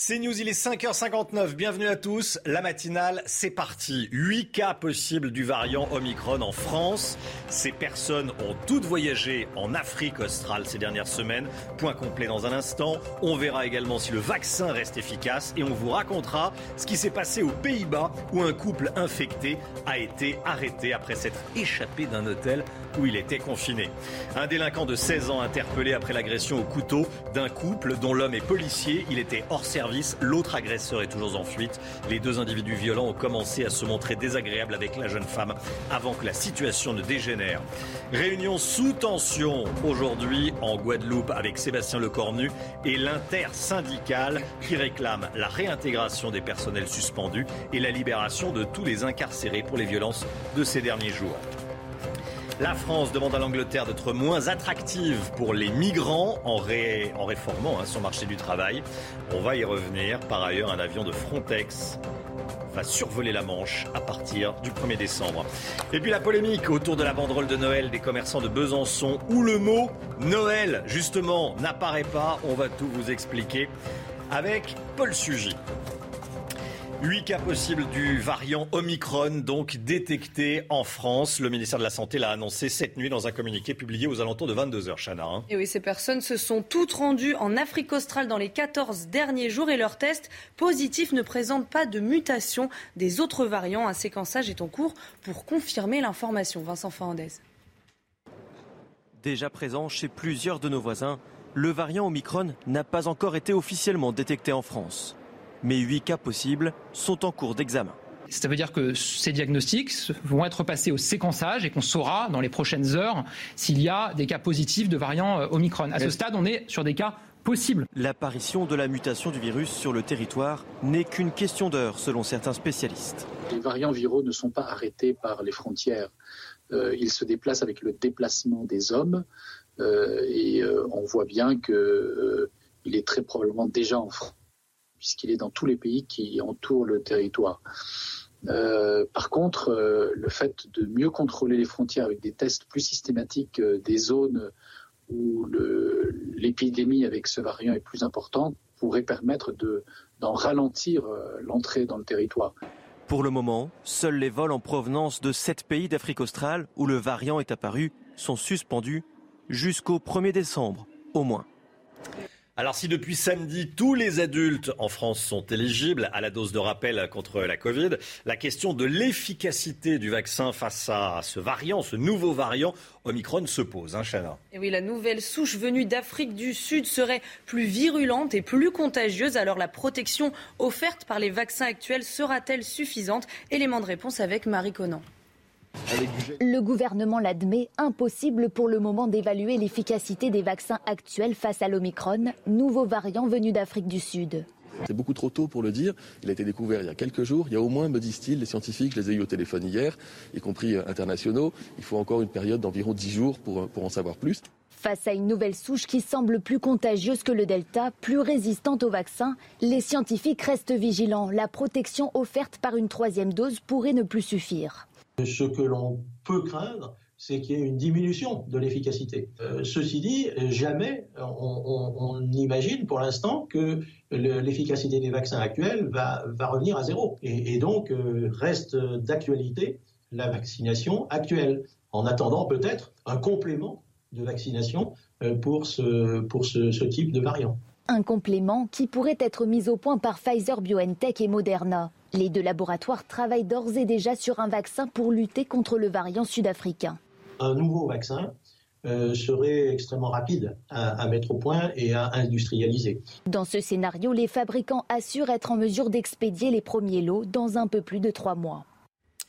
C'est News, il est 5h59. Bienvenue à tous. La matinale, c'est parti. 8 cas possibles du variant Omicron en France. Ces personnes ont toutes voyagé en Afrique australe ces dernières semaines. Point complet dans un instant. On verra également si le vaccin reste efficace et on vous racontera ce qui s'est passé aux Pays-Bas où un couple infecté a été arrêté après s'être échappé d'un hôtel où il était confiné. Un délinquant de 16 ans interpellé après l'agression au couteau d'un couple dont l'homme est policier. Il était hors service. L'autre agresseur est toujours en fuite. Les deux individus violents ont commencé à se montrer désagréables avec la jeune femme avant que la situation ne dégénère. Réunion sous tension aujourd'hui en Guadeloupe avec Sébastien Lecornu et l'intersyndicale qui réclame la réintégration des personnels suspendus et la libération de tous les incarcérés pour les violences de ces derniers jours. La France demande à l'Angleterre d'être moins attractive pour les migrants en, réformant hein, son marché du travail. On va y revenir. Par ailleurs, un avion de Frontex va survoler la Manche à partir du 1er décembre. Et puis la polémique autour de la banderole de Noël des commerçants de Besançon où le mot Noël justement n'apparaît pas. On va tout vous expliquer avec Paul Sugy. 8 cas possibles du variant Omicron, donc détectés en France. Le ministère de la Santé l'a annoncé cette nuit dans un communiqué publié aux alentours de 22h, Chana. Hein. Et oui, ces personnes se sont toutes rendues en Afrique australe dans les 14 derniers jours et leurs tests positifs ne présentent pas de mutation des autres variants. Un séquençage est en cours pour confirmer l'information. Vincent Fernandez. Déjà présent chez plusieurs de nos voisins, le variant Omicron n'a pas encore été officiellement détecté en France mais 8 cas possibles sont en cours d'examen. Ça veut dire que ces diagnostics vont être passés au séquençage et qu'on saura dans les prochaines heures s'il y a des cas positifs de variants euh, Omicron. À ce stade, on est sur des cas possibles. L'apparition de la mutation du virus sur le territoire n'est qu'une question d'heure, selon certains spécialistes. Les variants viraux ne sont pas arrêtés par les frontières. Euh, ils se déplacent avec le déplacement des hommes. Euh, et on voit bien qu'il est très probablement déjà en France puisqu'il est dans tous les pays qui entourent le territoire. Euh, par contre, euh, le fait de mieux contrôler les frontières avec des tests plus systématiques euh, des zones où l'épidémie avec ce variant est plus importante pourrait permettre d'en ralentir l'entrée dans le territoire. Pour le moment, seuls les vols en provenance de sept pays d'Afrique australe où le variant est apparu sont suspendus jusqu'au 1er décembre, au moins. Alors si depuis samedi, tous les adultes en France sont éligibles à la dose de rappel contre la Covid, la question de l'efficacité du vaccin face à ce variant, ce nouveau variant Omicron se pose. Hein, Chana Et oui, la nouvelle souche venue d'Afrique du Sud serait plus virulente et plus contagieuse. Alors la protection offerte par les vaccins actuels sera-t-elle suffisante? Élément de réponse avec Marie Conan. Le gouvernement l'admet, impossible pour le moment d'évaluer l'efficacité des vaccins actuels face à l'Omicron, nouveau variant venu d'Afrique du Sud. C'est beaucoup trop tôt pour le dire. Il a été découvert il y a quelques jours. Il y a au moins, me disent-ils, les scientifiques, je les ai eu au téléphone hier, y compris euh, internationaux. Il faut encore une période d'environ 10 jours pour, euh, pour en savoir plus. Face à une nouvelle souche qui semble plus contagieuse que le Delta, plus résistante au vaccin, les scientifiques restent vigilants. La protection offerte par une troisième dose pourrait ne plus suffire. Ce que l'on peut craindre, c'est qu'il y ait une diminution de l'efficacité. Euh, ceci dit, jamais on, imagine pour l'instant que l'efficacité des vaccins actuels va, revenir à zéro. Et, donc euh, reste d'actualité la vaccination actuelle, en attendant peut-être un complément de vaccination euh, pour ce type de variant. Un complément qui pourrait être mis au point par Pfizer BioNTech et Moderna. Les deux laboratoires travaillent d'ores et déjà sur un vaccin pour lutter contre le variant sud-africain. Un nouveau vaccin euh, serait extrêmement rapide à, mettre au point et à industrialiser. Dans ce scénario, les fabricants assurent être en mesure d'expédier les premiers lots dans un peu plus de trois mois.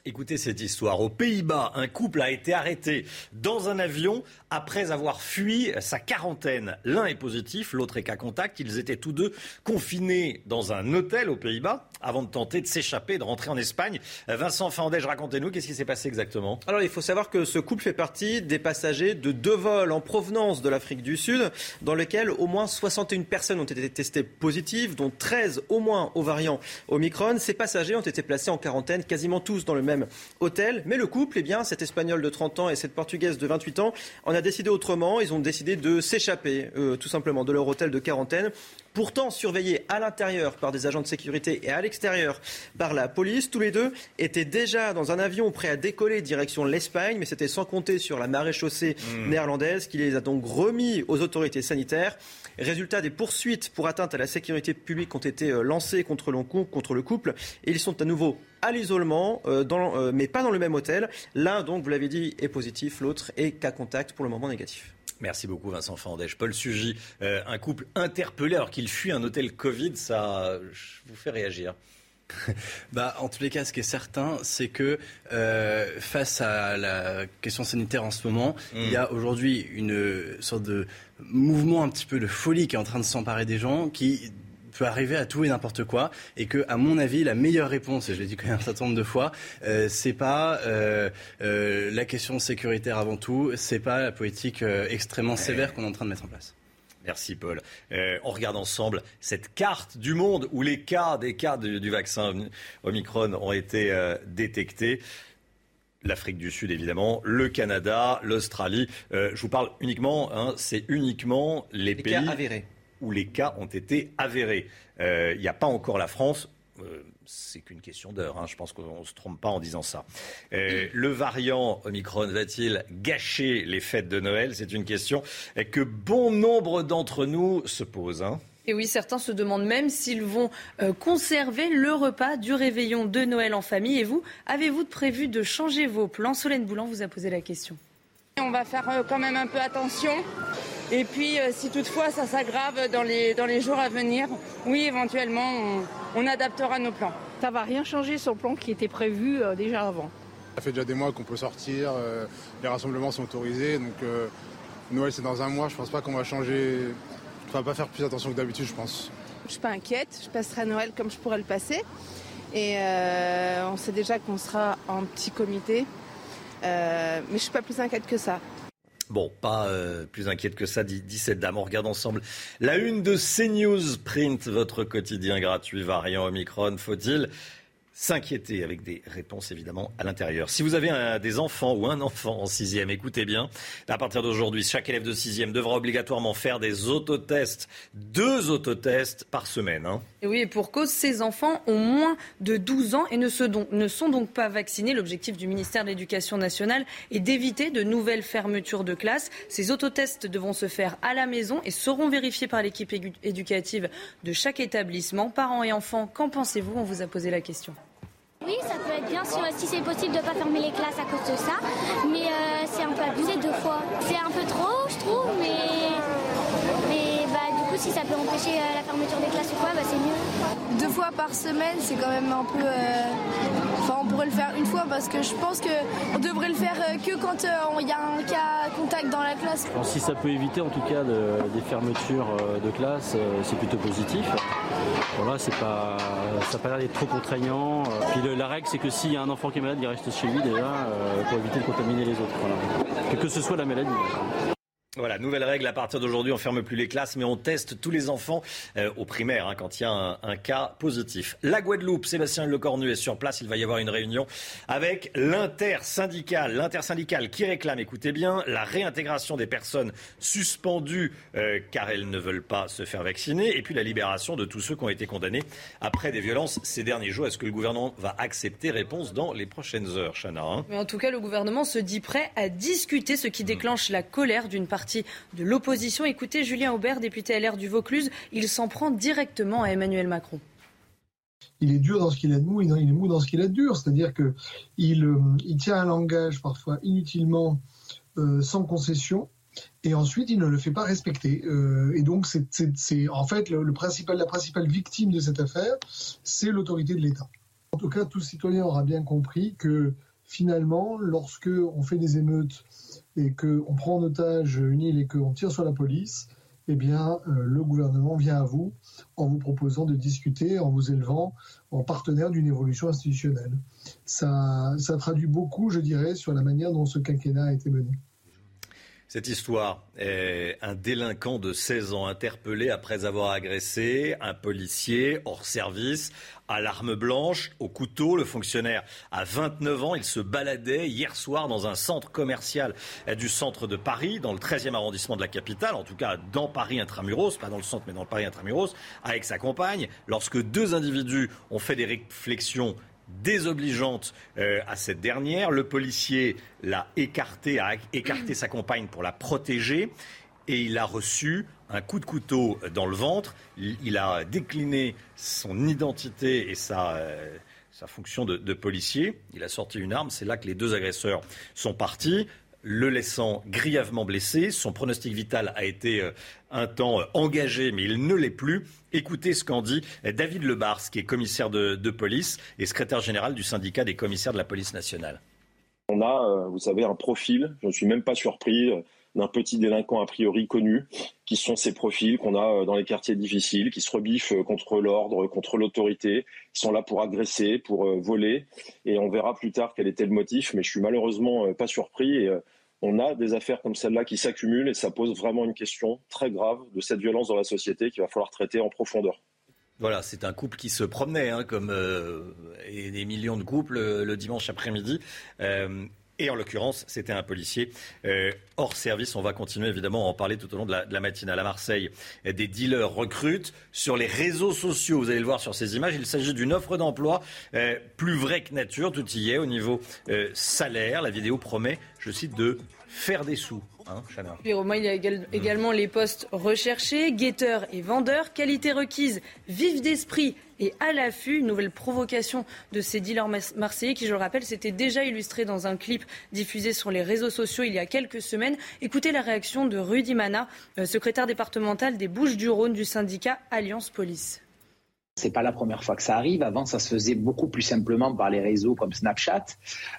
Écoutez cette histoire. Aux Pays-Bas, un couple a été arrêté dans un avion après avoir fui sa quarantaine. L'un est positif, l'autre est cas contact. Ils étaient tous deux confinés dans un hôtel aux Pays-Bas avant de tenter de s'échapper de rentrer en Espagne. Vincent Fandège, racontez-nous qu'est-ce qui s'est passé exactement? Alors il faut savoir que ce couple fait partie des passagers de deux vols en provenance de l'Afrique du Sud dans lesquels au moins 61 personnes ont été testées positives, dont 13 au moins au variant Omicron. Ces passagers ont été placés en quarantaine, quasiment tous dans le même hôtel. Mais le couple, eh bien, cet Espagnol de 30 ans et cette Portugaise de 28 ans, en a décidé autrement. Ils ont décidé de s'échapper, euh, tout simplement, de leur hôtel de quarantaine pourtant surveillés à l'intérieur par des agents de sécurité et à l'extérieur par la police. Tous les deux étaient déjà dans un avion prêt à décoller direction l'Espagne, mais c'était sans compter sur la marée chaussée mmh. néerlandaise qui les a donc remis aux autorités sanitaires. Résultat, des poursuites pour atteinte à la sécurité publique ont été euh, lancées contre le couple et ils sont à nouveau à l'isolement, euh, euh, mais pas dans le même hôtel. L'un, donc, vous l'avez dit, est positif, l'autre est cas contact, pour le moment négatif. Merci beaucoup Vincent Fandèche. Paul Sugy, un couple interpellé alors qu'il fuit un hôtel Covid, ça vous fait réagir bah, en tous les cas, ce qui est certain, c'est que euh, face à la question sanitaire en ce moment, il y a mm. aujourd'hui une sorte de mouvement un petit peu de folie qui est en train de s'emparer des gens, qui peut arriver à tout et n'importe quoi, et que, à mon avis, la meilleure réponse, et je l'ai dit quand même un certain nombre de fois, euh, c'est pas euh, euh, la question sécuritaire avant tout, c'est pas la politique extrêmement sévère qu'on est en train de mettre en place. Merci Paul. Euh, on regarde ensemble cette carte du monde où les cas des cas du, vaccin Omicron ont été euh, détectés. L'Afrique du Sud, évidemment, le Canada, l'Australie. Euh, je vous parle uniquement, hein, c'est uniquement les, pays où les cas ont été avérés. Il n'y a pas encore la France c'est qu'une question d'heure. Hein. Je pense qu'on ne se trompe pas en disant ça. Euh, le variant Omicron va-t-il gâcher les fêtes de Noël? C'est une question que bon nombre d'entre nous se posent. Hein. Et oui, certains se demandent même s'ils vont euh, conserver le repas du réveillon de Noël en famille. Et vous, avez-vous prévu de changer vos plans? Solène Boulan vous a posé la question. On va faire euh, quand même un peu attention. Et puis, si toutefois ça s'aggrave dans les, dans les jours à venir, oui, éventuellement, on adaptera nos plans. Ça va rien changer sur le plan qui était prévu euh, déjà avant. Ça fait déjà des mois qu'on peut sortir, euh, les rassemblements sont autorisés, donc euh, Noël c'est dans un mois, je pense pas qu'on va changer, on va pas faire plus attention que d'habitude je pense. Je suis pas inquiète, je passerai Noël comme je pourrais le passer. Et on sait déjà qu'on sera en petit comité, mais je suis pas plus inquiète que ça. Bon, pas euh, plus inquiète que ça, dit, cette dame. On regarde ensemble la une de CNews Print, votre quotidien gratuit variant Omicron. Faut-il s'inquiéter avec des réponses évidemment à l'intérieur? Si vous avez des enfants ou un enfant en sixième, écoutez bien, à partir d'aujourd'hui, chaque élève de sixième devra obligatoirement faire des autotests, deux autotests par semaine. Hein. Et oui, et pour cause, ces enfants ont moins de 12 ans et ne, sont donc pas vaccinés. L'objectif du ministère de l'Éducation nationale est d'éviter de nouvelles fermetures de classes. Ces autotests devront se faire à la maison et seront vérifiés par l'équipe éducative de chaque établissement. Parents et enfants, qu'en pensez-vous? On vous a posé la question. Oui, ça peut être bien si, c'est possible de ne pas fermer les classes à cause de ça, mais euh, c'est un peu abusé deux fois. C'est un peu trop, je trouve, mais, si ça peut empêcher euh, la fermeture des classes ou quoi, bah, c'est mieux. Deux fois par semaine, c'est quand même un peu. Euh, on pourrait le faire une fois parce que je pense qu'on devrait le faire euh, que quand euh, il y a un cas contact dans la classe. si ça peut éviter en tout cas des fermetures de classe, c'est plutôt positif. Voilà, c'est pas, ça n'a pas l'air d'être trop contraignant. Puis la règle, c'est que s'il y a un enfant qui est malade, il reste chez lui déjà pour éviter de contaminer les autres. Voilà. Que, que ce soit la maladie. Voilà, nouvelle règle à partir d'aujourd'hui, on ferme plus les classes, mais on teste tous les enfants euh, au primaire hein, quand il y a un, cas positif. La Guadeloupe, Sébastien Lecornu est sur place. Il va y avoir une réunion avec l'intersyndicale, l'intersyndicale qui réclame, écoutez bien, la réintégration des personnes suspendues euh, car elles ne veulent pas se faire vacciner, et puis la libération de tous ceux qui ont été condamnés après des violences ces derniers jours. Est-ce que le gouvernement va accepter Réponse dans les prochaines heures, Chana hein? Mais en tout cas, le gouvernement se dit prêt à discuter, ce qui déclenche la colère d'une partie de l'opposition. Écoutez Julien Aubert, député LR du Vaucluse, il s'en prend directement à Emmanuel Macron il est dur dans ce qu'il a de mou, il est mou dans ce qu'il a de dur. C'est-à-dire qu'il euh, tient un langage parfois inutilement euh, sans concession, et ensuite il ne le fait pas respecter. Euh, et donc c'est en fait la principale victime de cette affaire, c'est l'autorité de l'État. En tout cas, tout citoyen aura bien compris que finalement, lorsque on fait des émeutes et qu'on prend en otage une île et qu'on tire sur la police, eh bien, euh, le gouvernement vient à vous en vous proposant de discuter, en vous élevant en partenaire d'une évolution institutionnelle. Ça, ça traduit beaucoup, je dirais, sur la manière dont ce quinquennat a été mené. Cette histoire un délinquant de 16 ans interpellé après avoir agressé un policier hors service à l'arme blanche, au couteau. Le fonctionnaire a 29 ans. Il se baladait hier soir dans un centre commercial du centre de Paris, dans le 13e arrondissement de la capitale, en tout cas dans Paris intramuros, pas dans le centre mais dans le Paris intramuros, avec sa compagne, lorsque deux individus ont fait des réflexions désobligeante euh, à cette dernière. Le policier l'a écarté, a écarté sa compagne pour la protéger et il a reçu un coup de couteau dans le ventre. Il, a décliné son identité et sa, euh, sa fonction de, policier. Il a sorti une arme. C'est là que les deux agresseurs sont partis le laissant grièvement blessé. Son pronostic vital a été euh, un temps euh, engagé, mais il ne l'est plus. Écoutez ce qu'en dit euh, David Lebars, qui est commissaire de, police et secrétaire général du syndicat des commissaires de la police nationale. On a, vous savez, un profil, je ne suis même pas surpris, d'un petit délinquant a priori connu, qui sont ces profils qu'on a dans les quartiers difficiles, qui se rebiffent contre l'ordre, contre l'autorité, qui sont là pour agresser, pour voler. Et on verra plus tard quel était le motif, mais je suis malheureusement pas surpris. On a des affaires comme celle-là qui s'accumulent et ça pose vraiment une question très grave de cette violence dans la société qu'il va falloir traiter en profondeur. Voilà, c'est un couple qui se promenait, hein, comme euh, et des millions de couples euh, le dimanche après-midi. Euh, et en l'occurrence, c'était un policier hors service. On va continuer évidemment à en parler tout au long de la, de la matinale. À Marseille, des dealers recrutent sur les réseaux sociaux. Vous allez le voir sur ces images. Il s'agit d'une offre d'emploi plus vraie que nature. Tout y est au niveau salaire. La vidéo promet, je cite, de faire des sous. Hein, Puis Romain, il y a également les postes recherchés, guetteurs et vendeurs, qualité requise, vif d'esprit et à l'affût. Une nouvelle provocation de ces dealers marseillais qui, je le rappelle, s'était déjà illustré dans un clip diffusé sur les réseaux sociaux il y a quelques semaines. Écoutez la réaction de Rudy Mana, euh, secrétaire départemental des Bouches-du-Rhône du syndicat Alliance Police. C'est pas la première fois que ça arrive. Avant, ça se faisait beaucoup plus simplement par les réseaux comme Snapchat.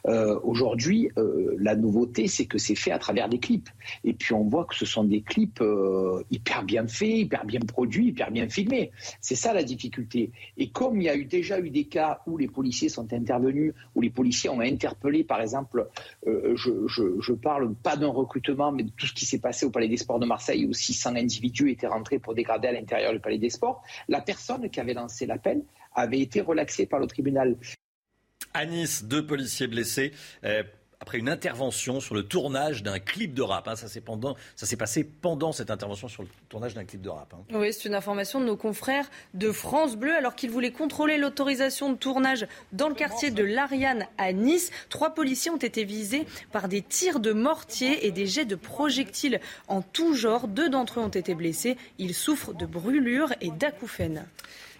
Euh, aujourd'hui, euh, la nouveauté, c'est que c'est fait à travers des clips. Et puis on voit que ce sont des clips euh, hyper bien faits, hyper bien produits, hyper bien filmés. C'est ça la difficulté. Et comme il y a déjà eu des cas où les policiers sont intervenus, où les policiers ont interpellé, par exemple, je, je, je, parle pas d'un recrutement, mais de tout ce qui s'est passé au Palais des Sports de Marseille, où 600 individus étaient rentrés pour dégrader à l'intérieur du Palais des Sports. La personne qui avait lancé c'est l'appel, avait été relaxé par le tribunal. À Nice, deux policiers blessés. Euh, après une intervention sur le tournage d'un clip de rap. Hein. Ça s'est passé pendant cette intervention sur le tournage d'un clip de rap. Hein. Oui, c'est une information de nos confrères de France Bleu. Alors qu'ils voulaient contrôler l'autorisation de tournage dans le quartier de l'Ariane à Nice, trois policiers ont été visés par des tirs de mortier et des jets de projectiles en tout genre. Deux d'entre eux ont été blessés. Ils souffrent de brûlures et d'acouphènes.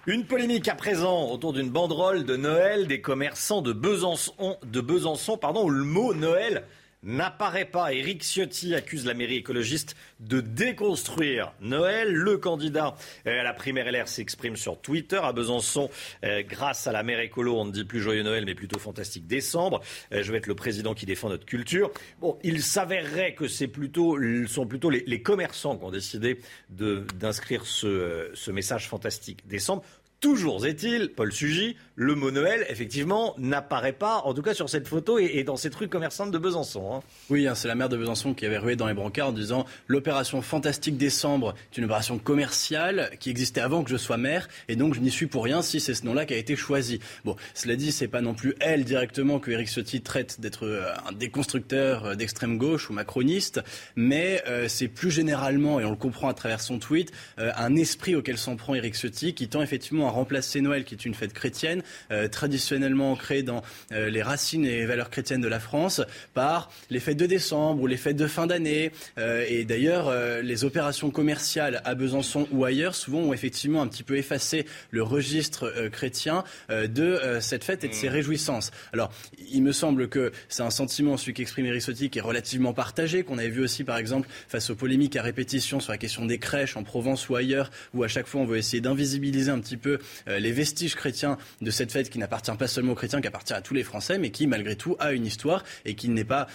Une polémique à présent autour d'une banderole de Noël. Des commerçants de Besançon, pardon, où le mot Noël n'apparaît pas. Éric Ciotti accuse la mairie écologiste de déconstruire Noël. Le candidat à la primaire LR s'exprime sur Twitter à Besançon. Euh, grâce à la maire écolo, on ne dit plus joyeux Noël, mais plutôt fantastique décembre. Euh, je vais être le président qui défend notre culture. Bon, il s'avérerait que c'est plutôt, sont plutôt les, commerçants qui ont décidé d'inscrire ce, euh, ce message fantastique décembre. Toujours est-il, Paul Sugy, le mot Noël, effectivement, n'apparaît pas, en tout cas sur cette photo et, dans cette rue commerçante de Besançon. Hein. Oui, hein, c'est la maire de Besançon qui avait rué dans les brancards en disant l'opération Fantastique Décembre est une opération commerciale qui existait avant que je sois maire et donc je n'y suis pour rien si c'est ce nom-là qui a été choisi. Bon, cela dit, c'est pas non plus elle directement que Éric Ciotti traite d'être euh, un déconstructeur euh, d'extrême gauche ou macroniste, mais euh, c'est plus généralement, et on le comprend à travers son tweet, un esprit auquel s'en prend Éric Ciotti qui tend effectivement remplacer Noël, qui est une fête chrétienne, euh, traditionnellement ancrée dans euh, les racines et les valeurs chrétiennes de la France, par les fêtes de décembre ou les fêtes de fin d'année. Euh, et d'ailleurs, les opérations commerciales à Besançon ou ailleurs, souvent, ont effectivement un petit peu effacé le registre chrétien de cette fête et de ses mmh. réjouissances. Alors, il me semble que c'est un sentiment, celui qu'exprime Eric qui est relativement partagé, qu'on avait vu aussi, par exemple, face aux polémiques à répétition sur la question des crèches en Provence ou ailleurs, où à chaque fois on veut essayer d'invisibiliser un petit peu les vestiges chrétiens de cette fête qui n'appartient pas seulement aux chrétiens, qui appartient à tous les Français, mais qui malgré tout a une histoire et qu'il n'est pas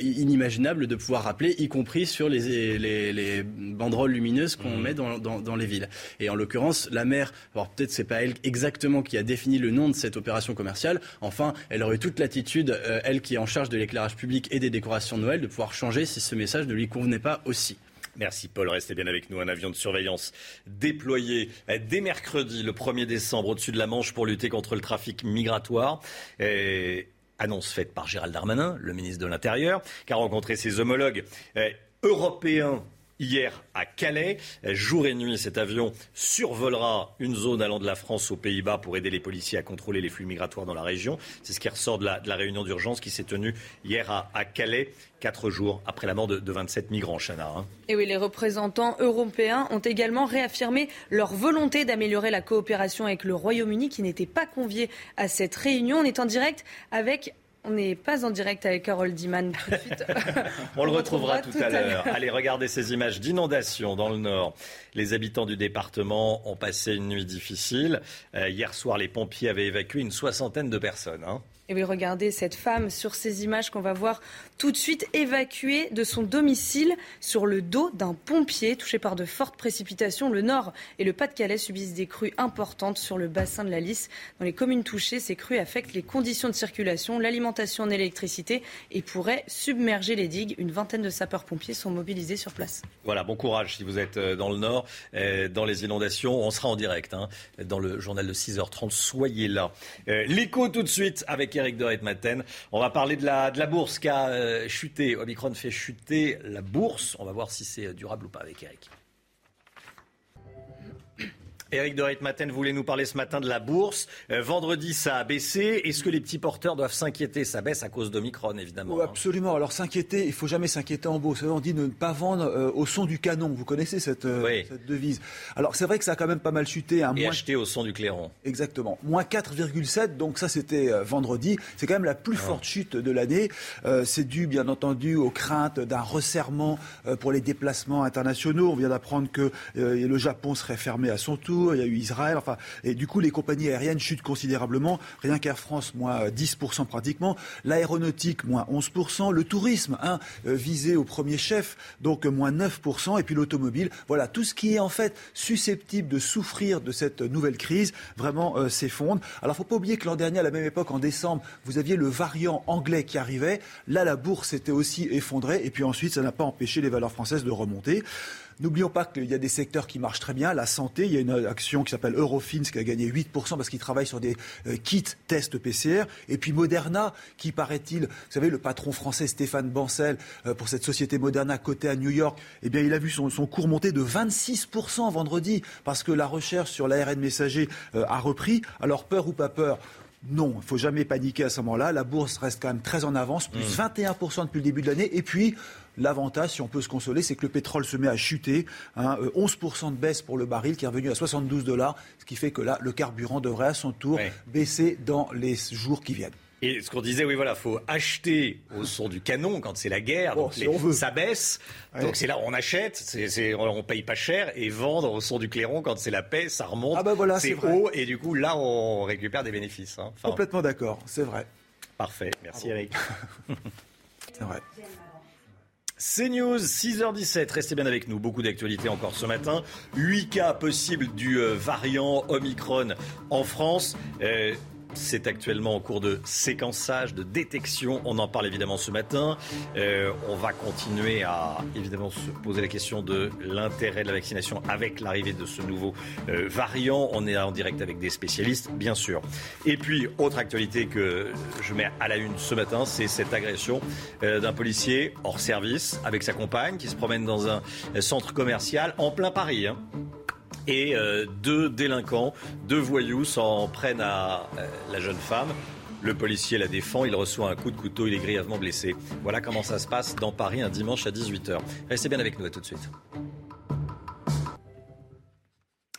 inimaginable de pouvoir rappeler, y compris sur les, les, banderoles lumineuses qu'on mmh. met dans, dans, les villes. Et en l'occurrence, la maire, alors peut-être c'est pas elle exactement qui a défini le nom de cette opération commerciale, enfin, elle aurait toute l'attitude, elle qui est en charge de l'éclairage public et des décorations de Noël, de pouvoir changer si ce message ne lui convenait pas aussi. Merci Paul, restez bien avec nous. Un avion de surveillance déployé dès mercredi, le 1er décembre, au-dessus de la Manche pour lutter contre le trafic migratoire. annonce faite par Gérald Darmanin, le ministre de l'Intérieur, qui a rencontré ses homologues eh, européens hier à Calais. Jour et nuit, cet avion survolera une zone allant de la France aux Pays-Bas pour aider les policiers à contrôler les flux migratoires dans la région. C'est ce qui ressort de la, réunion d'urgence qui s'est tenue hier à, Calais, quatre jours après la mort de, 27 migrants, Chana. Hein. Oui, les représentants européens ont également réaffirmé leur volonté d'améliorer la coopération avec le Royaume-Uni qui n'était pas convié à cette réunion. On est en direct avec on n'est pas en direct avec Carole Diman tout de suite. On, le retrouvera, tout, à l'heure. Allez, regardez ces images d'inondation dans le nord. Les habitants du département ont passé une nuit difficile. Euh, hier soir, les pompiers avaient évacué une soixantaine de personnes. Hein. Et oui, regardez cette femme sur ces images qu'on va voir tout de suite évacuée de son domicile sur le dos d'un pompier touché par de fortes précipitations. Le Nord et le Pas-de-Calais subissent des crues importantes sur le bassin de la Lys. Dans les communes touchées, ces crues affectent les conditions de circulation, l'alimentation en électricité et pourraient submerger les digues. Une vingtaine de sapeurs-pompiers sont mobilisés sur place. Voilà, bon courage si vous êtes euh, dans le Nord, euh, dans les inondations. On sera en direct hein, dans le journal de 6h30. Soyez là. Euh, l'écho tout de suite avec Eric de Maten. On va parler de la, bourse qui a euh, chuté. Omicron fait chuter la bourse. On va voir si c'est durable ou pas avec Eric. Eric de Reitmaten voulait nous parler ce matin de la bourse. Euh, vendredi, ça a baissé. Est-ce que les petits porteurs doivent s'inquiéter? Ça baisse à cause d'Omicron, évidemment. Hein. absolument. Alors s'inquiéter, il faut jamais s'inquiéter en bourse. On dit ne pas vendre euh, au son du canon. Vous connaissez cette, euh, cette devise. Alors c'est vrai que ça a quand même pas mal chuté. Hein, Et acheté au son du clairon. Exactement. Moins 4,7. Donc ça, c'était vendredi. C'est quand même la plus ah. forte chute de l'année. c'est dû, bien entendu, aux craintes d'un resserrement pour les déplacements internationaux. On vient d'apprendre que le Japon serait fermé à son tour il y a eu Israël, enfin, et du coup les compagnies aériennes chutent considérablement, rien qu'Air France moins 10% pratiquement, l'aéronautique moins 11%, le tourisme hein, euh, visé au premier chef, donc moins 9%, et puis l'automobile, voilà, tout ce qui est en fait susceptible de souffrir de cette nouvelle crise, vraiment euh, s'effondre. Alors faut pas oublier que l'an dernier, à la même époque, en décembre, vous aviez le variant anglais qui arrivait, là la bourse était aussi effondrée, et puis ensuite ça n'a pas empêché les valeurs françaises de remonter. N'oublions pas qu'il y a des secteurs qui marchent très bien. La santé, il y a une action qui s'appelle Eurofins qui a gagné 8% parce qu'il travaille sur des euh, kits tests PCR. Et puis Moderna, qui paraît-il, vous savez, le patron français Stéphane Bancel, euh, pour cette société Moderna cotée à New York, eh bien, il a vu son, cours monter de 26% vendredi parce que la recherche sur l'ARN messager euh, a repris. Alors, peur ou pas peur? Non, il ne faut jamais paniquer à ce moment-là. La bourse reste quand même très en avance, plus 21% mmh. depuis le début de l'année. Et puis, L'avantage, si on peut se consoler, c'est que le pétrole se met à chuter. 11% hein, euh, de baisse pour le baril qui est revenu à 72 dollars, ce qui fait que là, le carburant devrait à son tour baisser dans les jours qui viennent. Et ce qu'on disait, oui, voilà, faut acheter au son du canon quand c'est la guerre, donc ça baisse. Donc c'est là où on achète, c'est, on paye pas cher, et vendre au son du clairon quand c'est la paix, ça remonte, ah bah voilà, c'est, haut, et du coup là on récupère des bénéfices. Hein. Complètement d'accord, c'est vrai. Parfait, merci Eric. c'est vrai. CNews, 6h17, restez bien avec nous. Beaucoup d'actualités encore ce matin. 8 cas possibles du euh, variant Omicron en France. Euh, c'est actuellement en cours de séquençage, de détection. On en parle évidemment ce matin. Euh, on va continuer à évidemment se poser la question de l'intérêt de la vaccination avec l'arrivée de ce nouveau euh, variant. On est en direct avec des spécialistes, bien sûr. Et puis, autre actualité que je mets à la une ce matin, c'est cette agression euh, d'un policier hors service avec sa compagne qui se promène dans un centre commercial en plein Paris. Hein et euh, deux délinquants, deux voyous s'en prennent à euh, la jeune femme. Le policier la défend, il reçoit un coup de couteau, il est grièvement blessé. Voilà comment ça se passe dans Paris un dimanche à 18h. Restez bien avec nous, à tout de suite.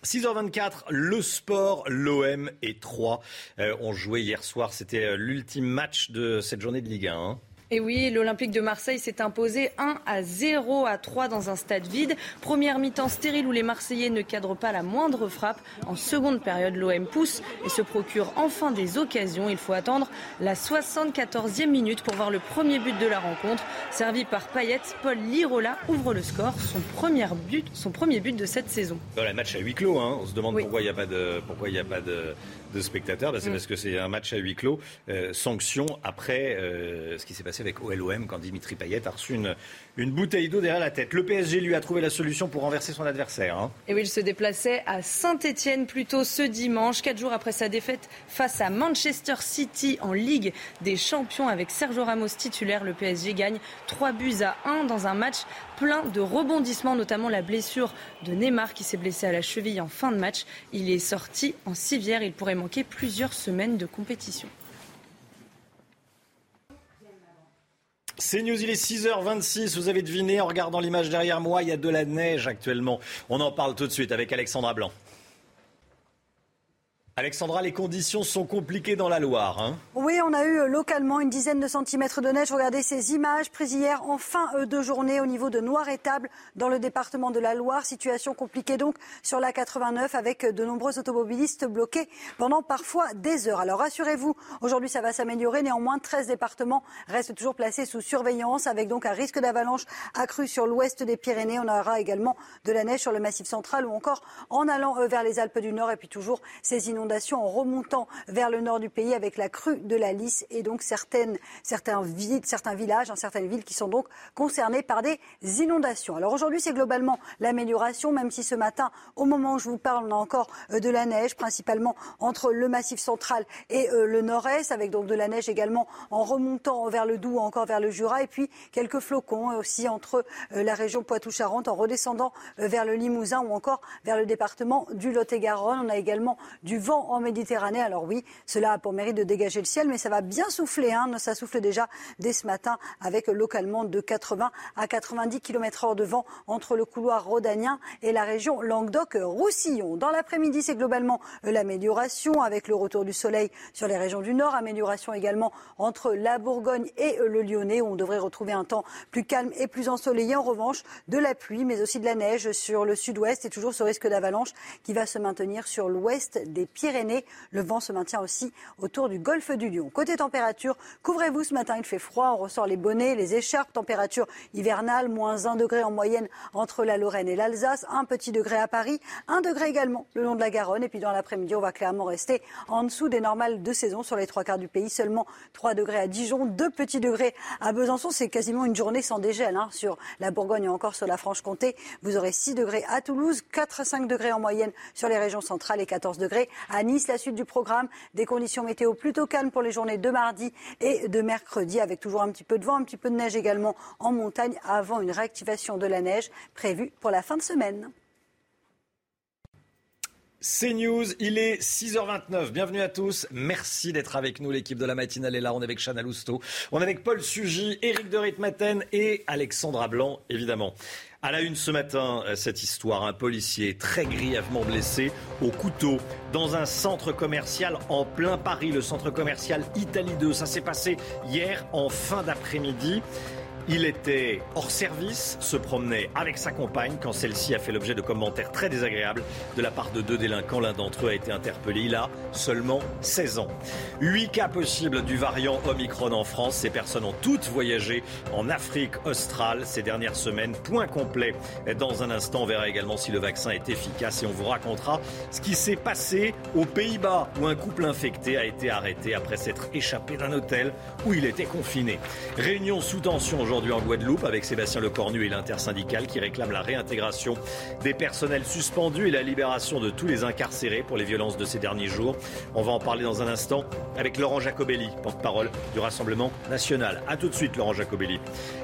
6h24, le sport, l'OM et 3 euh, ont joué hier soir. C'était l'ultime match de cette journée de Ligue 1. Et oui, l'Olympique de Marseille s'est imposé 1 à 0 à 3 dans un stade vide. Première mi-temps stérile où les Marseillais ne cadrent pas la moindre frappe. En seconde période, l'OM pousse et se procure enfin des occasions. Il faut attendre la 74e minute pour voir le premier but de la rencontre. Servi par Payet, Paul Lirola ouvre le score, son premier but, son premier but de cette saison. Voilà, match à huis clos, hein. on se demande pourquoi il n'y a pas de, pourquoi il n'y a pas de, de spectateurs. C'est mm. parce que c'est un match à huis clos. Euh, sanction après euh, ce qui s'est passé avec OLOM quand Dimitri Payet a reçu une, une bouteille d'eau derrière la tête. Le PSG lui a trouvé la solution pour renverser son adversaire. Hein. Et oui, il se déplaçait à Saint-Etienne plus tôt ce dimanche, quatre jours après sa défaite face à Manchester City en Ligue des Champions avec Sergio Ramos titulaire. Le PSG gagne 3 buts à 1 dans un match plein de rebondissements, notamment la blessure de Neymar qui s'est blessé à la cheville en fin de match. Il est sorti en civière. Il pourrait manquer plusieurs semaines de compétition. C'est News, il est 6h26. Vous avez deviné en regardant l'image derrière moi, il y a de la neige actuellement. On en parle tout de suite avec Alexandra Blanc. Alexandra, les conditions sont compliquées dans la Loire. Hein. oui, on a eu euh, localement une dizaine de centimètres de neige. Regardez ces images prises hier en fin euh, de journée au niveau de Noir-Étable dans le département de la Loire. Situation compliquée donc sur la 89 avec euh, de nombreux automobilistes bloqués pendant parfois des heures. Alors rassurez-vous, aujourd'hui ça va s'améliorer. Néanmoins, 13 départements restent toujours placés sous surveillance avec donc un risque d'avalanche accru sur l'ouest des Pyrénées. On aura également de la neige sur le massif central ou encore en allant vers les Alpes du Nord et puis toujours ces inondations en remontant vers le nord du pays avec la crue de la Lys et donc certains, certains villages, hein, certaines villes qui sont donc concernées par des inondations. Alors aujourd'hui, c'est globalement l'amélioration, même si ce matin, au moment où je vous parle, on a encore euh, de la neige, principalement entre le massif central et euh, le nord-est, avec donc de la neige également en remontant vers le Doubs, encore vers le Jura, et puis quelques flocons aussi entre euh, la région Poitou-Charentes en redescendant vers le Limousin ou encore vers le département du Lot-et-Garonne. On a également du vent en Méditerranée. Alors oui, cela a pour mérite de dégager le ciel, mais ça va bien souffler. Hein. Ça souffle déjà dès ce matin avec localement de 80 à 90 km h de vent entre le couloir rhodanien et la région Languedoc-Roussillon. Dans l'après-midi, c'est globalement l'amélioration avec le retour du soleil sur les régions du nord. Amélioration également entre la Bourgogne et le Lyonnais où on devrait retrouver un temps plus calme et plus ensoleillé. En revanche, de la pluie, mais aussi de la neige sur le sud-ouest et toujours ce risque d'avalanche qui va se maintenir sur l'ouest des Pyrénées. Le vent se maintient aussi autour du golfe du Lion. Côté température, couvrez-vous ce matin, il fait froid, on ressort les bonnets, les écharpes, température hivernale, moins 1 degré en moyenne entre la Lorraine et l'Alsace, un petit degré à Paris, un degré également le long de la Garonne. Et puis dans l'après-midi, on va clairement rester en dessous des normales de saison sur les trois quarts du pays, seulement 3 degrés à Dijon, 2 petits degrés à Besançon. C'est quasiment une journée sans dégel hein, sur la Bourgogne et encore sur la Franche-Comté. Vous aurez 6 degrés à Toulouse, 4 à 5 degrés en moyenne sur les régions centrales et 14 degrés à Nice. La suite du programme, des conditions météo plutôt calmes pour les journées de mardi et de mercredi, avec toujours un petit peu de vent, un petit peu de neige également en montagne, avant une réactivation de la neige prévue pour la fin de semaine. C'est News, il est 6h29. Bienvenue à tous. Merci d'être avec nous. L'équipe de la matinale est là. On est avec Chana Lousteau. On est avec Paul Sugy, Éric de Ritmaten et Alexandra Blanc, évidemment. À la une ce matin, euh, cette histoire, un policier très grièvement blessé au couteau dans un centre commercial en plein Paris, le centre commercial Italie 2. Ça s'est passé hier en fin d'après-midi. Il était hors service, se promenait avec sa compagne quand celle-ci a fait l'objet de commentaires très désagréables de la part de deux délinquants. L'un d'entre eux a été interpellé. Il a seulement 16 ans. Huit cas possibles du variant Omicron en France. Ces personnes ont toutes voyagé en Afrique australe ces dernières semaines. Point complet. Dans un instant, on verra également si le vaccin est efficace et on vous racontera ce qui s'est passé aux Pays-Bas où un couple infecté a été arrêté après s'être échappé d'un hôtel où il était confiné. Réunion sous tension aujourd'hui en Guadeloupe avec Sébastien Lecornu et l'intersyndicale qui réclament la réintégration des personnels suspendus et la libération de tous les incarcérés pour les violences de ces derniers jours. On va en parler dans un instant avec Laurent Jacobelli, porte-parole du Rassemblement national. A tout de suite Laurent Jacobelli.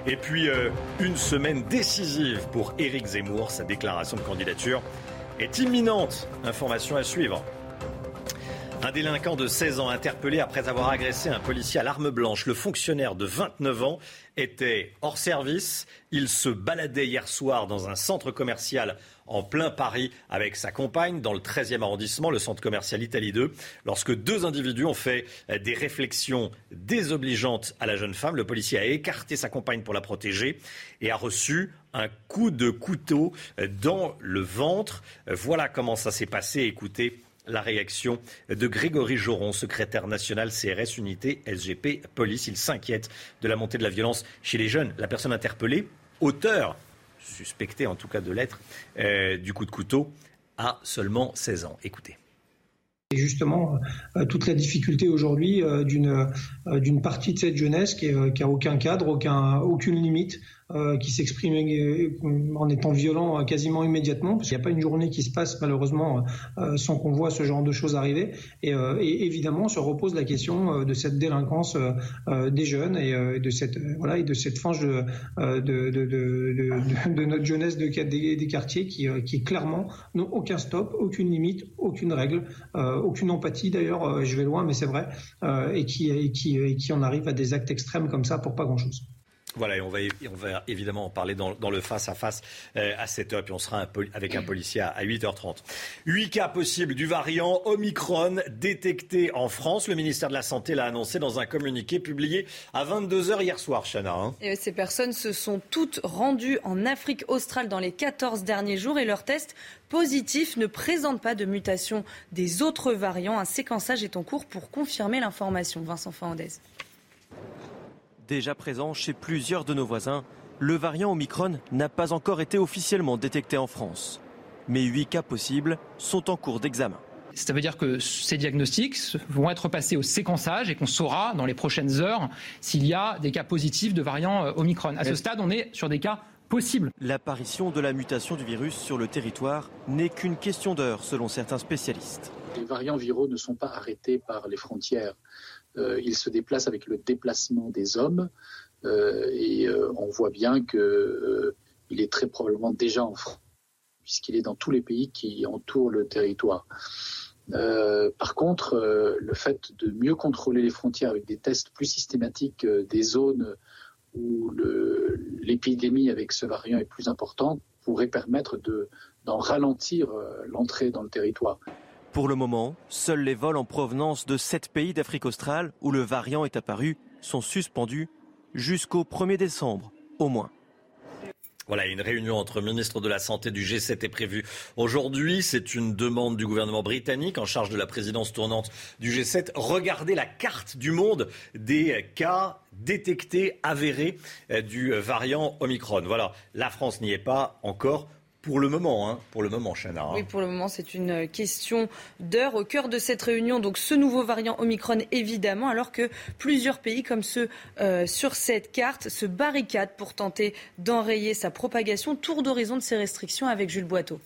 Et puis euh, une semaine décisive pour Éric Zemmour, sa déclaration de candidature est imminente. Information à suivre. Un délinquant de 16 ans interpellé après avoir agressé un policier à l'arme blanche. Le fonctionnaire de 29 ans était hors service. Il se baladait hier soir dans un centre commercial en plein Paris avec sa compagne dans le 13e arrondissement, le centre commercial Italie 2, lorsque deux individus ont fait des réflexions désobligeantes à la jeune femme. Le policier a écarté sa compagne pour la protéger et a reçu un coup de couteau dans le ventre. Voilà comment ça s'est passé. Écoutez la réaction de Grégory Joron, secrétaire national CRS Unité SGP Police. Il s'inquiète de la montée de la violence chez les jeunes. La personne interpellée, auteur, suspecté en tout cas de l'être, euh, du coup de couteau, a seulement 16 ans. Écoutez. Et justement, euh, toute la difficulté aujourd'hui euh, d'une partie de cette jeunesse qui n'a aucun cadre, aucun, aucune limite, euh, qui s'exprime euh, en étant violent euh, quasiment immédiatement, parce qu'il n'y a pas une journée qui se passe malheureusement sans qu'on voit ce genre de choses arriver. Et, et évidemment, se repose la question de cette délinquance des jeunes et de cette voilà et de cette frange de, notre jeunesse de, des, des quartiers qui, qui clairement n'ont aucun stop, aucune limite, aucune règle, aucune empathie d'ailleurs. je vais loin, mais c'est vrai, et qui, et qui, et qui en arrive à des actes extrêmes comme ça pour pas grand chose. Voilà, et on va, évidemment en parler dans, le face-à-face euh, à 7h, puis on sera avec un policier à, 8h30. 8 cas possibles du variant Omicron détecté en France. Le ministère de la Santé l'a annoncé dans un communiqué publié à 22h hier soir, Chana. Hein. ces personnes se sont toutes rendues en Afrique australe dans les 14 derniers jours et leurs tests positifs ne présentent pas de mutation des autres variants. Un séquençage est en cours pour confirmer l'information. Vincent Fernandez. Déjà présent chez plusieurs de nos voisins, le variant Omicron n'a pas encore été officiellement détecté en France. Mais huit cas possibles sont en cours d'examen. Ça veut dire que ces diagnostics vont être passés au séquençage et qu'on saura dans les prochaines heures s'il y a des cas positifs de variant euh, Omicron. À ce stade, on est sur des cas possibles. L'apparition de la mutation du virus sur le territoire n'est qu'une question d'heure selon certains spécialistes. Les variants viraux ne sont pas arrêtés par les frontières. Euh, il se déplace avec le déplacement des hommes euh, et euh, on voit bien qu'il est très probablement déjà en France puisqu'il est dans tous les pays qui entourent le territoire. par contre, le fait de mieux contrôler les frontières avec des tests plus systématiques des zones où l'épidémie avec ce variant est plus importante pourrait permettre d'en ralentir l'entrée dans le territoire. Pour le moment, seuls les vols en provenance de sept pays d'Afrique australe où le variant est apparu sont suspendus jusqu'au 1er décembre, au moins. Voilà, une réunion entre ministres de la Santé du G7 est prévue aujourd'hui. C'est une demande du gouvernement britannique en charge de la présidence tournante du G7. Regardez la carte du monde des cas détectés, avérés euh, du variant Omicron. Voilà, la France n'y est pas encore. Pour le moment, hein, pour le moment, Chana. Hein. Oui, pour le moment, c'est une question d'heure au cœur de cette réunion. Donc, ce nouveau variant Omicron, évidemment, alors que plusieurs pays, comme ceux euh, sur cette carte, se barricadent pour tenter d'enrayer sa propagation. Tour d'horizon de ces restrictions avec Jules Boiteau.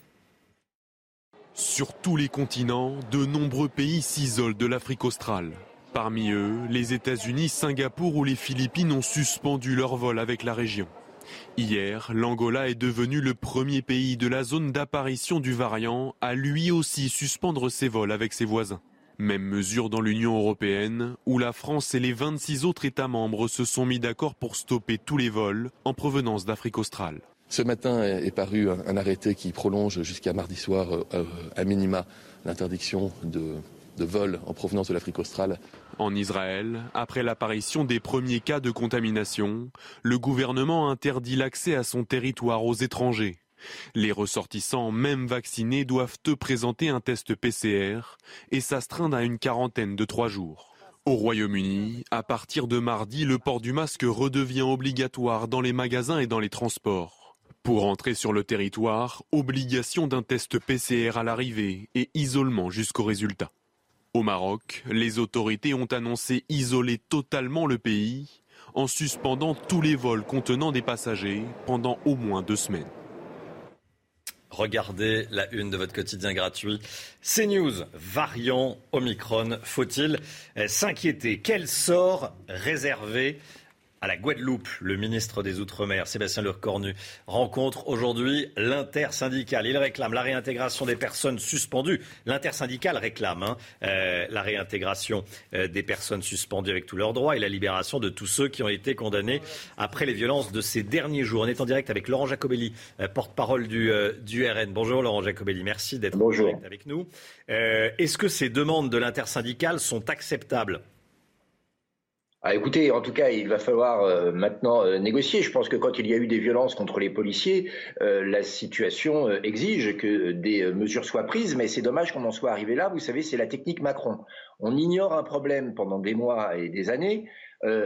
Sur tous les continents, de nombreux pays s'isolent de l'Afrique australe. Parmi eux, les États-Unis, Singapour ou les Philippines ont suspendu leur vol avec la région. Hier, l'Angola est devenu le premier pays de la zone d'apparition du variant à lui aussi suspendre ses vols avec ses voisins. Même mesure dans l'Union européenne, où la France et les 26 autres États membres se sont mis d'accord pour stopper tous les vols en provenance d'Afrique australe. Ce matin est paru un arrêté qui prolonge jusqu'à mardi soir, euh, à minima, l'interdiction de de vols en provenance de l'Afrique australe. En Israël, après l'apparition des premiers cas de contamination, le gouvernement interdit l'accès à son territoire aux étrangers. Les ressortissants, même vaccinés, doivent te présenter un test PCR et s'astreindre à une quarantaine de trois jours. Au Royaume-Uni, à partir de mardi, le port du masque redevient obligatoire dans les magasins et dans les transports. Pour entrer sur le territoire, obligation d'un test PCR à l'arrivée et isolement jusqu'au résultat. Au Maroc, les autorités ont annoncé isoler totalement le pays en suspendant tous les vols contenant des passagers pendant au moins deux semaines. Regardez la une de votre quotidien gratuit. CNews, variant Omicron, faut-il s'inquiéter? Quel sort réservé à la Guadeloupe. Le ministre des Outre-mer, Sébastien Lecornu, rencontre aujourd'hui l'intersyndicale. Il réclame la réintégration des personnes suspendues. L'intersyndicale réclame hein, euh, la réintégration euh, des personnes suspendues avec tous leurs droits et la libération de tous ceux qui ont été condamnés après les violences de ces derniers jours. On est en direct avec Laurent Jacobelli, euh, porte-parole du, du, RN. Bonjour Laurent Jacobelli, merci d'être en direct avec nous. Est-ce que ces demandes de l'intersyndicale sont acceptables? Ah, écoutez, en tout cas, il va falloir euh, maintenant euh, négocier. Je pense que quand il y a eu des violences contre les policiers, euh, la situation exige que des mesures soient prises, mais c'est dommage qu'on en soit arrivé là. Vous savez, c'est la technique Macron. On ignore un problème pendant des mois et des années.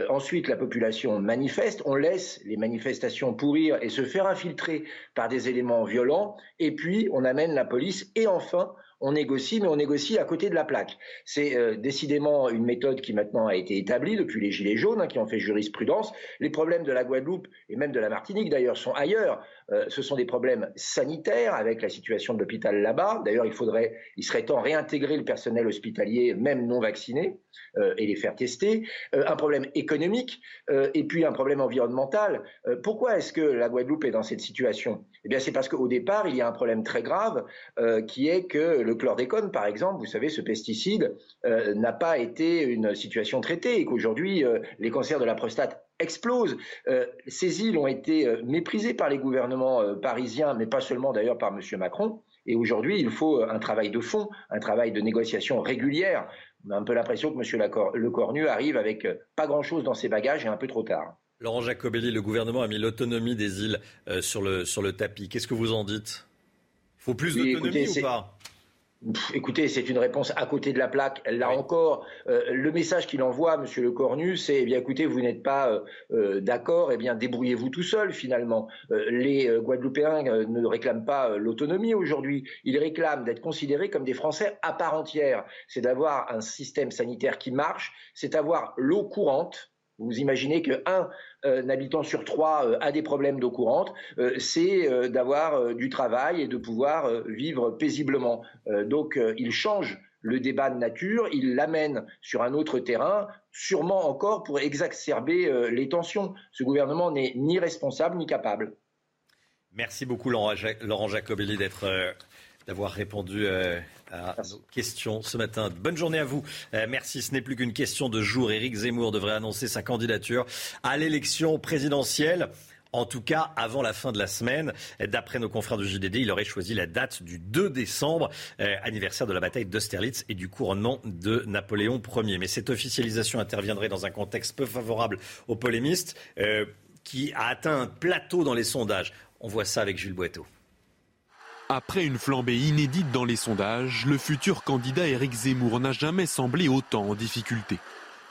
ensuite, la population manifeste, on laisse les manifestations pourrir et se faire infiltrer par des éléments violents, et puis on amène la police, et enfin, on négocie, mais on négocie à côté de la plaque. C'est euh, décidément une méthode qui maintenant a été établie depuis les Gilets jaunes, hein, qui ont fait jurisprudence. Les problèmes de la Guadeloupe et même de la Martinique, d'ailleurs, sont ailleurs. Euh, ce sont des problèmes sanitaires avec la situation de l'hôpital là-bas. D'ailleurs, il faudrait, il serait temps réintégrer le personnel hospitalier, même non vacciné, euh, et les faire tester. un problème économique et puis un problème environnemental. pourquoi est-ce que la Guadeloupe est dans cette situation? Eh bien, c'est parce qu'au départ, il y a un problème très grave qui est que le chlordécone, par exemple, vous savez, ce pesticide euh, n'a pas été une situation traitée et qu'aujourd'hui, euh, les cancers de la prostate explosent. Euh, ces îles ont été méprisées par les gouvernements parisiens, mais pas seulement d'ailleurs par M. Macron. Et aujourd'hui, il faut un travail de fond, un travail de négociation régulière. On a un peu l'impression que M. Lecornu arrive avec pas grand-chose dans ses bagages et un peu trop tard. Laurent Jacobelli, le gouvernement a mis l'autonomie des îles sur, le, sur le tapis. Qu'est-ce que vous en dites? Il faut plus d'autonomie ou pas? Écoutez, c'est une réponse à côté de la plaque. Là encore, euh, le message qu'il envoie, Monsieur Le Cornu, c'est eh bien écoutez, vous n'êtes pas euh, euh, d'accord, eh bien débrouillez-vous tout seul finalement. les Guadeloupéens ne réclament pas l'autonomie aujourd'hui. Ils réclament d'être considérés comme des Français à part entière. C'est d'avoir un système sanitaire qui marche, c'est d'avoir l'eau courante vous imaginez qu'un euh, habitant sur trois euh, a des problèmes d'eau courante, euh, c'est d'avoir du travail et de pouvoir vivre paisiblement. donc il change le débat de nature, il l'amène sur un autre terrain, sûrement encore pour exacerber les tensions. Ce gouvernement n'est ni responsable ni capable. Merci beaucoup Laurent Jacobelli d'être d'avoir répondu euh, à nos questions ce matin. Bonne journée à vous. Euh, merci. Ce n'est plus qu'une question de jour. Éric Zemmour devrait annoncer sa candidature à l'élection présidentielle. En tout cas, avant la fin de la semaine, d'après nos confrères du JDD, il aurait choisi la date du 2 décembre, euh, anniversaire de la bataille d'Austerlitz et du couronnement de Napoléon Ier. Mais cette officialisation interviendrait dans un contexte peu favorable aux polémistes, qui a atteint un plateau dans les sondages. On voit ça avec Jules Boiteau. Après une flambée inédite dans les sondages, le futur candidat Éric Zemmour n'a jamais semblé autant en difficulté.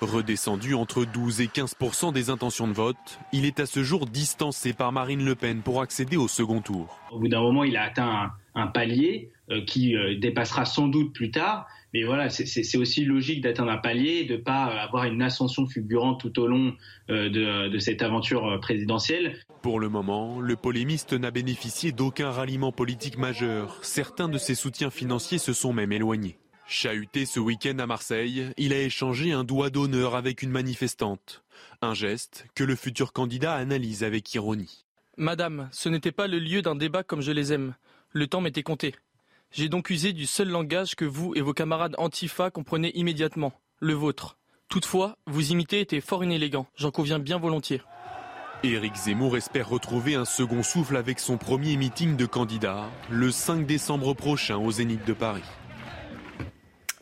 Redescendu entre 12 et 15% des intentions de vote, il est à ce jour distancé par Marine Le Pen pour accéder au second tour. Au bout d'un moment, il a atteint un, palier euh, qui euh, dépassera sans doute plus tard, mais voilà, c'est aussi logique d'atteindre un palier et de ne pas avoir une ascension fulgurante tout au long euh, de, cette aventure euh, présidentielle. Pour le moment, le polémiste n'a bénéficié d'aucun ralliement politique majeur. Certains de ses soutiens financiers se sont même éloignés. Chahuté ce week-end à Marseille, il a échangé un doigt d'honneur avec une manifestante. Un geste que le futur candidat analyse avec ironie. Madame, ce n'était pas le lieu d'un débat comme je les aime. Le temps m'était compté. J'ai donc usé du seul langage que vous et vos camarades Antifa comprenaient immédiatement, le vôtre. Toutefois, vous imiter était fort inélégant, j'en conviens bien volontiers. Éric Zemmour espère retrouver un second souffle avec son premier meeting de candidat le 5 décembre prochain au Zénith de Paris.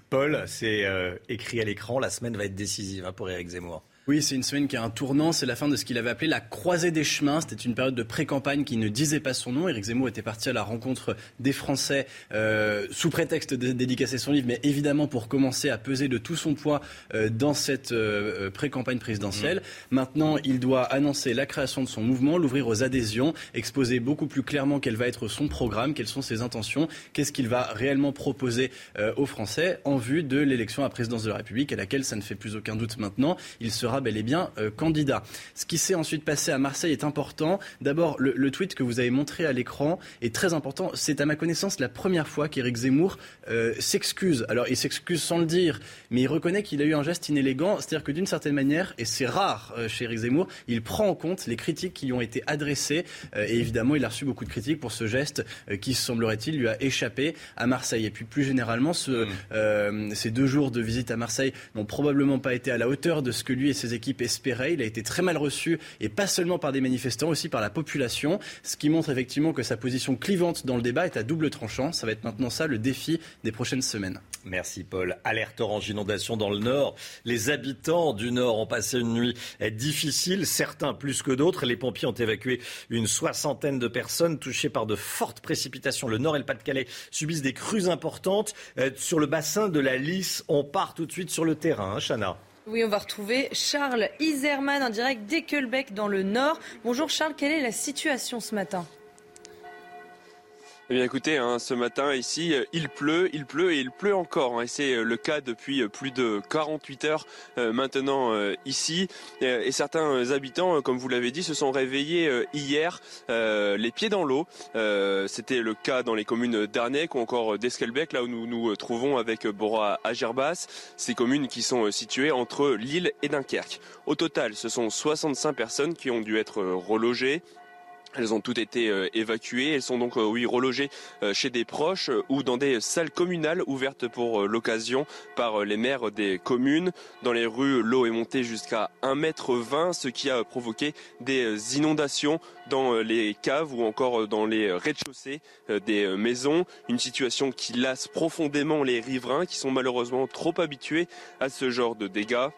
Paul, c'est euh, écrit à l'écran, la semaine va être décisive hein, pour Éric Zemmour. Oui, c'est une semaine qui a un tournant. C'est la fin de ce qu'il avait appelé la croisée des chemins. C'était une période de pré-campagne qui ne disait pas son nom. Éric Zemmour était parti à la rencontre des Français euh, sous prétexte de dédicacer son livre, mais évidemment pour commencer à peser de tout son poids euh, dans cette euh, pré-campagne présidentielle. Mmh. Maintenant, il doit annoncer la création de son mouvement, l'ouvrir aux adhésions, exposer beaucoup plus clairement quel va être son programme, quelles sont ses intentions, qu'est-ce qu'il va réellement proposer aux Français en vue de l'élection à présidence de la République, à laquelle ça ne fait plus aucun doute maintenant. Il sera sera bel et bien candidat. Ce qui s'est ensuite passé à Marseille est important. D'abord, le, le, tweet que vous avez montré à l'écran est très important. C'est à ma connaissance la première fois qu'Éric Zemmour s'excuse. Alors, il s'excuse sans le dire, mais il reconnaît qu'il a eu un geste inélégant. C'est-à-dire que d'une certaine manière, et c'est rare chez Éric Zemmour, il prend en compte les critiques qui lui ont été adressées. et évidemment, il a reçu beaucoup de critiques pour ce geste qui, semblerait-il, lui a échappé à Marseille. Et puis, plus généralement, ce, mmh. ces deux jours de visite à Marseille n'ont probablement pas été à la hauteur de ce que lui et ses équipes espéraient. Il a été très mal reçu, et pas seulement par des manifestants, aussi par la population, ce qui montre effectivement que sa position clivante dans le débat est à double tranchant. Ça va être maintenant ça le défi des prochaines semaines. Merci Paul. Alerte orange inondation dans le nord. Les habitants du nord ont passé une nuit difficile, certains plus que d'autres. Les pompiers ont évacué une soixantaine de personnes touchées par de fortes précipitations. Le nord et le Pas-de-Calais subissent des crues importantes. Euh, sur le bassin de la Lys, on part tout de suite sur le terrain, hein, Chana. Oui, on va retrouver Charles Iserman en direct d'Ekelbeck dans le Nord. Bonjour Charles, quelle est la situation ce matin? Eh bien écoutez, hein, ce matin ici, euh, il pleut, il pleut et il pleut encore. Hein, et c'est euh, le cas depuis euh, plus de 48 heures maintenant ici. Et, certains habitants, comme vous l'avez dit, se sont réveillés hier les pieds dans l'eau. C'était le cas dans les communes d'Arnec ou encore d'Esquelbec, là où nous nous trouvons avec Bora Agerbas. Ces communes qui sont situées entre Lille et Dunkerque. Au total, ce sont 65 personnes qui ont dû être relogées. Elles ont toutes été euh, évacuées. Elles sont donc euh, oui relogées euh, chez des proches ou dans des salles communales ouvertes pour l'occasion par les maires des communes. Dans les rues, l'eau est montée jusqu'à 1,20 m, ce qui a provoqué des inondations dans les caves ou encore dans les rez-de-chaussée des maisons. Une situation qui lasse profondément les riverains qui sont malheureusement trop habitués à ce genre de dégâts.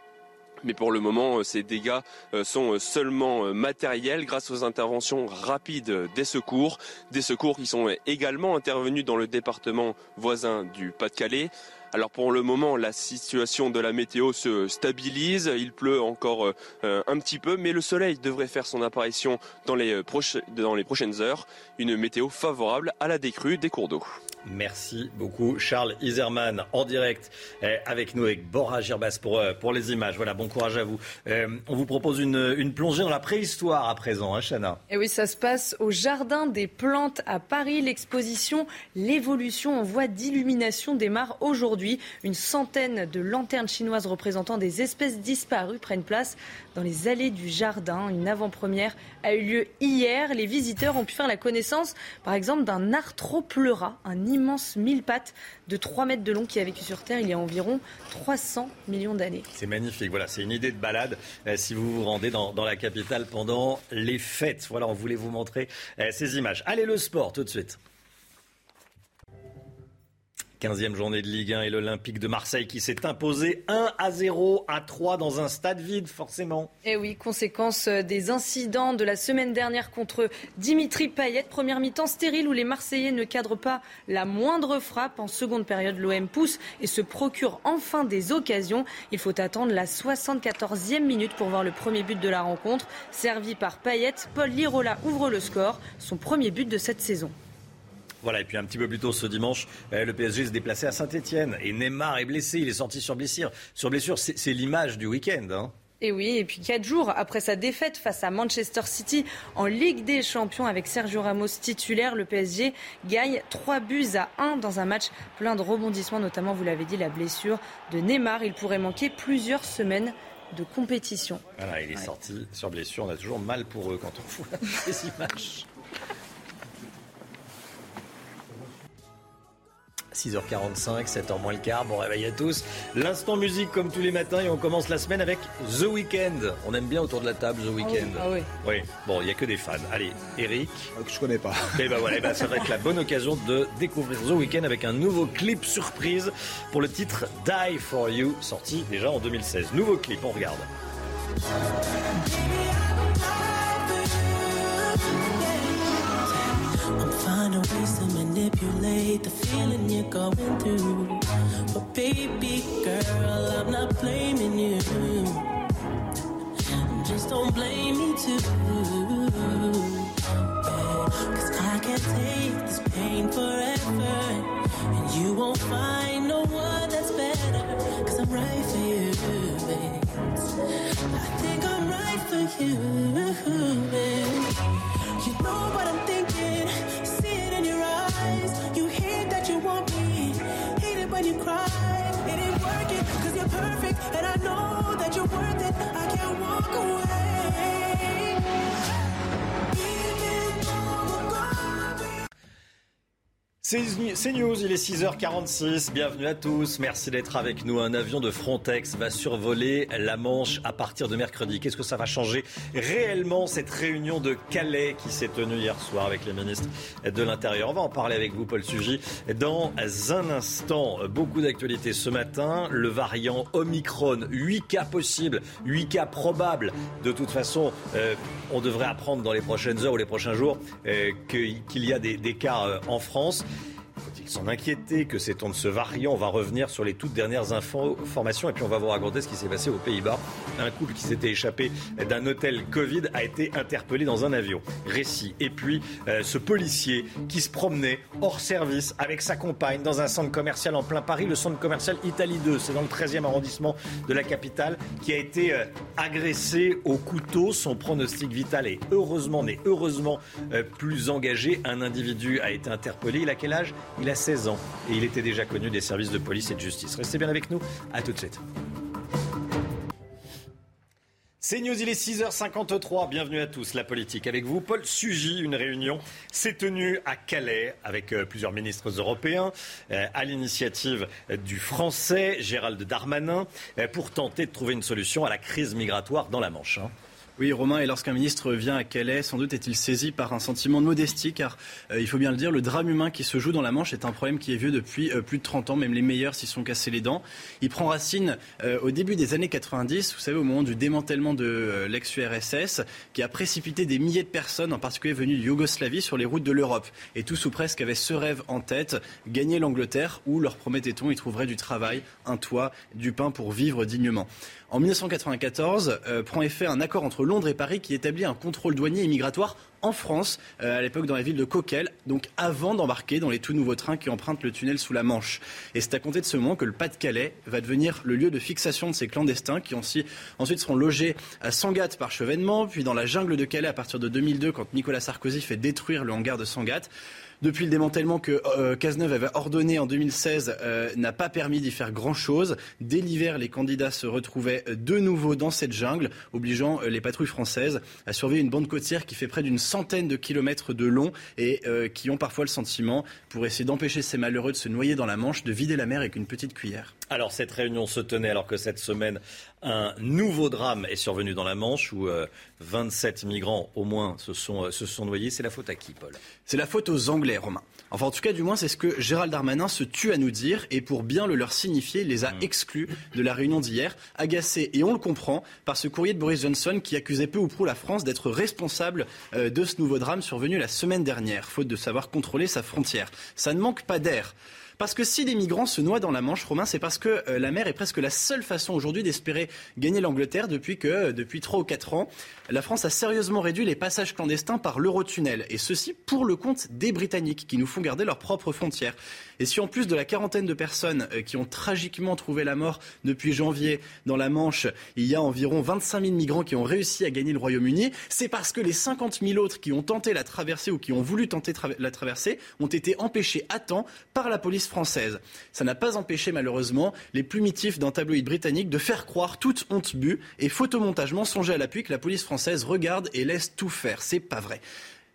Mais pour le moment, euh, ces dégâts euh, sont euh, seulement matériels grâce aux interventions rapides des secours. Des secours qui sont également intervenus dans le département voisin du Pas-de-Calais. Alors pour le moment, la situation de la météo se stabilise. Il pleut encore un petit peu, mais le soleil devrait faire son apparition dans les, dans les prochaines heures. Une météo favorable à la décrue des cours d'eau. Merci beaucoup, Charles Iserman, en direct eh, avec nous, avec Bora Girbas pour, euh, pour les images. Voilà, bon courage à vous. Euh, on vous propose une, plongée dans la préhistoire à présent, hein, Chana? Et oui, ça se passe au Jardin des Plantes à Paris. L'exposition L'évolution en voie d'illumination démarre aujourd'hui. Une centaine de lanternes chinoises représentant des espèces disparues prennent place dans les allées du jardin. Une avant-première a eu lieu hier. Les visiteurs ont pu faire la connaissance, par exemple, d'un arthropleura, un immense mille pattes de 3 mètres de long qui a vécu sur Terre il y a environ 300 millions d'années. C'est magnifique, voilà, c'est une idée de balade euh, si vous vous rendez dans, la capitale pendant les fêtes. Voilà, on voulait vous montrer euh, ces images. Allez, le sport tout de suite. 15e journée de Ligue 1 et l'Olympique de Marseille qui s'est imposé 1 à 0 à 3 dans un stade vide, forcément. Et eh oui, conséquence euh, des incidents de la semaine dernière contre Dimitri Payet. Première mi-temps stérile où les Marseillais ne cadrent pas la moindre frappe. En seconde période, l'OM pousse et se procure enfin des occasions. Il faut attendre la 74e minute pour voir le premier but de la rencontre. Servi par Payet, Paul Lirola ouvre le score, son premier but de cette saison. Voilà, et puis un petit peu plus tôt ce dimanche, euh, le PSG se déplaçait à Saint-Etienne. Et Neymar est blessé, il est sorti sur blessure. Sur blessure, c'est l'image du week-end. Hein. Et oui, et puis quatre jours après sa défaite face à Manchester City en Ligue des Champions avec Sergio Ramos titulaire, le PSG gagne 3 buts à 1 dans un match plein de rebondissements, notamment, vous l'avez dit, la blessure de Neymar. Il pourrait manquer plusieurs semaines de compétition. Voilà, il est sorti sur blessure. On a toujours mal pour eux quand on voit ces images. 6h45, 7h moins le quart. Bon réveil à tous. L'instant musique comme tous les matins et on commence la semaine avec The Weeknd. On aime bien autour de la table The Weeknd. Ah oui. oui. Bon, il n'y a que des fans. Allez, Eric. Euh, que je connais pas. Et eh ben voilà, eh ben, ça va être la bonne occasion de découvrir The Weeknd avec un nouveau clip surprise pour le titre Die For You, sorti déjà en 2016. Nouveau clip, on regarde. find a ways to manipulate the feeling you're going through. But baby girl, I'm not blaming you. Just don't blame me too. Cause I can't take this pain forever. And you won't find no one that's better. Cause I'm right for you, babe. I think I'm right for you, babe. You know what I'm thinking. when you cry. It ain't working, cause you're perfect, and I know that you're worth it. I can't walk away. C'est News, il est 6h46. Bienvenue à tous. Merci d'être avec nous. Un avion de Frontex va survoler la Manche à partir de mercredi. Qu'est-ce que ça va changer réellement cette réunion de Calais qui s'est tenue hier soir avec les ministres de l'Intérieur? On va en parler avec vous, Paul Sugy, dans un instant. Beaucoup d'actualités ce matin. Le variant Omicron, 8 cas possibles, 8 cas probables. De toute façon, euh, on devrait apprendre dans les prochaines heures ou les prochains jours euh, qu'il y a des, cas euh, en France. S'en inquiéter que c'est on de ce variant On va revenir sur les toutes dernières informations et puis on va vous raconter ce qui s'est passé aux Pays-Bas. Un couple qui s'était échappé d'un hôtel Covid a été interpellé dans un avion. Récit. Et puis euh, ce policier qui se promenait hors service avec sa compagne dans un centre commercial en plein Paris, le centre commercial Italie 2. C'est dans le 13e arrondissement de la capitale qui a été euh, agressé au couteau. Son pronostic vital est heureusement, mais heureusement euh, plus engagé. Un individu a été interpellé. Il a quel âge? Il a 16 ans et il était déjà connu des services de police et de justice. Restez bien avec nous. À tout de suite. C'est News, il est 6h53. Bienvenue à tous. La politique avec vous. Paul Sugy, une réunion s'est tenue à Calais avec euh, plusieurs ministres européens euh, à l'initiative du français Gérald Darmanin euh, pour tenter de trouver une solution à la crise migratoire dans la Manche. Oui, Romain, et lorsqu'un ministre vient à Calais, sans doute est-il saisi par un sentiment de modestie, car euh, il faut bien le dire, le drame humain qui se joue dans la Manche est un problème qui est vieux depuis euh, plus de 30 ans, même les meilleurs s'y sont cassés les dents. Il prend racine euh, au début des années 90, vous savez, au moment du démantèlement de l'ex-URSS, qui a précipité des milliers de personnes, en particulier venues de Yougoslavie, sur les routes de l'Europe. Et tous ou presque avaient ce rêve en tête, gagner l'Angleterre, où, leur promettait-on, ils trouveraient du travail, un toit, du pain pour vivre dignement. En 1994, euh, prend effet un accord entre Londres et Paris qui établit un contrôle douanier et migratoire en France, euh, à l'époque dans la ville de Coquel, donc avant d'embarquer dans les tout nouveaux trains qui empruntent le tunnel sous la Manche. Et c'est à compter de ce moment que le Pas-de-Calais va devenir le lieu de fixation de ces clandestins qui ensuite seront logés à Sangatte par Chevènement, puis dans la jungle de Calais à partir de 2002 quand Nicolas Sarkozy fait détruire le hangar de Sangatte. Depuis le démantèlement que euh, Cazeneuve avait ordonné en 2016 euh, n'a pas permis d'y faire grand-chose. Dès l'hiver, les candidats se retrouvaient de nouveau dans cette jungle, obligeant euh, les patrouilles françaises à surveiller une bande côtière qui fait près d'une centaine de kilomètres de long et qui ont parfois le sentiment, pour essayer d'empêcher ces malheureux de se noyer dans la Manche, de vider la mer avec une petite cuillère. Alors cette réunion se tenait alors que cette semaine, un nouveau drame est survenu dans la Manche où 27 migrants au moins se sont, se sont noyés. C'est la faute à qui, Paul? C'est la faute aux Anglais. Romain. Enfin, en tout cas, du moins, c'est ce que Gérald Darmanin se tue à nous dire. Et pour bien le leur signifier, il les a mmh. exclus de la réunion d'hier, agacés, et on le comprend, par ce courrier de Boris Johnson qui accusait peu ou prou la France d'être responsable euh, de ce nouveau drame survenu la semaine dernière, faute de savoir contrôler sa frontière. Ça ne manque pas d'air. Parce que si les migrants se noient dans la Manche, Romain, c'est parce que euh, la mer est presque la seule façon aujourd'hui d'espérer gagner l'Angleterre depuis que, euh, depuis 3 ou 4 ans, la France a sérieusement réduit les passages clandestins par l'Eurotunnel. Et ceci pour le compte des Britanniques qui nous font garder leurs propres frontières. Et si en plus de la quarantaine de personnes euh, qui ont tragiquement trouvé la mort depuis janvier dans la Manche, il y a environ 25 000 migrants qui ont réussi à gagner le Royaume-Uni, c'est parce que les 50 000 autres qui ont tenté la traversée ou qui ont voulu tenter la traversée ont été empêchés à temps par la police française. Ça n'a pas empêché malheureusement les plumitifs d'un tabloïd britannique de faire croire toute honte bu et photomontage mensonger à l'appui que la police française regarde et laisse tout faire. C'est pas vrai.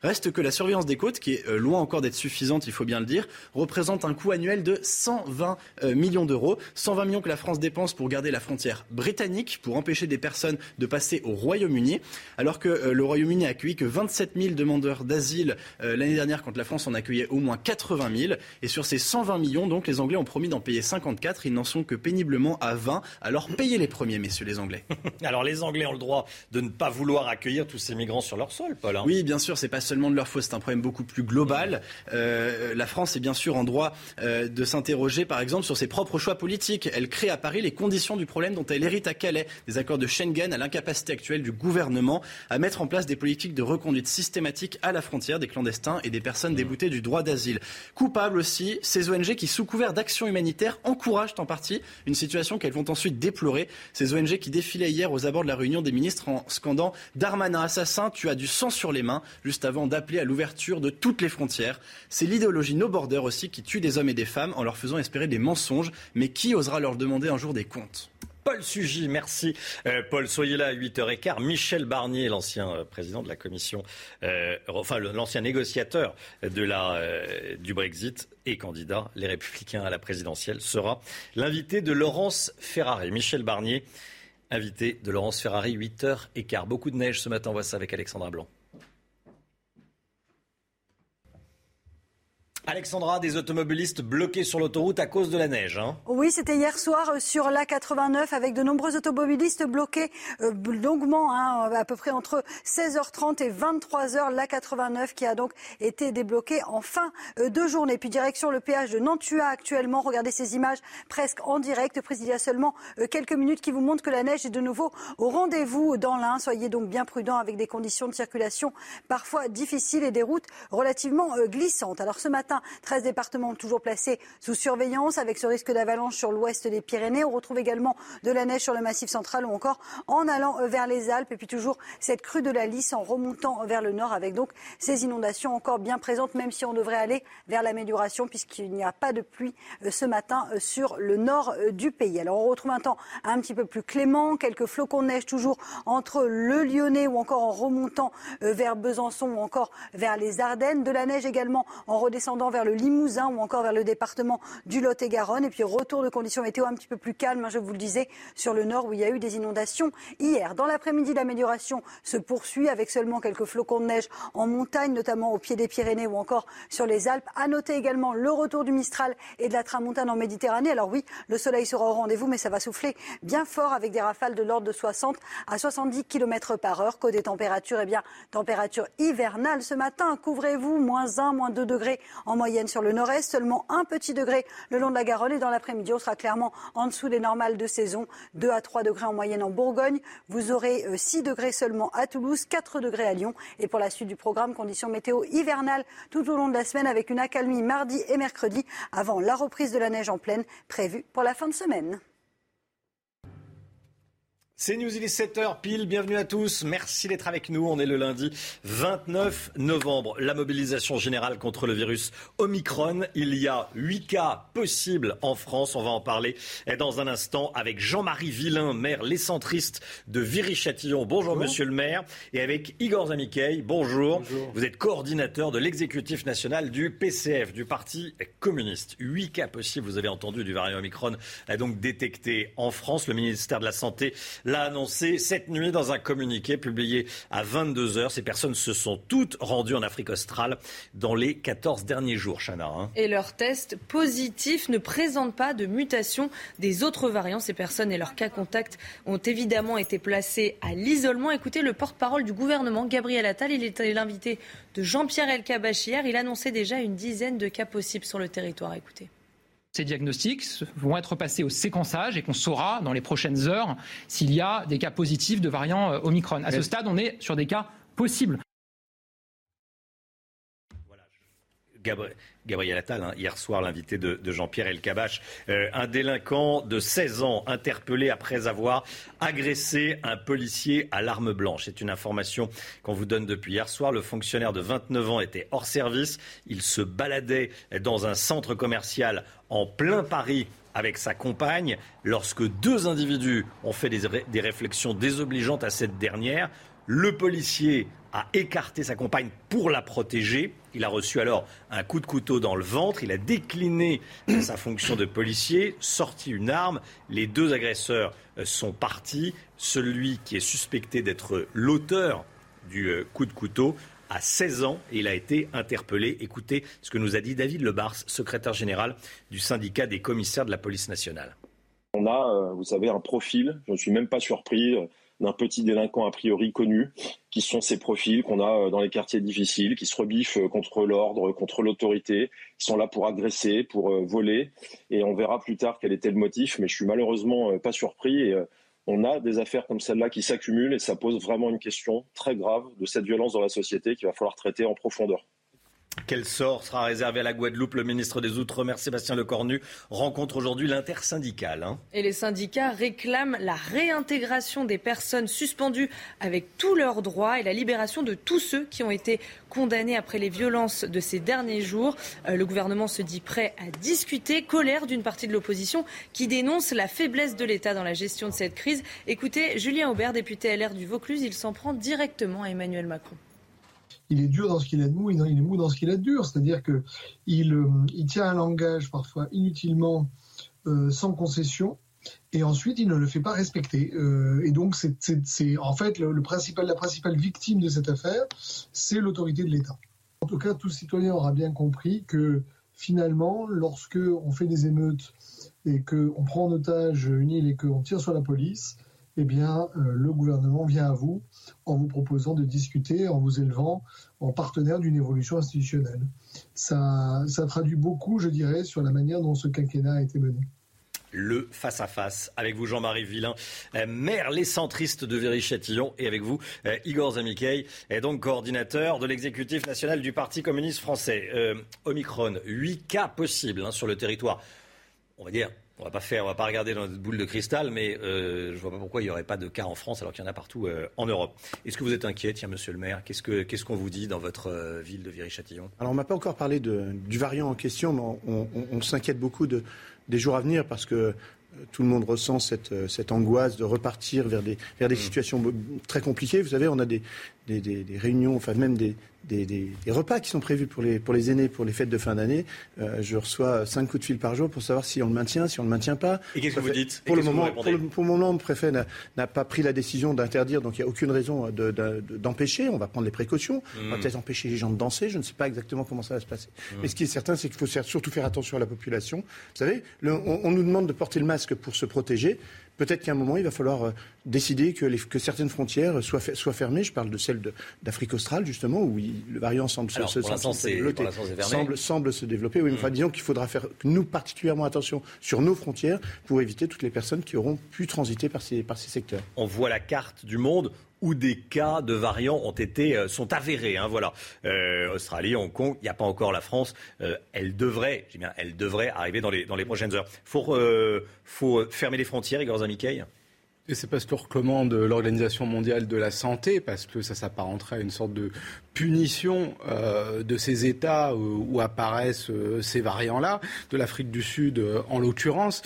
Reste que la surveillance des côtes, qui est euh, loin encore d'être suffisante, il faut bien le dire, représente un coût annuel de 120 euh, millions d'euros. 120 millions que la France dépense pour garder la frontière britannique, pour empêcher des personnes de passer au Royaume-Uni, alors que euh, le Royaume-Uni a accueilli que 27 000 demandeurs d'asile l'année dernière, quand la France en accueillait au moins 80 000. Et sur ces 120 millions, donc, les Anglais ont promis d'en payer 54. Ils n'en sont que péniblement à 20. Alors payez les premiers, messieurs les Anglais. alors les Anglais ont le droit de ne pas vouloir accueillir tous ces migrants sur leur sol, Paul. Hein. Oui, bien sûr, c'est pas seulement de leur faute, c'est un problème beaucoup plus global. Euh, la France est bien sûr en droit euh, de s'interroger, par exemple, sur ses propres choix politiques. Elle crée à Paris les conditions du problème dont elle hérite à Calais, des accords de Schengen, à l'incapacité actuelle du gouvernement à mettre en place des politiques de reconduite systématique à la frontière des clandestins et des personnes déboutées du droit d'asile. Coupable aussi, ces ONG qui, sous couvert d'action humanitaire, encouragent en partie une situation qu'elles vont ensuite déplorer. Ces ONG qui défilaient hier aux abords de la réunion des ministres en scandant Darmanin assassin, tu as du sang sur les mains, juste avant d'appeler à l'ouverture de toutes les frontières. C'est l'idéologie no border aussi qui tue des hommes et des femmes en leur faisant espérer des mensonges. Mais qui osera leur demander un jour des comptes? Paul Sugy. Merci euh, Paul. Soyez là à 8h15. Michel Barnier, l'ancien euh, président de la commission, euh, enfin l'ancien négociateur de la, du Brexit et candidat Les Républicains à la présidentielle, sera l'invité de Laurence Ferrari. Michel Barnier, invité de Laurence Ferrari, 8h15. Beaucoup de neige ce matin, on voit ça avec Alexandra Blanc. Alexandra, des automobilistes bloqués sur l'autoroute à cause de la neige. Hein. Oui, c'était hier soir euh, sur l'A89 avec de nombreux automobilistes bloqués euh, longuement, hein, à peu près entre 16h30 et 23h. L'A89 qui a donc été débloqué en fin euh, de journée. Puis direction le péage de Nantua actuellement. Regardez ces images presque en direct. Prise il y a seulement quelques minutes qui vous montrent que la neige est de nouveau au rendez-vous dans l'Ain. Soyez donc bien prudents avec des conditions de circulation parfois difficiles et des routes relativement glissantes. Alors ce matin, 13 départements toujours placés sous surveillance avec ce risque d'avalanche sur l'ouest des Pyrénées. On retrouve également de la neige sur le massif central ou encore en allant euh, vers les Alpes. Et puis toujours cette crue de la Lys en remontant vers le nord avec donc ces inondations encore bien présentes, même si on devrait aller vers l'amélioration puisqu'il n'y a pas de pluie euh, ce matin euh, sur le nord du pays. Alors on retrouve un temps un petit peu plus clément, quelques flocons de neige toujours entre le Lyonnais ou encore en remontant vers Besançon ou encore vers les Ardennes. De la neige également en redescendant vers le Limousin ou encore vers le département du Lot-et-Garonne. Et puis retour de conditions météo un petit peu plus calmes, hein, je vous le disais, sur le nord où il y a eu des inondations hier. Dans l'après-midi, l'amélioration se poursuit avec seulement quelques flocons de neige en montagne, notamment au pied des Pyrénées ou encore sur les Alpes. À noter également le retour du Mistral et de la Tramontane en Méditerranée. Alors oui, le soleil sera au rendez-vous, mais ça va souffler bien fort avec des rafales de l'ordre de 60 à 70 km par heure. Côté température, eh bien, température hivernale ce matin. Couvrez-vous, moins 1, moins 2 degrés en moyenne sur le nord-est, seulement un petit degré le long de la Garonne et dans l'après-midi, on sera clairement en dessous des normales de saison, 2 à 3 degrés en moyenne en Bourgogne. Vous aurez 6 euh, degrés seulement à Toulouse, 4 degrés à Lyon. Et pour la suite du programme, conditions météo hivernales tout au long de la semaine avec une accalmie mardi et mercredi avant la reprise de la neige en pleine prévue pour la fin de semaine. C'est News, il est 7h pile. Bienvenue à tous. Merci d'être avec nous. On est le lundi 29 novembre. La mobilisation générale contre le virus Omicron. Il y a 8 cas possibles en France. On va en parler dans un instant avec Jean-Marie Villain, maire les centristes de Viry-Châtillon. Bonjour, monsieur le maire. Et avec Igor. Bonjour. Bonjour. Vous êtes coordinateur de l'exécutif national du PCF, du Parti communiste. 8 cas possibles, vous avez entendu, du variant Omicron, donc détecté en France. Le ministère de la Santé l'a annoncé cette nuit dans un communiqué publié à 22h. Ces personnes se sont toutes rendues en Afrique australe dans les 14 derniers jours, Chana. Hein. Et leurs tests positifs ne présentent pas de mutation des autres variants. Ces personnes et leurs cas contacts ont évidemment été placés à l'isolement. Écoutez le porte-parole du gouvernement, Gabriel Attal. Il était l'invité de Jean-Pierre Elkabbach hier. Il annonçait déjà une dizaine de cas possibles sur le territoire. Écoutez. Ces diagnostics vont être passés au séquençage et qu'on saura dans les prochaines heures s'il y a des cas positifs de variants euh, Omicron. À ce stade, on est sur des cas possibles. Gabriel Attal, hein, hier soir, l'invité de, Jean-Pierre Elkabach, euh, un délinquant de 16 ans interpellé après avoir agressé un policier à l'arme blanche. C'est une information qu'on vous donne depuis hier soir. Le fonctionnaire de 29 ans était hors service. Il se baladait dans un centre commercial en plein Paris avec sa compagne lorsque deux individus ont fait des réflexions désobligeantes à cette dernière. Le policier a écarté sa compagne pour la protéger. Il a reçu alors un coup de couteau dans le ventre. Il a décliné sa fonction de policier, sorti une arme. Les deux agresseurs euh, sont partis. Celui qui est suspecté d'être l'auteur du euh, coup de couteau a 16 ans il a été interpellé. Écoutez ce que nous a dit David Lebars, secrétaire général du syndicat des commissaires de la police nationale. On a, euh, vous savez, un profil, je ne suis même pas surpris, d'un petit délinquant a priori connu, qui sont ces profils qu'on a euh, dans les quartiers difficiles, qui se rebiffent euh, contre l'ordre, contre l'autorité, qui sont là pour agresser, pour euh, voler. Et on verra plus tard quel était le motif, mais je suis malheureusement pas surpris. On a des affaires comme celle-là qui s'accumulent et ça pose vraiment une question très grave de cette violence dans la société qu'il va falloir traiter en profondeur. Quel sort sera réservé à la Guadeloupe? Le ministre des Outre-mer, Sébastien Lecornu, rencontre aujourd'hui l'intersyndicale. Hein. Et les syndicats réclament la réintégration des personnes suspendues avec tous leurs droits et la libération de tous ceux qui ont été condamnés après les violences de ces derniers jours. Euh, le gouvernement se dit prêt à discuter. Colère d'une partie de l'opposition qui dénonce la faiblesse de l'État dans la gestion de cette crise. Écoutez, Julien Aubert, député LR du Vaucluse, il s'en prend directement à Emmanuel Macron il est dur dans ce qu'il a de mou, il est mou dans ce qu'il a de dur. C'est-à-dire que il, euh, tient un langage parfois inutilement euh, sans concession, et ensuite il ne le fait pas respecter. Euh, et donc en fait la principale victime de cette affaire, c'est l'autorité de l'État. En tout cas, tout citoyen aura bien compris que finalement, lorsque on fait des émeutes et qu'on prend en otage une île et qu'on tire sur la police, eh bien, euh, le gouvernement vient à vous en vous proposant de discuter, en vous élevant en partenaire d'une évolution institutionnelle. Ça, ça traduit beaucoup, je dirais, sur la manière dont ce quinquennat a été mené le face-à-face. Avec vous, Jean-Marie Villain, euh, maire les centristes de Viry-Châtillon, et avec vous, euh, Igor Zamikey, donc coordinateur de l'exécutif national du Parti communiste français. Omicron, 8 cas possibles hein, sur le territoire. On va dire on va pas faire, on va pas regarder dans notre boule de cristal, mais euh, je vois pas pourquoi il n'y aurait pas de cas en France alors qu'il y en a partout euh, en Europe. Est-ce que vous êtes inquiet, tiens, Monsieur le Maire? Qu'est-ce que qu'est-ce qu'on vous dit dans votre euh, ville de Viry-Châtillon? Alors on m'a pas encore parlé du variant en question, mais on, s'inquiète beaucoup de, des jours à venir parce que euh, tout le monde ressent cette, cette angoisse de repartir vers des, vers des mmh. situations très compliquées. Vous savez, on a des, des, des, des réunions, enfin même des, des, des, repas qui sont prévus pour les, pour les aînés pour les fêtes de fin d'année. Euh, je reçois cinq coups de fil par jour pour savoir si on le maintient, si on ne le maintient pas. Et qu'est-ce que vous dites pour le, moment, pour, le, pour, le, moment, le préfet n'a pas pris la décision d'interdire, donc il n'y a aucune raison d'empêcher. on va prendre les précautions. On va hmm. peut-être empêcher les gens de danser. Je ne sais pas exactement comment ça va se passer. Hmm. Mais ce qui est certain, c'est qu'il faut surtout faire attention à la population. Vous savez, on, on nous demande de porter le masque pour se protéger. Peut-être qu'à un moment, il va falloir euh, décider que, certaines frontières soient, fermées. Je parle de celle d'Afrique australe, justement, où le variant semble se, semble, se développer. Oui, mais enfin, mm. disons qu'il faudra faire, nous, particulièrement attention sur nos frontières pour éviter toutes les personnes qui auront pu transiter par ces, par ces secteurs. On voit la carte du monde où des cas de variants ont été, euh, sont avérés. Hein, voilà. Euh, Australie, Hong Kong, il n'y a pas encore la France. Euh, elle devrait, bien, elle devrait arriver dans les, dans les prochaines heures. Faut, faut fermer les frontières, Igor Zamikey et c'est parce que recommande l'Organisation mondiale de la santé, parce que ça s'apparenterait à une sorte de punition de ces États où, apparaissent ces variants-là, de l'Afrique du Sud en l'occurrence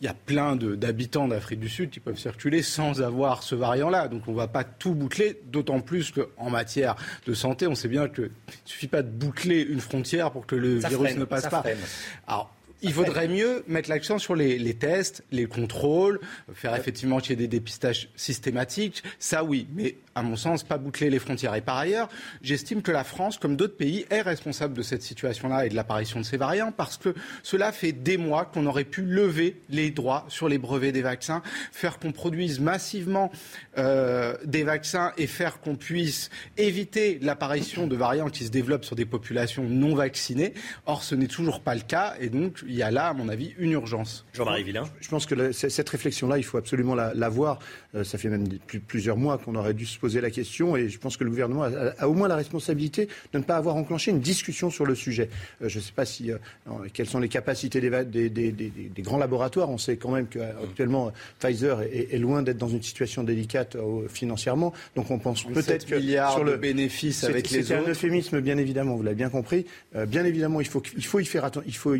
il y a plein d'habitants d'Afrique du Sud qui peuvent circuler sans avoir ce variant-là. Donc on ne va pas tout boucler, d'autant plus qu'en matière de santé, on sait bien qu'il ne suffit pas de boucler une frontière pour que le virus ne passe pas. Alors, il vaudrait mieux mettre l'accent sur les, tests, les contrôles, faire effectivement qu'il y ait des dépistages systématiques. Ça, oui. Mais à mon sens, pas boucler les frontières. Et par ailleurs, j'estime que la France, comme d'autres pays, est responsable de cette situation-là et de l'apparition de ces variants parce que cela fait des mois qu'on aurait pu lever les droits sur les brevets des vaccins, faire qu'on produise massivement euh, des vaccins et faire qu'on puisse éviter l'apparition de variants qui se développent sur des populations non vaccinées. Or, ce n'est toujours pas le cas et donc il y a là, à mon avis, une urgence. Jean-Marie Villain. Je pense que cette réflexion-là, il faut absolument la, voir. Euh, ça fait même plusieurs mois qu'on aurait dû se poser la question et je pense que le gouvernement a, au moins la responsabilité de ne pas avoir enclenché une discussion sur le sujet. Euh, je ne sais pas si, euh, quelles sont les capacités des, des, grands laboratoires. On sait quand même qu'actuellement, Pfizer est, loin d'être dans une situation délicate financièrement. Donc on pense peut-être que sur le bénéfice avec les autres. C'est un euphémisme, bien évidemment, vous l'avez bien compris. bien évidemment, il faut, il faut y faire attention. Il faut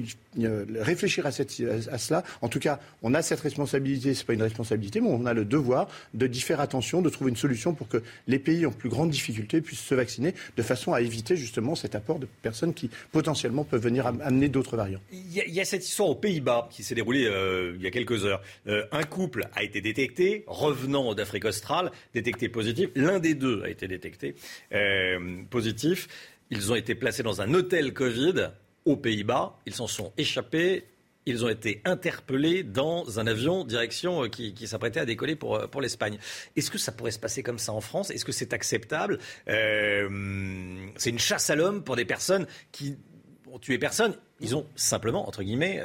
réfléchir à, cela. En tout cas, on a cette responsabilité, ce n'est pas une responsabilité, mais on a le devoir de faire attention, de trouver une solution pour que les pays en plus grande difficulté puissent se vacciner, de façon à éviter justement cet apport de personnes qui potentiellement peuvent venir amener d'autres variants. Il y, a, cette histoire aux Pays-Bas qui s'est déroulée euh, il y a quelques heures. Euh, un couple a été détecté, revenant d'Afrique australe, détecté positif. L'un des deux a été détecté euh, positif. Ils ont été placés dans un hôtel Covid aux Pays-Bas. Ils s'en sont échappés. Ils ont été interpellés dans un avion direction euh, qui, s'apprêtait à décoller pour, euh, pour l'Espagne. Est-ce que ça pourrait se passer comme ça en France? Est-ce que c'est acceptable? Euh, C'est une chasse à l'homme pour des personnes qui ont tué personne. Ils ont simplement, entre guillemets,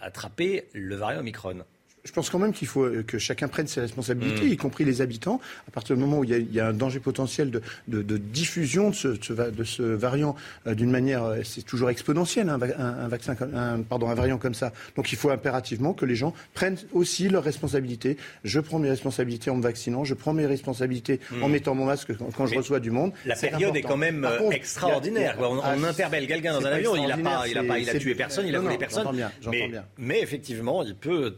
attrapé le variant Omicron. Je pense quand même qu'il faut euh, que chacun prenne ses responsabilités, mm. y compris les habitants. À partir du moment où il y a, un danger potentiel de, diffusion de ce, de ce variant euh, d'une manière, euh, c'est toujours exponentiel, un, un, vaccin, un, pardon, un variant comme ça. Donc il faut impérativement que les gens prennent aussi leurs responsabilités. Je prends mes responsabilités en me vaccinant, je prends mes responsabilités en mm. mettant mon masque quand, je reçois du monde. La période est quand même extraordinaire. on, ah, interpelle quelqu'un dans un avion, il n'a pas, il a pas, il a tué personne, il a volé personne. Bien, mais, bien. mais effectivement, il peut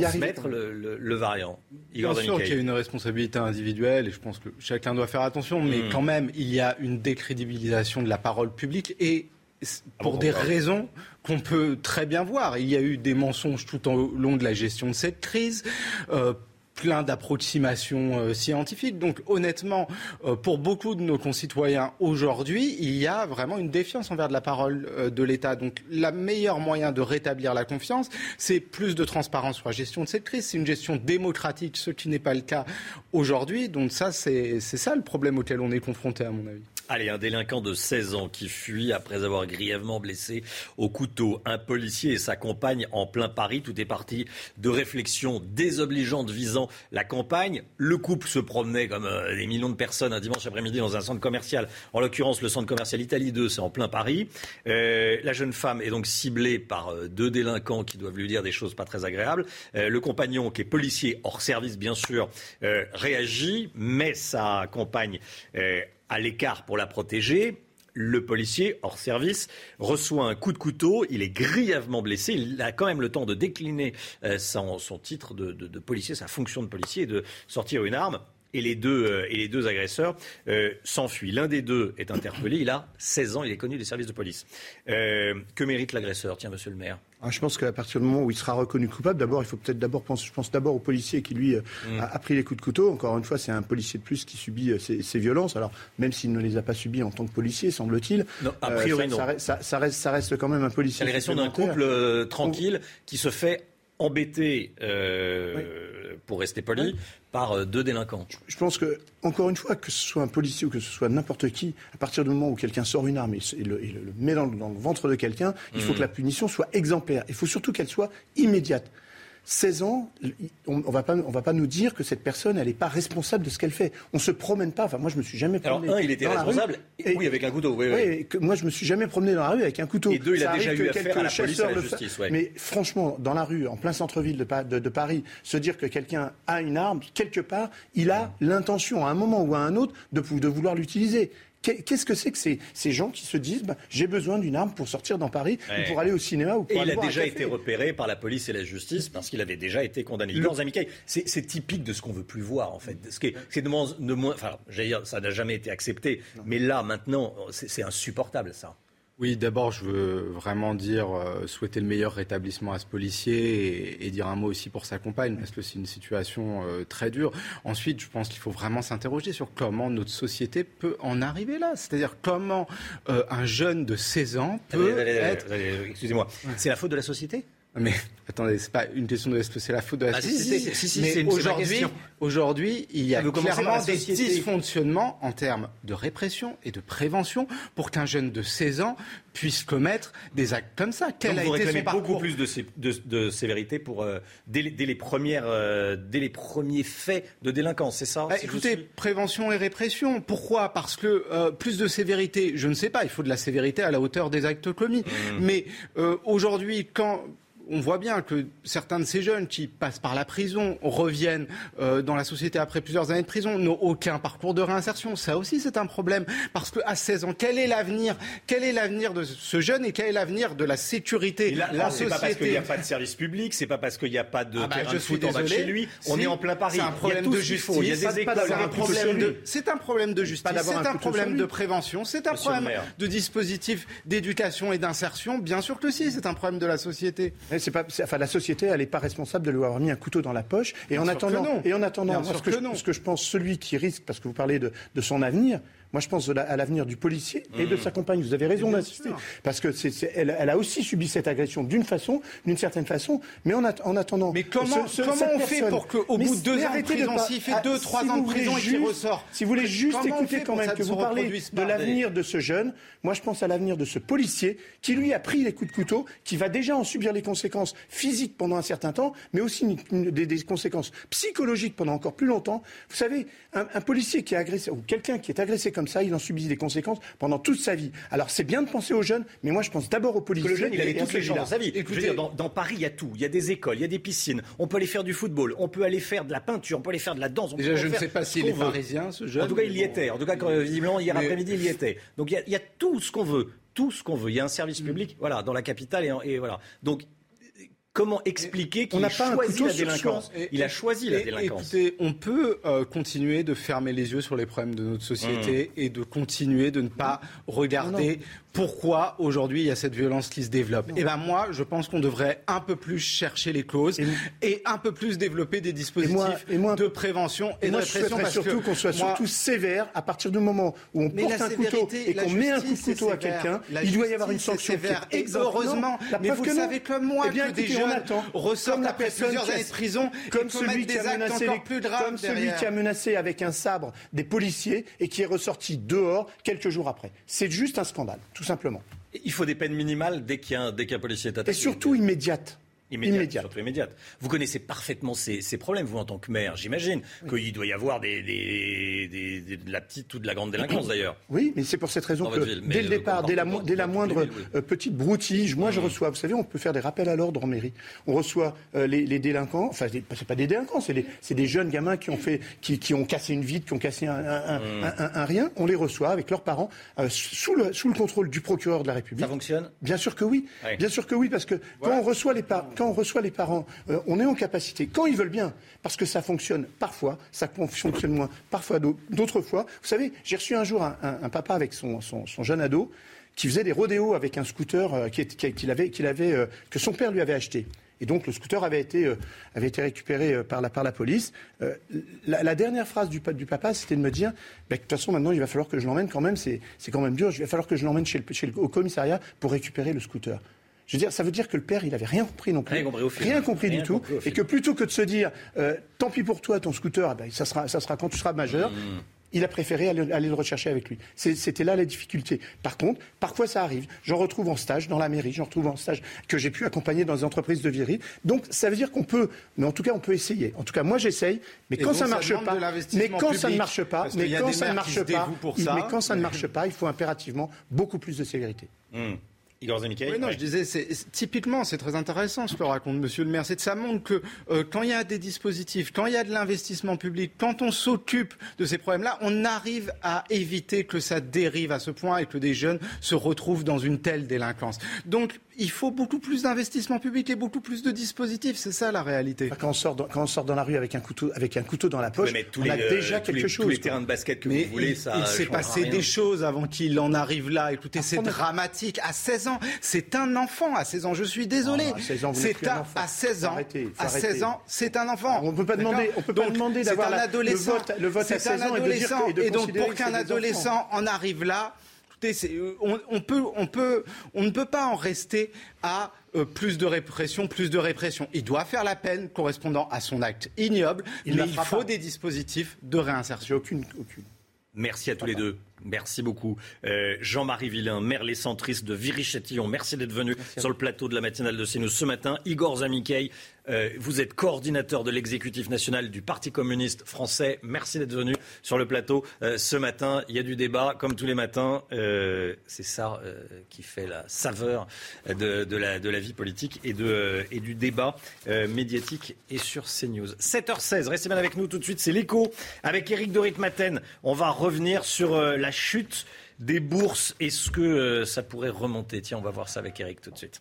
transmettre le, variant. Bien sûr qu'il y a une responsabilité individuelle et je pense que chacun doit faire attention, mais hmm. quand même, il y a une décrédibilisation de la parole publique et ah pour des raisons qu'on peut très bien voir. Il y a eu des mensonges tout au long de la gestion de cette crise. Euh, plein d'approximations euh, scientifiques. Donc honnêtement, euh, pour beaucoup de nos concitoyens aujourd'hui, il y a vraiment une défiance envers de la parole euh, de l'État. Donc le meilleur moyen de rétablir la confiance, c'est plus de transparence sur la gestion de cette crise. C'est une gestion démocratique, ce qui n'est pas le cas aujourd'hui. Donc ça, c'est ça le problème auquel on est confronté à mon avis. Allez, un délinquant de 16 ans qui fuit après avoir grièvement blessé au couteau un policier et sa compagne en plein Paris. Tout est parti de réflexions désobligeantes visant la campagne. Le couple se promenait comme euh, des millions de personnes un dimanche après-midi dans un centre commercial. En l'occurrence, le centre commercial Italie 2, c'est en plein Paris. Euh, la jeune femme est donc ciblée par euh, deux délinquants qui doivent lui dire des choses pas très agréables. le compagnon, qui est policier hors service, bien sûr, réagit, mais sa compagne à l'écart pour la protéger. Le policier, hors service, reçoit un coup de couteau. Il est grièvement blessé. Il a quand même le temps de décliner euh, son, titre de, policier, sa fonction de policier, et de sortir une arme et les deux, euh, et agresseurs euh, s'enfuient. L'un des deux est interpellé, il a 16 ans, il est connu des services de police. Que mérite l'agresseur, tiens, monsieur le maire? Ah, je pense qu'à partir du moment où il sera reconnu coupable, d'abord, il faut peut-être d'abord penser, je pense d'abord au policier qui lui mm. a, pris les coups de couteau. Encore une fois, c'est un policier de plus qui subit ces, violences. Alors, même s'il ne les a pas subies en tant que policier, semble-t-il. a priori, ça, non. Ça, reste, ça reste quand même un policier. L'agression d'un couple tranquille qui se fait embêter, pour rester poli, par euh, deux délinquants. Je pense que, encore une fois, que ce soit un policier ou que ce soit n'importe qui, à partir du moment où quelqu'un sort une arme et, le, met dans, dans, le ventre de quelqu'un, il faut mmh. que la punition soit exemplaire. Il faut surtout qu'elle soit immédiate. 16 ans, on ne va, pas, va pas nous dire que cette personne, elle n'est pas responsable de ce qu'elle fait. On ne se promène pas. Enfin, moi, je me suis jamais promené. Alors, un, il était responsable, oui, avec un couteau. Oui, moi, je me suis jamais promené dans la rue avec un couteau. Et deux, il a déjà eu affaire à la police à la justice. Mais franchement, dans la rue, en plein centre-ville de, de, Paris, se dire que quelqu'un a une arme, quelque part, il a l'intention, à un moment ou à un autre, de, de vouloir l'utiliser. Qu'est-ce que c'est que ces, ces, gens qui se disent bah, j'ai besoin d'une arme pour sortir dans Paris ou pour aller au cinéma ou pour Et il a déjà été repéré par la police et la justice parce qu'il avait déjà été condamné. Le... C'est typique de ce qu'on veut plus voir en fait. Ce qui est, de moins, de moins, enfin, dire, ça n'a jamais été accepté, mais là maintenant, c'est insupportable ça. Oui, d'abord, je veux vraiment dire, euh, souhaiter le meilleur rétablissement à ce policier et, dire un mot aussi pour sa compagne, parce que c'est une situation euh, très dure. Ensuite, je pense qu'il faut vraiment s'interroger sur comment notre société peut en arriver là. C'est-à-dire comment euh, un jeune de 16 ans peut être... Excusez-moi, c'est la faute de la société? Mais attendez, c'est pas une question de est-ce que c'est la faute de la ah, société. Si, si, mais aujourd'hui, aujourd'hui, il y a clairement des dysfonctionnements en termes de répression et de prévention pour qu'un jeune de 16 ans puisse commettre des actes comme ça. Quel a vous été son beaucoup plus de, de, de, sévérité pour euh, dès, les, premières, euh, dès les premiers faits de délinquance, c'est ça bah, Écoutez, prévention et répression. Pourquoi? Parce que euh, plus de sévérité, je ne sais pas. Il faut de la sévérité à la hauteur des actes commis. Mmh. Mais aujourd'hui, quand on voit bien que certains de ces jeunes qui passent par la prison reviennent euh, dans la société après plusieurs années de prison, n'ont aucun parcours de réinsertion. Ça aussi, c'est un problème. Parce qu'à 16 ans, quel est l'avenir? Quel est l'avenir de ce jeune et quel est l'avenir de la sécurité là, la C'est pas parce qu'il n'y a pas de service public, c'est pas parce qu'il n'y a pas de ah bah, terrain de foot en bas de chez lui. On est en plein Paris. C'est un problème de justice. Il y a des écoles. C'est un problème de justice. C'est un problème de prévention. C'est un problème de dispositif d'éducation et d'insertion. Bien sûr que si, c'est un problème de la société c'est pas, enfin, la société, elle n'est pas responsable de lui avoir mis un couteau dans la poche. Et en attendant, et en attendant, ce, que je, ce, que je, pense, celui qui risque, parce que vous parlez de, de son avenir, Moi, je pense à l'avenir du policier et de sa compagne. Vous avez raison d'insister. Parce que c'est, elle, a aussi subi cette agression d'une façon, d'une certaine façon. Mais en, en attendant. Mais comment, comment on fait pour qu'au bout de deux ans de prison, s'il fait deux, trois ans de prison et qu'il ressort Si vous voulez juste écouter quand même que vous parlez de l'avenir de ce jeune, moi je pense à l'avenir de ce policier qui lui a pris les coups de couteau, qui va déjà en subir les conséquences physiques pendant un certain temps, mais aussi des, conséquences psychologiques pendant encore plus longtemps. Vous savez, un, un policier qui est agressé, ou quelqu'un qui est agressé comme ça, il en subit des conséquences pendant toute sa vie. Alors c'est bien de penser aux jeunes, mais moi je pense d'abord aux policiers. le jeune, il avait toutes les chances dans sa vie. Dire, dans, Paris, il y a tout. Il y a des écoles, il y a des piscines. On peut aller faire du football, on peut aller faire de la peinture, on peut aller faire de la danse. Déjà, je ne sais pas s'il est parisien, ce jeune. En tout cas, il y était. En tout cas, visiblement, hier après-midi, il y était. Donc il y, a, tout ce qu'on veut tout ce qu'on veut. Il y a un service mm. public, voilà, dans la capitale et, et voilà. Donc Comment expliquer qu'il a choisi la délinquance Il a choisi la délinquance. Écoutez, on peut euh, continuer de fermer les yeux sur les problèmes de notre société mmh. et de continuer de ne pas regarder pourquoi aujourd'hui il y a cette violence qui se développe. Et eh ben moi, je pense qu'on devrait un peu plus chercher les causes et, un peu plus développer des dispositifs de prévention et, de répression. Parce surtout qu'on soit surtout sévère à partir du moment où on porte un couteau et qu'on met un coup de couteau à quelqu'un. Il doit y avoir une sanction sévère. Et heureusement, mais vous savez comme moi eh que des jeunes ressortent après plusieurs années de prison comme celui qui a menacé comme celui qui a menacé avec un sabre des policiers et qui est ressorti dehors quelques jours après. C'est juste un scandale simplement. Il faut des peines minimales dès qu'un policier est attaqué. Et surtout immédiates. Immédiate, Surtout immédiate. Vous connaissez parfaitement ces, problèmes, vous, en tant que maire, j'imagine, qu'il doit y avoir des, de la petite ou de la grande délinquance, d'ailleurs. Oui, mais c'est pour cette raison que, dès le départ, dès la, dès la moindre euh, petite broutille, moi, je mmh. reçois, vous savez, on peut faire des rappels à l'ordre en mairie. On reçoit euh, les, délinquants, enfin, c'est pas des délinquants, c'est des jeunes gamins qui ont, fait, qui, ont cassé une vitre, qui ont cassé un, mmh. rien. On les reçoit avec leurs parents, euh, sous, le, sous le contrôle du procureur de la République. Ça fonctionne? Bien sûr que oui. Bien sûr que oui, parce que quand on reçoit les parents quand on reçoit les parents, euh, on est en capacité, quand ils veulent bien, parce que ça fonctionne parfois, ça fonctionne moins, parfois d'autres fois. Vous savez, j'ai reçu un jour un, papa avec son, jeune ado qui faisait des rodéos avec un scooter euh, qu'il avait, avait euh, que son père lui avait acheté. Et donc le scooter avait été, récupéré par la, police. la, dernière phrase du, papa, c'était de me dire, bah, de toute façon maintenant il va falloir que je l'emmène quand même, c'est quand même dur, il va falloir que je l'emmène chez au commissariat pour récupérer le scooter. Je veux dire, ça veut dire que le père, il n'avait rien compris non plus. Rien compris, du tout. et que plutôt que de se dire, euh, tant pis pour toi, ton scooter, eh ben, ça, sera, ça sera quand tu seras majeur. Mmh. Il a préféré aller, le rechercher avec lui. C'était là la difficulté. Par contre, parfois ça arrive. J'en retrouve en stage dans la mairie, j'en retrouve en stage que j'ai pu accompagner dans des entreprises de Viry. Donc ça veut dire qu'on peut, mais en tout cas on peut essayer. En tout cas moi j'essaye, mais quand ça, marche pas, mais quand ça ne marche pas, mais quand ça ne marche pas, mais quand ça ne marche pas, il faut impérativement beaucoup plus de sévérité. Mmh. Igor Oui, non, je disais, c'est, typiquement, c'est très intéressant ce que raconte Monsieur le maire. C'est que ça montre que euh, quand il y a des dispositifs, quand il y a de l'investissement public, quand on s'occupe de ces problèmes-là, on arrive à éviter que ça dérive à ce point et que des jeunes se retrouvent dans une telle délinquance. Donc, il faut beaucoup plus d'investissement public et beaucoup plus de dispositifs. C'est ça la réalité. Quand on sort dans, quand on sort dans la rue avec un couteau, avec un couteau dans la poche, on a déjà quelque chose. Tous les terrains de basket que vous voulez, ça. Il s'est passé des choses avant qu'il en arrive là. Écoutez, c'est dramatique. À 16 ans, c'est un enfant. À 16 ans, je suis désolé. à 16 ans, c'est un, à 16 ans. à 16 ans, c'est un enfant. On peut pas demander, on peut pas demander d'avoir le vote, le vote à 16 ans et de dire que, et donc pour qu'un adolescent en arrive là euh, on, peut, on, peut, on ne peut pas en rester à euh, plus de répression, plus de répression. Il doit faire la peine correspondant à son acte ignoble, il mais il faut des dispositifs de réinsertion. Aucune, aucune. Merci à tous les deux. Merci beaucoup. Euh, Jean-Marie Villain, maire les centristes de Viry-Châtillon, merci d'être venu sur le plateau de la matinale de CNews ce matin. Igor Zamikey, euh, vous êtes coordinateur de l'exécutif national du Parti communiste français. Merci d'être venu sur le plateau euh, ce matin. Il y a du débat, comme tous les matins. Euh, c'est ça qui fait la saveur de, la, vie politique et, du débat médiatique et sur CNews. 7h16, restez bien avec nous tout de suite. C'est l'écho avec Eric Dorit-Maten. On va revenir sur la chute des bourses. Est-ce que ça pourrait remonter? Tiens, on va voir ça avec Eric tout de suite.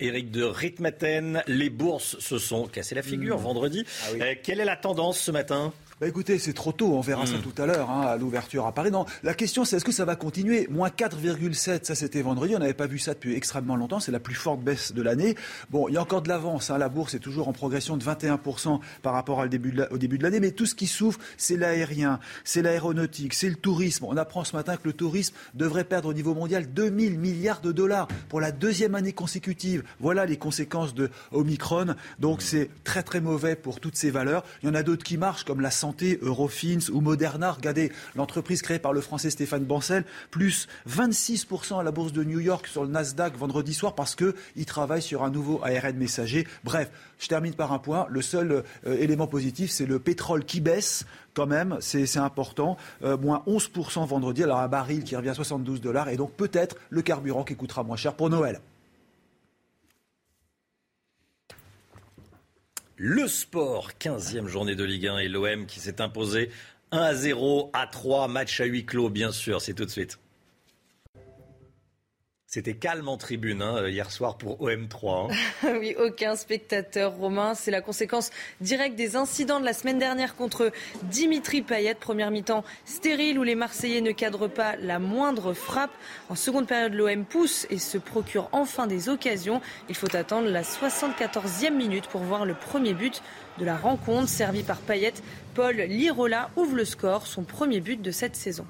Éric de Ritmaten, les bourses se sont cassées la figure mmh. vendredi. Ah euh, quelle est la tendance ce matin? Bah écoutez, c'est trop tôt, on verra ça Mm. tout à l'heure, hein, à l'ouverture à Paris. Non, la question c'est est-ce que ça va continuer? Moins 4,7, ça c'était vendredi, on n'avait pas vu ça depuis extrêmement longtemps, c'est la plus forte baisse de l'année. Bon, il y a encore de l'avance, hein, la bourse est toujours en progression de 21% par rapport au début de la- au début de l'année, mais tout ce qui souffre, c'est l'aérien, c'est l'aéronautique, c'est le tourisme. On apprend ce matin que le tourisme devrait perdre au niveau mondial 2000 milliards de dollars pour la deuxième année consécutive. Voilà les conséquences de Omicron, donc c'est très très mauvais pour toutes ces valeurs. Il y en a d'autres qui marchent, comme la santé, Eurofins ou Moderna. Regardez, l'entreprise créée par le français Stéphane Bancel, plus 26% à la bourse de New York sur le Nasdaq vendredi soir parce qu'il travaille sur un nouveau ARN messager. Bref, je termine par un point. Le seul euh, élément positif, c'est le pétrole qui baisse quand même, c'est important. Euh, moins 11% vendredi, alors un baril qui revient à 72 dollars, et donc peut-être le carburant qui coûtera moins cher pour Noël. Le sport, 15e journée de Ligue 1 et l'OM qui s'est imposé 1 à 0 à 3, match à huis clos bien sûr, c'est tout de suite. C'était calme en tribune hein, hier soir pour OM3. hein. oui, aucun spectateur romain. C'est la conséquence directe des incidents de la semaine dernière contre Dimitri Payet. Première mi-temps stérile où les Marseillais ne cadrent pas la moindre frappe. En seconde période, l'OM pousse et se procure enfin des occasions. Il faut attendre la 74e minute pour voir le premier but de la rencontre. Servi par Payet, Paul Lirola ouvre le score, son premier but de cette saison.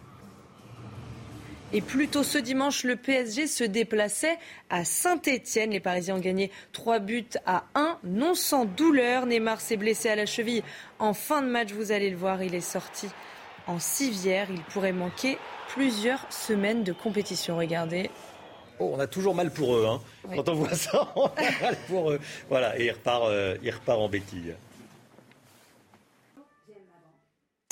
Et plus tôt ce dimanche, le PSG se déplaçait à Saint-Etienne. Les Parisiens ont gagné 3 buts à 1, non sans douleur. Neymar s'est blessé à la cheville en fin de match. Vous allez le voir, il est sorti en civière. Il pourrait manquer plusieurs semaines de compétition. Regardez. Oh, on a toujours mal pour eux. Hein. Oui. Quand on voit ça, on a mal pour eux. Voilà, et il repart, euh, il repart en béquille.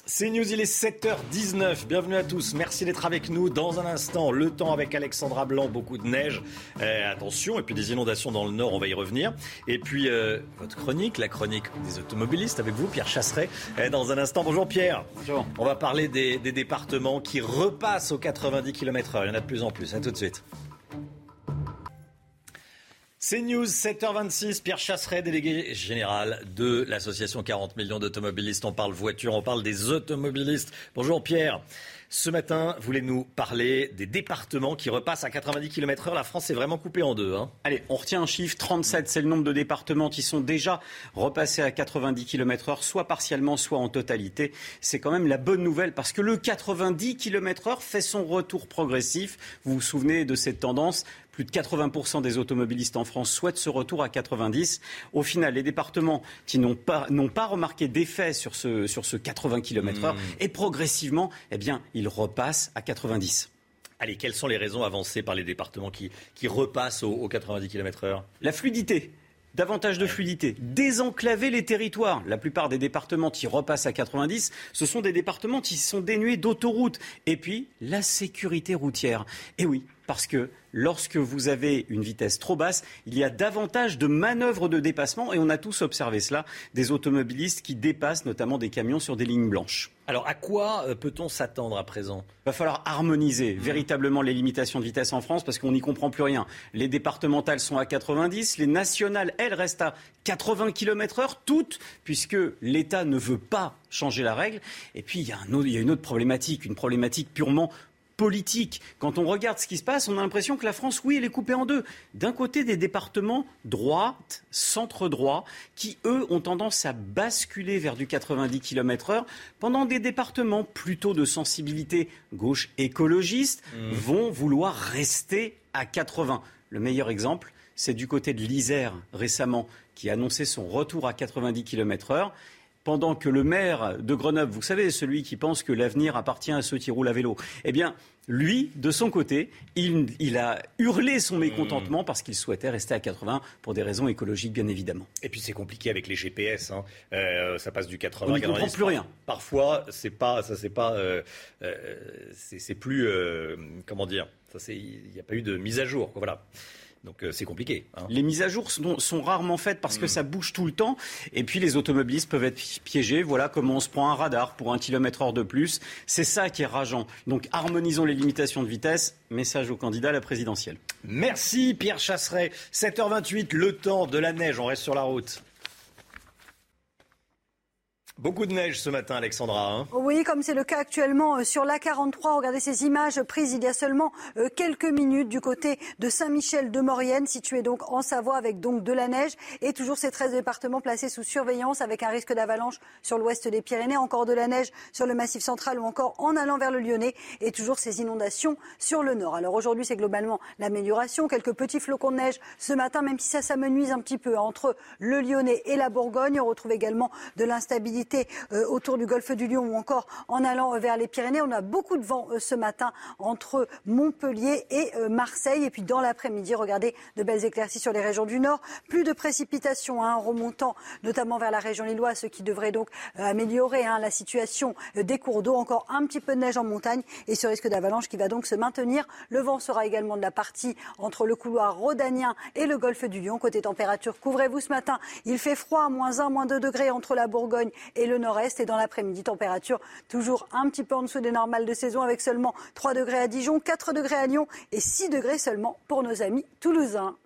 C'est News, il est 7h19. Bienvenue à tous. Merci d'être avec nous. Dans un instant, le temps avec Alexandra Blanc, beaucoup de neige. Euh, attention, et puis des inondations dans le nord, on va y revenir. Et puis, euh, votre chronique, la chronique des automobilistes avec vous, Pierre Chasseret, euh, dans un instant. Bonjour Pierre. Bonjour. On va parler des, des départements qui repassent aux 90 km/h. Il y en a de plus en plus. À tout de suite. C'est News, 7h26, Pierre Chasseret, délégué général de l'association 40 millions d'automobilistes. On parle voiture, on parle des automobilistes. Bonjour Pierre. Ce matin, voulez-nous parler des départements qui repassent à 90 km/h La France est vraiment coupée en deux. hein. Allez, on retient un chiffre, 37, c'est le nombre de départements qui sont déjà repassés à 90 km/h, soit partiellement, soit en totalité. C'est quand même la bonne nouvelle parce que le 90 km/h fait son retour progressif. Vous vous souvenez de cette tendance plus de 80% des automobilistes en France souhaitent ce retour à 90. Au final, les départements qui n'ont pas, n'ont pas remarqué d'effet sur ce, sur ce 80 km/h, Mmh. et progressivement, eh bien, ils repassent à 90. Allez, quelles sont les raisons avancées par les départements qui, qui repassent aux, aux 90 km/h La fluidité. Davantage de fluidité. Désenclaver les territoires. La plupart des départements qui repassent à 90, ce sont des départements qui sont dénués d'autoroutes. Et puis, la sécurité routière. Et oui, parce que lorsque vous avez une vitesse trop basse, il y a davantage de manœuvres de dépassement. Et on a tous observé cela. Des automobilistes qui dépassent notamment des camions sur des lignes blanches. Alors, à quoi euh, peut-on s'attendre à présent? Il va falloir harmoniser véritablement les limitations de vitesse en France parce qu'on n'y comprend plus rien. Les départementales sont à 90, les nationales, elles, restent à 80 km heure, toutes, puisque l'État ne veut pas changer la règle. Et puis, il y, a un autre- il y a une autre problématique, une problématique purement politique. Quand on regarde ce qui se passe, on a l'impression que la France, oui, elle est coupée en deux. D'un côté, des départements droite, centre-droit, qui, eux, ont tendance à basculer vers du 90 km heure, pendant des départements plutôt de sensibilité gauche écologiste vont vouloir rester à 80. Le meilleur exemple, c'est du côté de l'Isère récemment, qui a annoncé son retour à 90 km heure pendant que le maire de Grenoble, vous savez, celui qui pense que l'avenir appartient à ceux qui roulent à vélo, eh bien, lui, de son côté, il, il a hurlé son mécontentement parce qu'il souhaitait rester à 80 pour des raisons écologiques, bien évidemment. Et puis c'est compliqué avec les GPS. hein. Euh, ça passe du 80 On à n'y comprend 90. plus rien. Parfois, c'est pas, ça c'est pas, euh, euh, c'est plus, comment dire, il n'y a pas eu de mise à jour. Voilà. Donc euh, c'est compliqué. hein. Les mises à jour sont, sont rarement faites parce que ça bouge tout le temps. Et puis les automobilistes peuvent être pi- piégés. Voilà comment on se prend un radar pour un kilomètre heure de plus. C'est ça qui est rageant. Donc harmonisons les limitations de vitesse. Message au candidat à la présidentielle. Merci Pierre Chasseret. 7h28, le temps de la neige. On reste sur la route. Beaucoup de neige ce matin, Alexandra. Hein. oui, comme c'est le cas actuellement euh, sur l'A43. Regardez ces images prises il y a seulement euh, quelques minutes du côté de Saint-Michel de Maurienne, situé donc en Savoie, avec donc de la neige et toujours ces 13 départements placés sous surveillance avec un risque d'avalanche sur l'ouest des Pyrénées, encore de la neige sur le Massif central ou encore en allant vers le Lyonnais et toujours ces inondations sur le nord. Alors aujourd'hui, c'est globalement l'amélioration. Quelques petits flocons de neige ce matin, même si ça s'amenuise un petit peu entre le Lyonnais et la Bourgogne. On retrouve également de l'instabilité euh, autour du golfe du Lion ou encore en allant euh, vers les Pyrénées. On a beaucoup de vent euh, ce matin entre Montpellier et Marseille. Et puis dans l'après-midi, regardez de belles éclaircies sur les régions du Nord. Plus de précipitations hein, remontant notamment vers la région lilloise, ce qui devrait donc améliorer hein, la situation des cours d'eau. Encore un petit peu de neige en montagne et ce risque d'avalanche qui va donc se maintenir. Le vent sera également de la partie entre le couloir rhodanien et le golfe du Lion. Côté température, couvrez-vous ce matin. Il fait froid, moins 1, moins 2 degrés entre la Bourgogne et le nord-est. Et dans l'après-midi, température toujours un petit peu en dessous des normales de saison avec seulement 3 degrés à Dijon, 4 degrés à Lyon et 6 degrés seulement pour nos amis toulousains.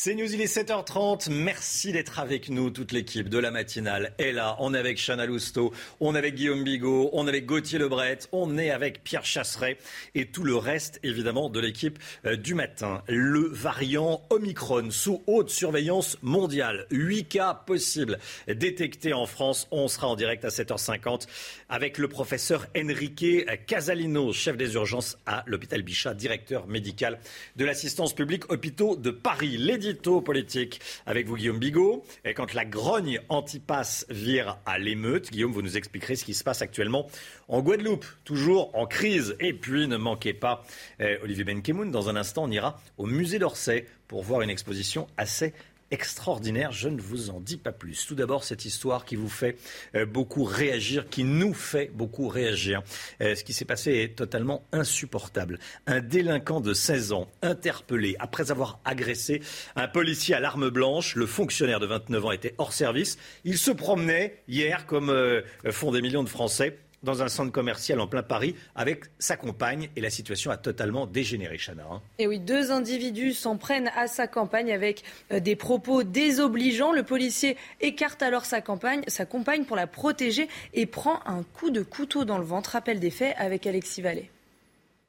C'est News, il est 7h30. Merci d'être avec nous, toute l'équipe de la matinale est là. On est avec Chana Lousteau, on est avec Guillaume Bigot, on est avec Gauthier Lebret, on est avec Pierre Chasseret et tout le reste, évidemment, de l'équipe euh, du matin. Le variant Omicron sous haute surveillance mondiale. 8 cas possibles détectés en France. On sera en direct à 7h50 avec le professeur Enrique Casalino, chef des urgences à l'hôpital Bichat, directeur médical de l'assistance publique hôpitaux de Paris politique avec vous, Guillaume Bigot. Et quand la grogne anti-pass vire à l'émeute, Guillaume, vous nous expliquerez ce qui se passe actuellement en Guadeloupe, toujours en crise. Et puis, ne manquez pas eh, Olivier Benkemoun. Dans un instant, on ira au musée d'Orsay pour voir une exposition assez extraordinaire. Je ne vous en dis pas plus. Tout d'abord, cette histoire qui vous fait euh, beaucoup réagir, qui nous fait beaucoup réagir. Euh, ce qui s'est passé est totalement insupportable. Un délinquant de 16 ans, interpellé après avoir agressé un policier à l'arme blanche. Le fonctionnaire de 29 ans était hors service. Il se promenait hier, comme euh, font des millions de Français, dans un centre commercial en plein Paris avec sa compagne et la situation a totalement dégénéré, Chana. Hein. Et oui, deux individus s'en prennent à sa compagne avec euh, des propos désobligeants. Le policier écarte alors sa compagne, sa compagne pour la protéger et prend un coup de couteau dans le ventre. Rappel des faits avec Alexis Vallée.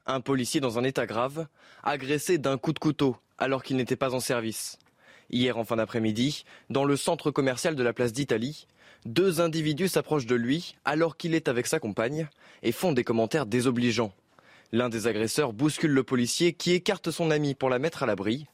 Un policier dans un état grave, agressé d'un coup de couteau alors qu'il n'était pas en service. Hier en fin d'après-midi, dans le centre commercial de la place d'Italie, deux individus s'approchent de lui alors qu'il est avec sa compagne et font des commentaires désobligeants. L'un des agresseurs bouscule le policier qui écarte son ami pour la mettre à l'abri.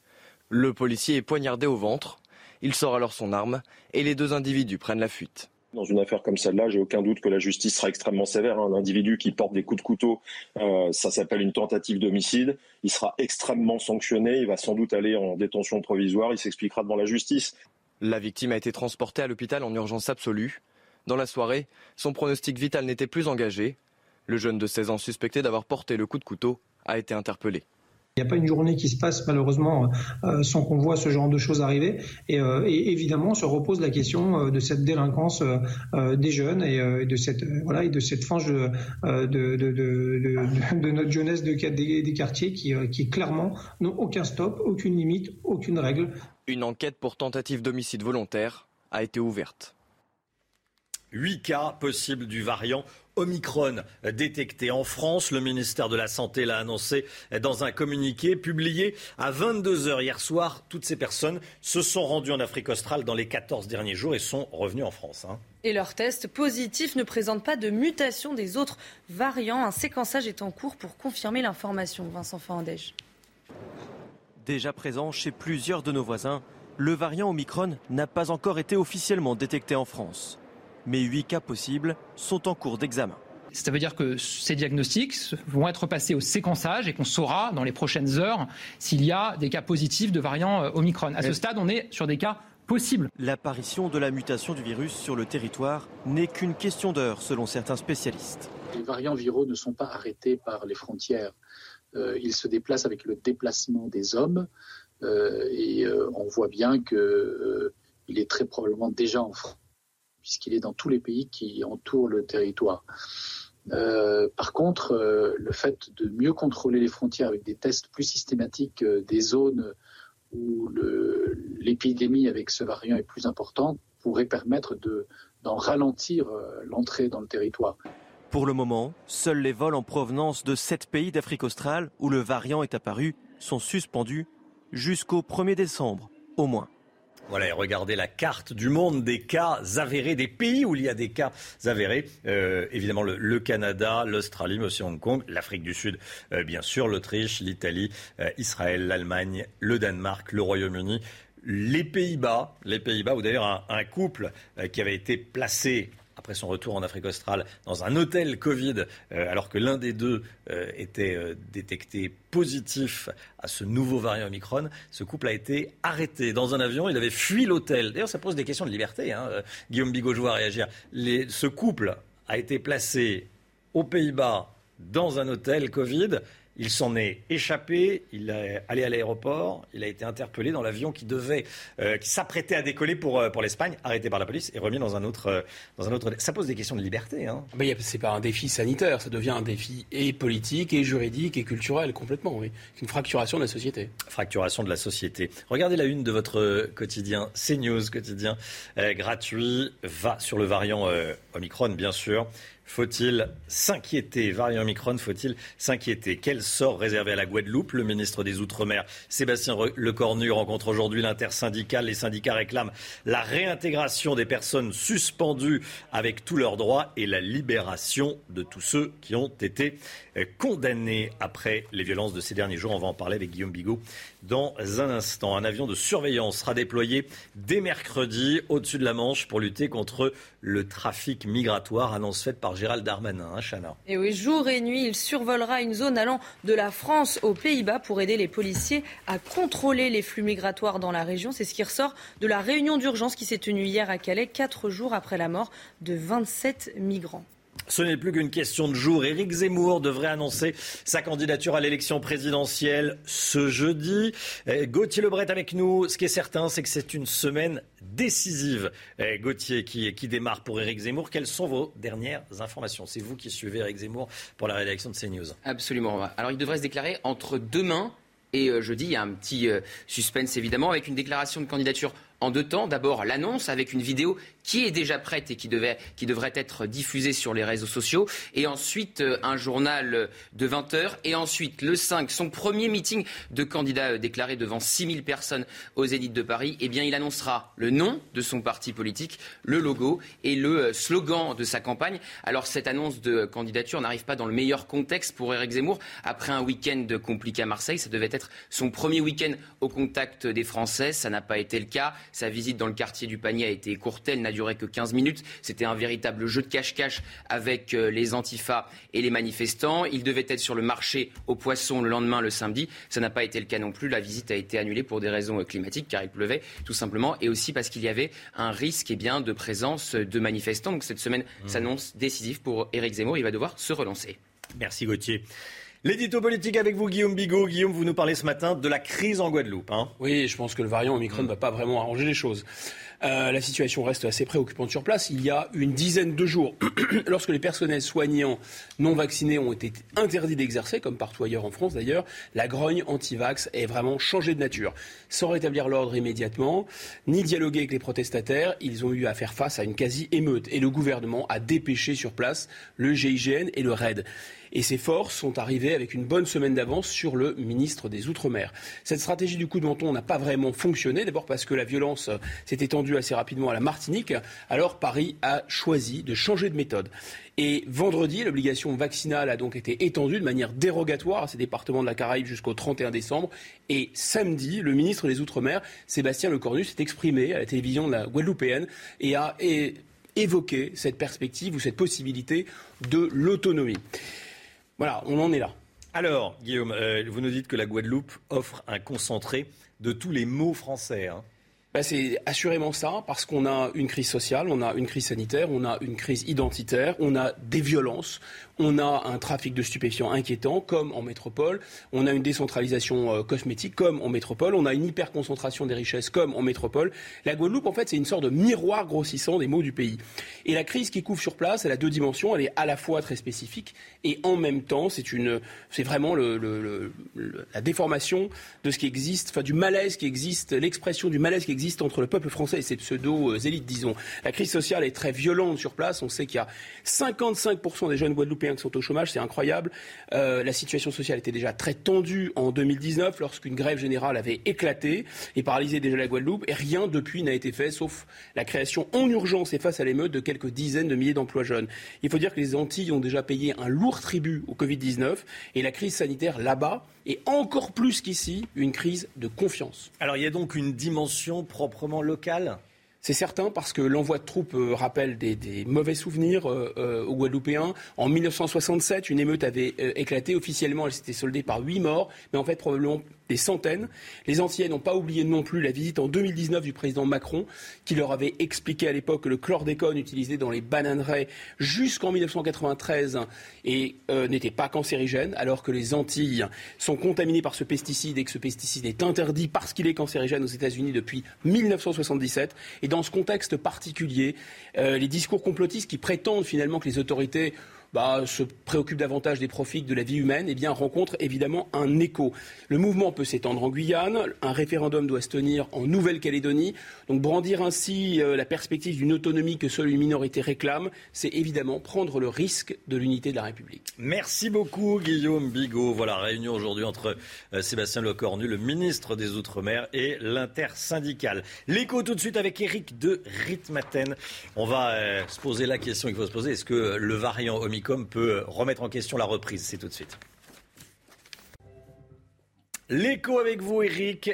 Le policier est poignardé au ventre. Il sort alors son arme et les deux individus prennent la fuite. Dans une affaire comme celle-là, j'ai aucun doute que la justice sera extrêmement sévère. Un individu qui porte des coups de couteau, euh, ça s'appelle une tentative d'homicide. Il sera extrêmement sanctionné. Il va sans doute aller en détention provisoire. Il s'expliquera devant la justice. La victime a été transportée à l'hôpital en urgence absolue. Dans la soirée, son pronostic vital n'était plus engagé. Le jeune de 16 ans suspecté d'avoir porté le coup de couteau a été interpellé. Il n'y a pas une journée qui se passe malheureusement euh, sans qu'on voit ce genre de choses arriver. Et, euh, évidemment, se repose la question euh, de cette délinquance des jeunes et de cette voilà et de cette fange de, de, notre jeunesse des, quartiers qui, qui clairement n'ont aucun stop, aucune limite, aucune règle. Une enquête pour tentative d'homicide volontaire a été ouverte. 8 cas possibles du variant Omicron détecté en France. Le ministère de la Santé l'a annoncé dans un communiqué publié à 22h hier soir. Toutes ces personnes se sont rendues en Afrique australe dans les 14 derniers jours et sont revenues en France. Hein. Et leur test positif ne présente pas de mutation des autres variants. Un séquençage est en cours pour confirmer l'information. Vincent Fandège. Déjà présent chez plusieurs de nos voisins, le variant Omicron n'a pas encore été officiellement détecté en France. Mais huit cas possibles sont en cours d'examen. Ça veut dire que ces diagnostics vont être passés au séquençage et qu'on saura dans les prochaines heures s'il y a des cas positifs de variant euh, Omicron. À ce stade, on est sur des cas possibles. L'apparition de la mutation du virus sur le territoire n'est qu'une question d'heure selon certains spécialistes. Les variants viraux ne sont pas arrêtés par les frontières. Euh, il se déplace avec le déplacement des hommes euh, et euh, on voit bien qu'il est très probablement déjà en France puisqu'il est dans tous les pays qui entourent le territoire. par contre, le fait de mieux contrôler les frontières avec des tests plus systématiques des zones où l'épidémie avec ce variant est plus importante, pourrait permettre d'en ralentir euh, l'entrée dans le territoire. Pour le moment, seuls les vols en provenance de sept pays d'Afrique australe où le variant est apparu sont suspendus jusqu'au 1er décembre, au moins. Voilà, et regardez la carte du monde des cas avérés, des pays où il y a des cas avérés. Euh, évidemment, le, Canada, l'Australie, mais aussi Hong Kong, l'Afrique du Sud, euh, bien sûr, l'Autriche, l'Italie, euh, Israël, l'Allemagne, le Danemark, le Royaume-Uni, les Pays-Bas. Les Pays-Bas, où d'ailleurs un couple qui avait été placé après son retour en Afrique australe dans un hôtel Covid, euh, alors que l'un des deux euh, était euh, détecté positif à ce nouveau variant Omicron. Ce couple a été arrêté dans un avion. Il avait fui l'hôtel. D'ailleurs, ça pose des questions de liberté. Hein. Guillaume Bigot, je réagir. ce couple a été placé aux Pays-Bas dans un hôtel Covid. Il s'en est échappé, il est allé à l'aéroport, il a été interpellé dans l'avion qui devait, euh, qui s'apprêtait à décoller pour, euh, pour l'Espagne, arrêté par la police et remis dans un autre, euh, dans un autre. Ça pose des questions de liberté. Hein. Mais c'est pas un défi sanitaire, ça devient un défi et politique et juridique et culturel complètement. Oui, une fracturation de la société. Fracturation de la société. Regardez la une de votre quotidien, CNews quotidien gratuit, va sur le variant Omicron bien sûr. Faut-il s'inquiéter Variant Omicron, faut-il s'inquiéter? Quel sort réservé à la Guadeloupe? Le ministre des Outre-mer, Sébastien Lecornu, rencontre aujourd'hui l'intersyndicale. Les syndicats réclament la réintégration des personnes suspendues avec tous leurs droits et la libération de tous ceux qui ont été euh, condamnés après les violences de ces derniers jours. On va en parler avec Guillaume Bigot dans un instant. Un avion de surveillance sera déployé dès mercredi au-dessus de la Manche pour lutter contre le trafic migratoire, annonce faite par Gérald Darmanin, hein, Chana. Et oui, jour et nuit, il survolera une zone allant de la France aux Pays-Bas pour aider les policiers à contrôler les flux migratoires dans la région. C'est ce qui ressort de la réunion d'urgence qui s'est tenue hier à Calais, quatre jours après la mort de 27 migrants. Ce n'est plus qu'une question de jour. Éric Zemmour devrait annoncer sa candidature à l'élection présidentielle ce jeudi. Gauthier Lebret avec nous. Ce qui est certain, c'est que c'est une semaine décisive. Gauthier qui, qui démarre pour Éric Zemmour. Quelles sont vos dernières informations? C'est vous qui suivez Éric Zemmour pour la rédaction de CNews. Absolument. Alors il devrait se déclarer entre demain et euh, jeudi. Il y a un petit euh, suspense évidemment avec une déclaration de candidature en deux temps. D'abord l'annonce avec une vidéo qui est déjà prête et qui, devrait être diffusée sur les réseaux sociaux. Et ensuite euh, un journal de 20 heures. Et ensuite le 5, son premier meeting de candidat euh, déclaré devant 6000 personnes aux Zénith de Paris. Eh bien il annoncera le nom de son parti politique, le logo et le euh, slogan de sa campagne. Alors cette annonce de candidature n'arrive pas dans le meilleur contexte pour Éric Zemmour. Après un week-end compliqué à Marseille, ça devait être son premier week-end au contact des Français. Ça n'a pas été le cas. Sa visite dans le quartier du panier a été courte, elle n'a duré que 15 minutes. C'était un véritable jeu de cache-cache avec euh, les antifas et les manifestants. Il devait être sur le marché aux poissons le lendemain, le samedi. Ça n'a pas été le cas non plus. La visite a été annulée pour des raisons euh, climatiques, car il pleuvait tout simplement, et aussi parce qu'il y avait un risque eh bien, de présence de manifestants. Donc cette semaine mmh. s'annonce décisive pour Éric Zemmour. Il va devoir se relancer. Merci Gauthier. L'édito politique avec vous, Guillaume Bigot. Guillaume, vous nous parlez ce matin de la crise en Guadeloupe. Hein. oui, je pense que le variant Omicron ne va pas vraiment arranger les choses. Euh, la situation reste assez préoccupante sur place. Il y a une dizaine de jours, lorsque les personnels soignants non vaccinés ont été interdits d'exercer, comme partout ailleurs en France d'ailleurs, la grogne anti-vax est vraiment changée de nature. Sans rétablir l'ordre immédiatement, ni dialoguer avec les protestataires, ils ont eu à faire face à une quasi-émeute. Et le gouvernement a dépêché sur place le GIGN et le RAID et ces forces sont arrivées avec une bonne semaine d'avance sur le ministre des Outre-mer. Cette stratégie du coup de menton n'a pas vraiment fonctionné, d'abord parce que la violence s'est étendue assez rapidement à la Martinique, alors Paris a choisi de changer de méthode. Et vendredi, l'obligation vaccinale a donc été étendue de manière dérogatoire à ces départements de la Caraïbe jusqu'au 31 décembre. Et samedi, le ministre des Outre-mer, Sébastien Lecornu, s'est exprimé à la télévision de la Guadeloupéenne et a évoqué cette perspective ou cette possibilité de l'autonomie. Voilà, on en est là. Alors, Guillaume, euh, vous nous dites que la Guadeloupe offre un concentré de tous les mots français. Hein. Bah, c'est assurément ça, parce qu'on a une crise sociale, on a une crise sanitaire, on a une crise identitaire, on a des violences, on a un trafic de stupéfiants inquiétant, comme en métropole. On a une décentralisation euh, cosmétique, comme en métropole. On a une hyperconcentration des richesses, comme en métropole. La Guadeloupe, en fait, c'est une sorte de miroir grossissant des maux du pays. Et la crise qui couvre sur place, elle a deux dimensions. Elle est à la fois très spécifique et en même temps, c'est une, c'est vraiment la déformation de ce qui existe, enfin du malaise qui existe, l'expression du malaise qui existe entre le peuple français et ses pseudo-élites, disons. La crise sociale est très violente sur place. On sait qu'il y a 55% des jeunes Guadeloupéens qui sont au chômage, c'est incroyable. Euh, la situation sociale était déjà très tendue en 2019 lorsqu'une grève générale avait éclaté et paralysé déjà la Guadeloupe. Et rien depuis n'a été fait, sauf la création en urgence et face à l'émeute de quelques dizaines de milliers d'emplois jeunes. Il faut dire que les Antilles ont déjà payé un lourd tribut au Covid-19 et la crise sanitaire là-bas est encore plus qu'ici une crise de confiance. Alors il y a donc une dimension proprement locale c'est certain parce que l'envoi de troupes euh, rappelle des, mauvais souvenirs euh, euh, aux Guadeloupéens. En 1967, une émeute avait éclaté. Officiellement, elle s'était soldée par huit morts, mais en fait probablement des centaines. Les Antillais n'ont pas oublié non plus la visite en 2019 du président Macron, qui leur avait expliqué à l'époque que le chlordécone utilisé dans les bananeraies jusqu'en 1993 et euh, n'était pas cancérigène, alors que les Antilles sont contaminées par ce pesticide et que ce pesticide est interdit parce qu'il est cancérigène aux États-Unis depuis 1977. Et dans ce contexte particulier, euh, les discours complotistes qui prétendent finalement que les autorités bah, se préoccupe davantage des profits de la vie humaine, eh bien, rencontre évidemment un écho. Le mouvement peut s'étendre en Guyane, un référendum doit se tenir en Nouvelle-Calédonie. Donc brandir ainsi euh, la perspective d'une autonomie que seule une minorité réclame, c'est évidemment prendre le risque de l'unité de la République. Merci beaucoup Guillaume Bigot. Voilà, réunion aujourd'hui entre euh, Sébastien Lecornu, le ministre des Outre-mer, et l'intersyndicale. L'écho tout de suite avec Eric de Ritmaten. On va euh, se poser la question qu'il faut se poser. Est-ce que le variant Omicron Peut remettre en question la reprise. C'est tout de suite. L'écho avec vous, Eric.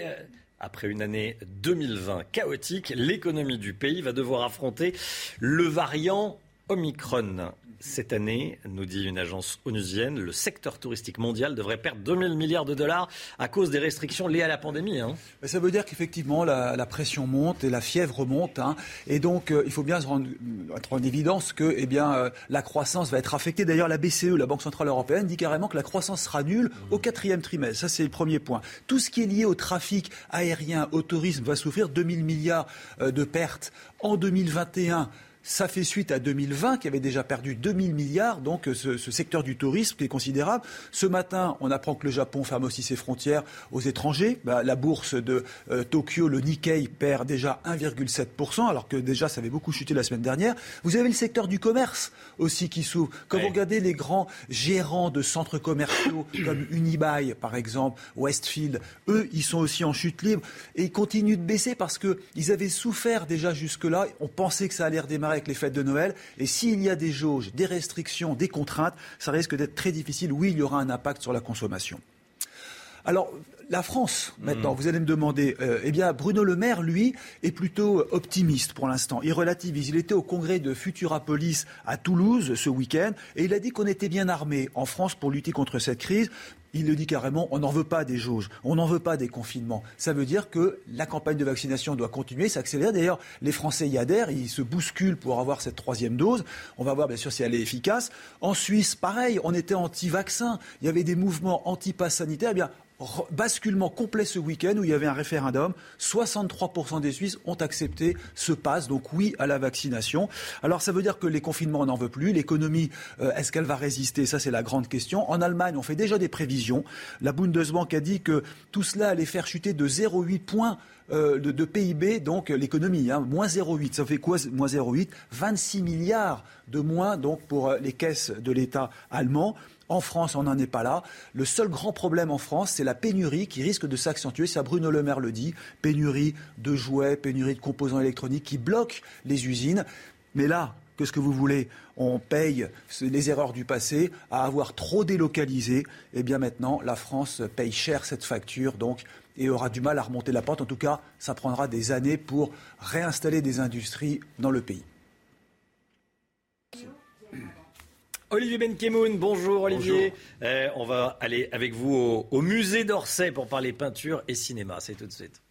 Après une année 2020 chaotique, l'économie du pays va devoir affronter le variant Omicron. Cette année, nous dit une agence onusienne, le secteur touristique mondial devrait perdre 2000 milliards de dollars à cause des restrictions liées à la pandémie. Hein. Ça veut dire qu'effectivement, la, pression monte et la fièvre monte. Hein. et donc, euh, il faut bien se rendre, être en évidence que eh bien, euh, la croissance va être affectée. D'ailleurs, la BCE, la Banque Centrale Européenne, dit carrément que la croissance sera nulle au quatrième trimestre. Ça, c'est le premier point. Tout ce qui est lié au trafic aérien, au tourisme, va souffrir 2000 milliards euh, de pertes en 2021. Ça fait suite à 2020 qui avait déjà perdu 2000 milliards, donc euh, ce, secteur du tourisme qui est considérable. Ce matin, on apprend que le Japon ferme aussi ses frontières aux étrangers. Bah, la bourse de euh, Tokyo, le Nikkei, perd déjà 1,7%, alors que déjà ça avait beaucoup chuté la semaine dernière. Vous avez le secteur du commerce aussi qui s'ouvre. Quand vous regardez les grands gérants de centres commerciaux comme Unibail, par exemple, Westfield, eux, ils sont aussi en chute libre et ils continuent de baisser parce qu'ils avaient souffert déjà jusque-là. On pensait que ça allait redémarrer avec les fêtes de Noël. Et s'il y a des jauges, des restrictions, des contraintes, ça risque d'être très difficile. Oui, il y aura un impact sur la consommation. Alors, la France, maintenant, mmh. vous allez me demander, euh, eh bien, Bruno Le Maire, lui, est plutôt optimiste pour l'instant. Il relativise. Il était au congrès de Futurapolis à Toulouse ce week-end et il a dit qu'on était bien armé en France pour lutter contre cette crise. Il le dit carrément, on n'en veut pas des jauges, on n'en veut pas des confinements. Ça veut dire que la campagne de vaccination doit continuer, s'accélérer. D'ailleurs, les Français y adhèrent, ils se bousculent pour avoir cette troisième dose. On va voir bien sûr si elle est efficace. En Suisse, pareil, on était anti-vaccin, il y avait des mouvements anti-pass sanitaire. Eh bien, basculement complet ce week-end où il y avait un référendum. 63% des Suisses ont accepté ce pass, donc oui à la vaccination. Alors ça veut dire que les confinements, on n'en veut plus. L'économie, euh, est-ce qu'elle va résister? Ça, c'est la grande question. En Allemagne, on fait déjà des prévisions. La Bundesbank a dit que tout cela allait faire chuter de 0,8 points euh, de, PIB, donc l'économie, hein, moins 0,8. Ça fait quoi, moins 0,8 26 milliards de moins donc pour euh, les caisses de l'État allemand. En France, on n'en est pas là. Le seul grand problème en France, c'est la pénurie qui risque de s'accentuer. Ça, Bruno Le Maire le dit. Pénurie de jouets, pénurie de composants électroniques qui bloquent les usines. Mais là, qu'est-ce que vous voulez On paye les erreurs du passé à avoir trop délocalisé. Et eh bien maintenant, la France paye cher cette facture, et aura du mal à remonter la pente. En tout cas, ça prendra des années pour réinstaller des industries dans le pays. Olivier Benkemoun, bonjour Olivier. Euh, on va aller avec vous au, au musée d'Orsay pour parler peinture et cinéma. C'est tout de suite.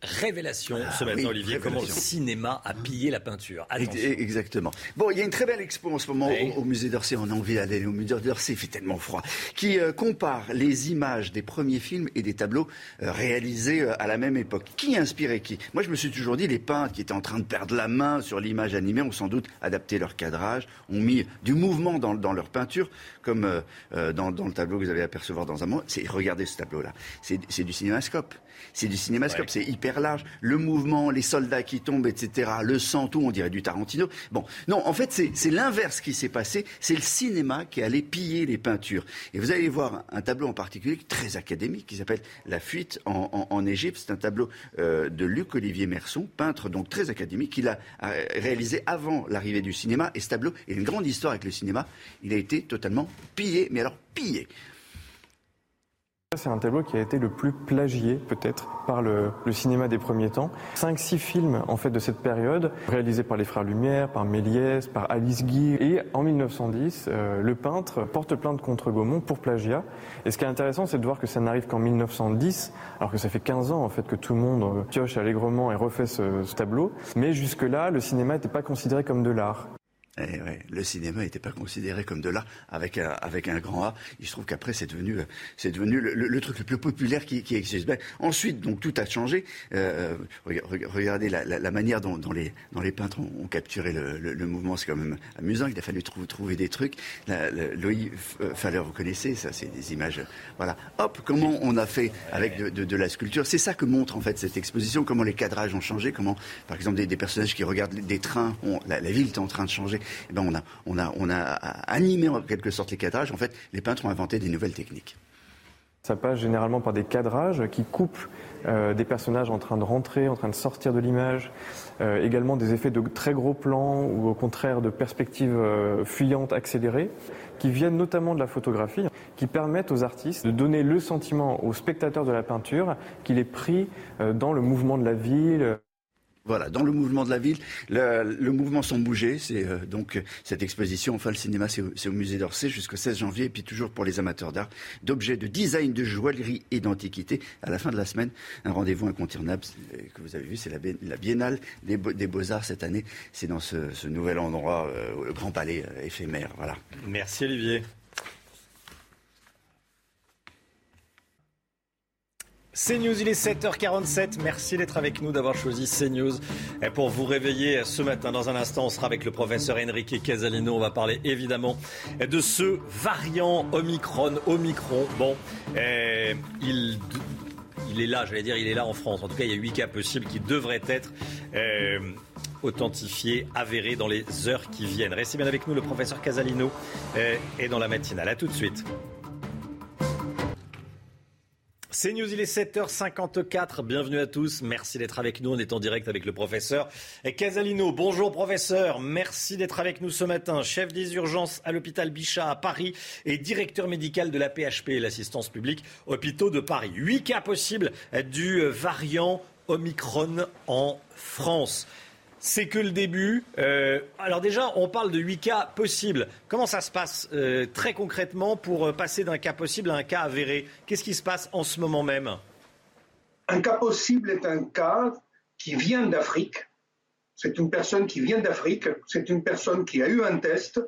Révélation ah ce matin, Olivier, comment le cinéma a pillé la peinture. Exactement. Bon, il y a une très belle expo en ce moment au, musée d'Orsay. On a envie d'aller au musée d'Orsay, il fait tellement froid. Qui euh, compare les images des premiers films et des tableaux euh, réalisés euh, à la même époque. Qui a inspiré qui? Moi, je me suis toujours dit, les peintres qui étaient en train de perdre la main sur l'image animée ont sans doute adapté leur cadrage, ont mis du mouvement dans, dans leur peinture, comme dans, dans, le tableau que vous à apercevoir dans un moment. Regardez ce tableau-là. C'est du cinémascope. C'est du cinémascope, c'est hyper large. Le mouvement, les soldats qui tombent, etc. Le sang, tout, on dirait du Tarantino. Bon, non, en fait, c'est l'inverse qui s'est passé. C'est le cinéma qui allait piller les peintures. Et vous allez voir un tableau en particulier très académique qui s'appelle La fuite en, Égypte. C'est un tableau euh, de Luc Olivier Merson, peintre donc très académique, qu'il a réalisé avant l'arrivée du cinéma. Et ce tableau est une grande histoire avec le cinéma. Il a été totalement pillé, mais alors pillé. C'est un tableau qui a été le plus plagié peut-être par le, cinéma des premiers temps. Cinq, six films en fait de cette période, réalisés par les frères Lumière, par Méliès, par Alice Guy. Et en 1910, euh, le peintre porte plainte contre Gaumont pour plagiat. Et ce qui est intéressant, c'est de voir que ça n'arrive qu'en 1910, alors que ça fait 15 ans en fait que tout le monde euh, pioche allègrement et refait ce, ce tableau. Mais jusque-là, le cinéma n'était pas considéré comme de l'art. Eh le cinéma n'était pas considéré comme de l'art avec un, avec un grand A. Il se trouve qu'après, c'est devenu, c'est devenu le, truc le plus populaire qui, existe. Ben, ensuite, donc, tout a changé. Euh, regardez la, manière dont, les, dont les peintres ont, capturé le, mouvement. C'est quand même amusant. Il a fallu trouver, des trucs. Loïc euh, fallait reconnaître ça, c'est des images. Voilà. Hop, comment on a fait avec de, la sculpture. C'est ça que montre, en fait, cette exposition. Comment les cadrages ont changé. Comment, par exemple, des, des personnages qui regardent des trains. la, la ville est en train de changer. Eh ben on, a, animé en quelque sorte les cadrages. En fait, les peintres ont inventé des nouvelles techniques. Ça passe généralement par des cadrages qui coupent euh, des personnages en train de rentrer, en train de sortir de l'image, euh, également des effets de très gros plans ou au contraire de perspectives euh, fuyantes accélérées, qui viennent notamment de la photographie, qui permettent aux artistes de donner le sentiment aux spectateurs de la peinture qu'il est pris dans le mouvement de la ville. Voilà, dans le mouvement de la ville, le, mouvement sans bouger. C'est euh, donc cette exposition. Enfin, le cinéma, c'est au, musée d'Orsay jusqu'au 16 janvier. Et puis toujours pour les amateurs d'art, d'objets, de design, de joaillerie et d'antiquité. À la fin de la semaine, un rendez-vous incontournable euh, que vous avez vu, c'est la, Biennale des, Beaux-Arts cette année. C'est dans ce, nouvel endroit, euh, le Grand Palais éphémère. Voilà. Merci Olivier. CNews, il est 7h47. Merci d'être avec nous, d'avoir choisi CNews pour vous réveiller ce matin. Dans un instant, on sera avec le professeur Enrique Casalino. On va parler évidemment de ce variant Omicron. Omicron, bon, eh, il, il est là, j'allais dire, il est là en France. En tout cas, il y a 8 cas possibles qui devraient être eh, authentifiés, avérés dans les heures qui viennent. Restez bien avec nous, le professeur Casalino est eh, dans la matinale. A tout de suite. C'est News, il est 7h54. Bienvenue à tous. Merci d'être avec nous. On est en direct avec le professeur Casalino. Bonjour professeur. Merci d'être avec nous ce matin. Chef des urgences à l'hôpital Bichat à Paris et directeur médical de la PHP, l'assistance publique hôpitaux de Paris. Huit cas possibles du variant Omicron en France c'est que le début. Euh, alors déjà, on parle de 8 cas possibles. Comment ça se passe euh, très concrètement pour euh, passer d'un cas possible à un cas avéré? Qu'est-ce qui se passe en ce moment même? Un cas possible est un cas qui vient d'Afrique. C'est une personne qui vient d'Afrique. C'est une personne qui a eu un test,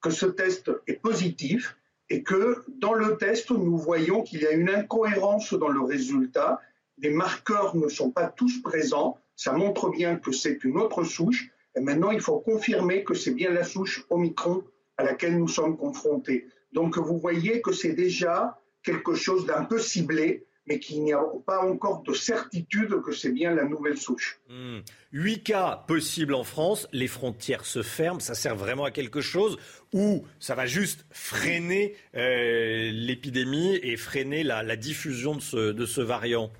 que ce test est positif et que dans le test, nous voyons qu'il y a une incohérence dans le résultat. Les marqueurs ne sont pas tous présents ça montre bien que c'est une autre souche. Et maintenant, il faut confirmer que c'est bien la souche Omicron à laquelle nous sommes confrontés. Donc, vous voyez que c'est déjà quelque chose d'un peu ciblé, mais qu'il n'y a pas encore de certitude que c'est bien la nouvelle souche. Hmm. Huit cas possibles en France, les frontières se ferment, ça sert vraiment à quelque chose ou ça va juste freiner euh, l'épidémie et freiner la, diffusion de ce variant?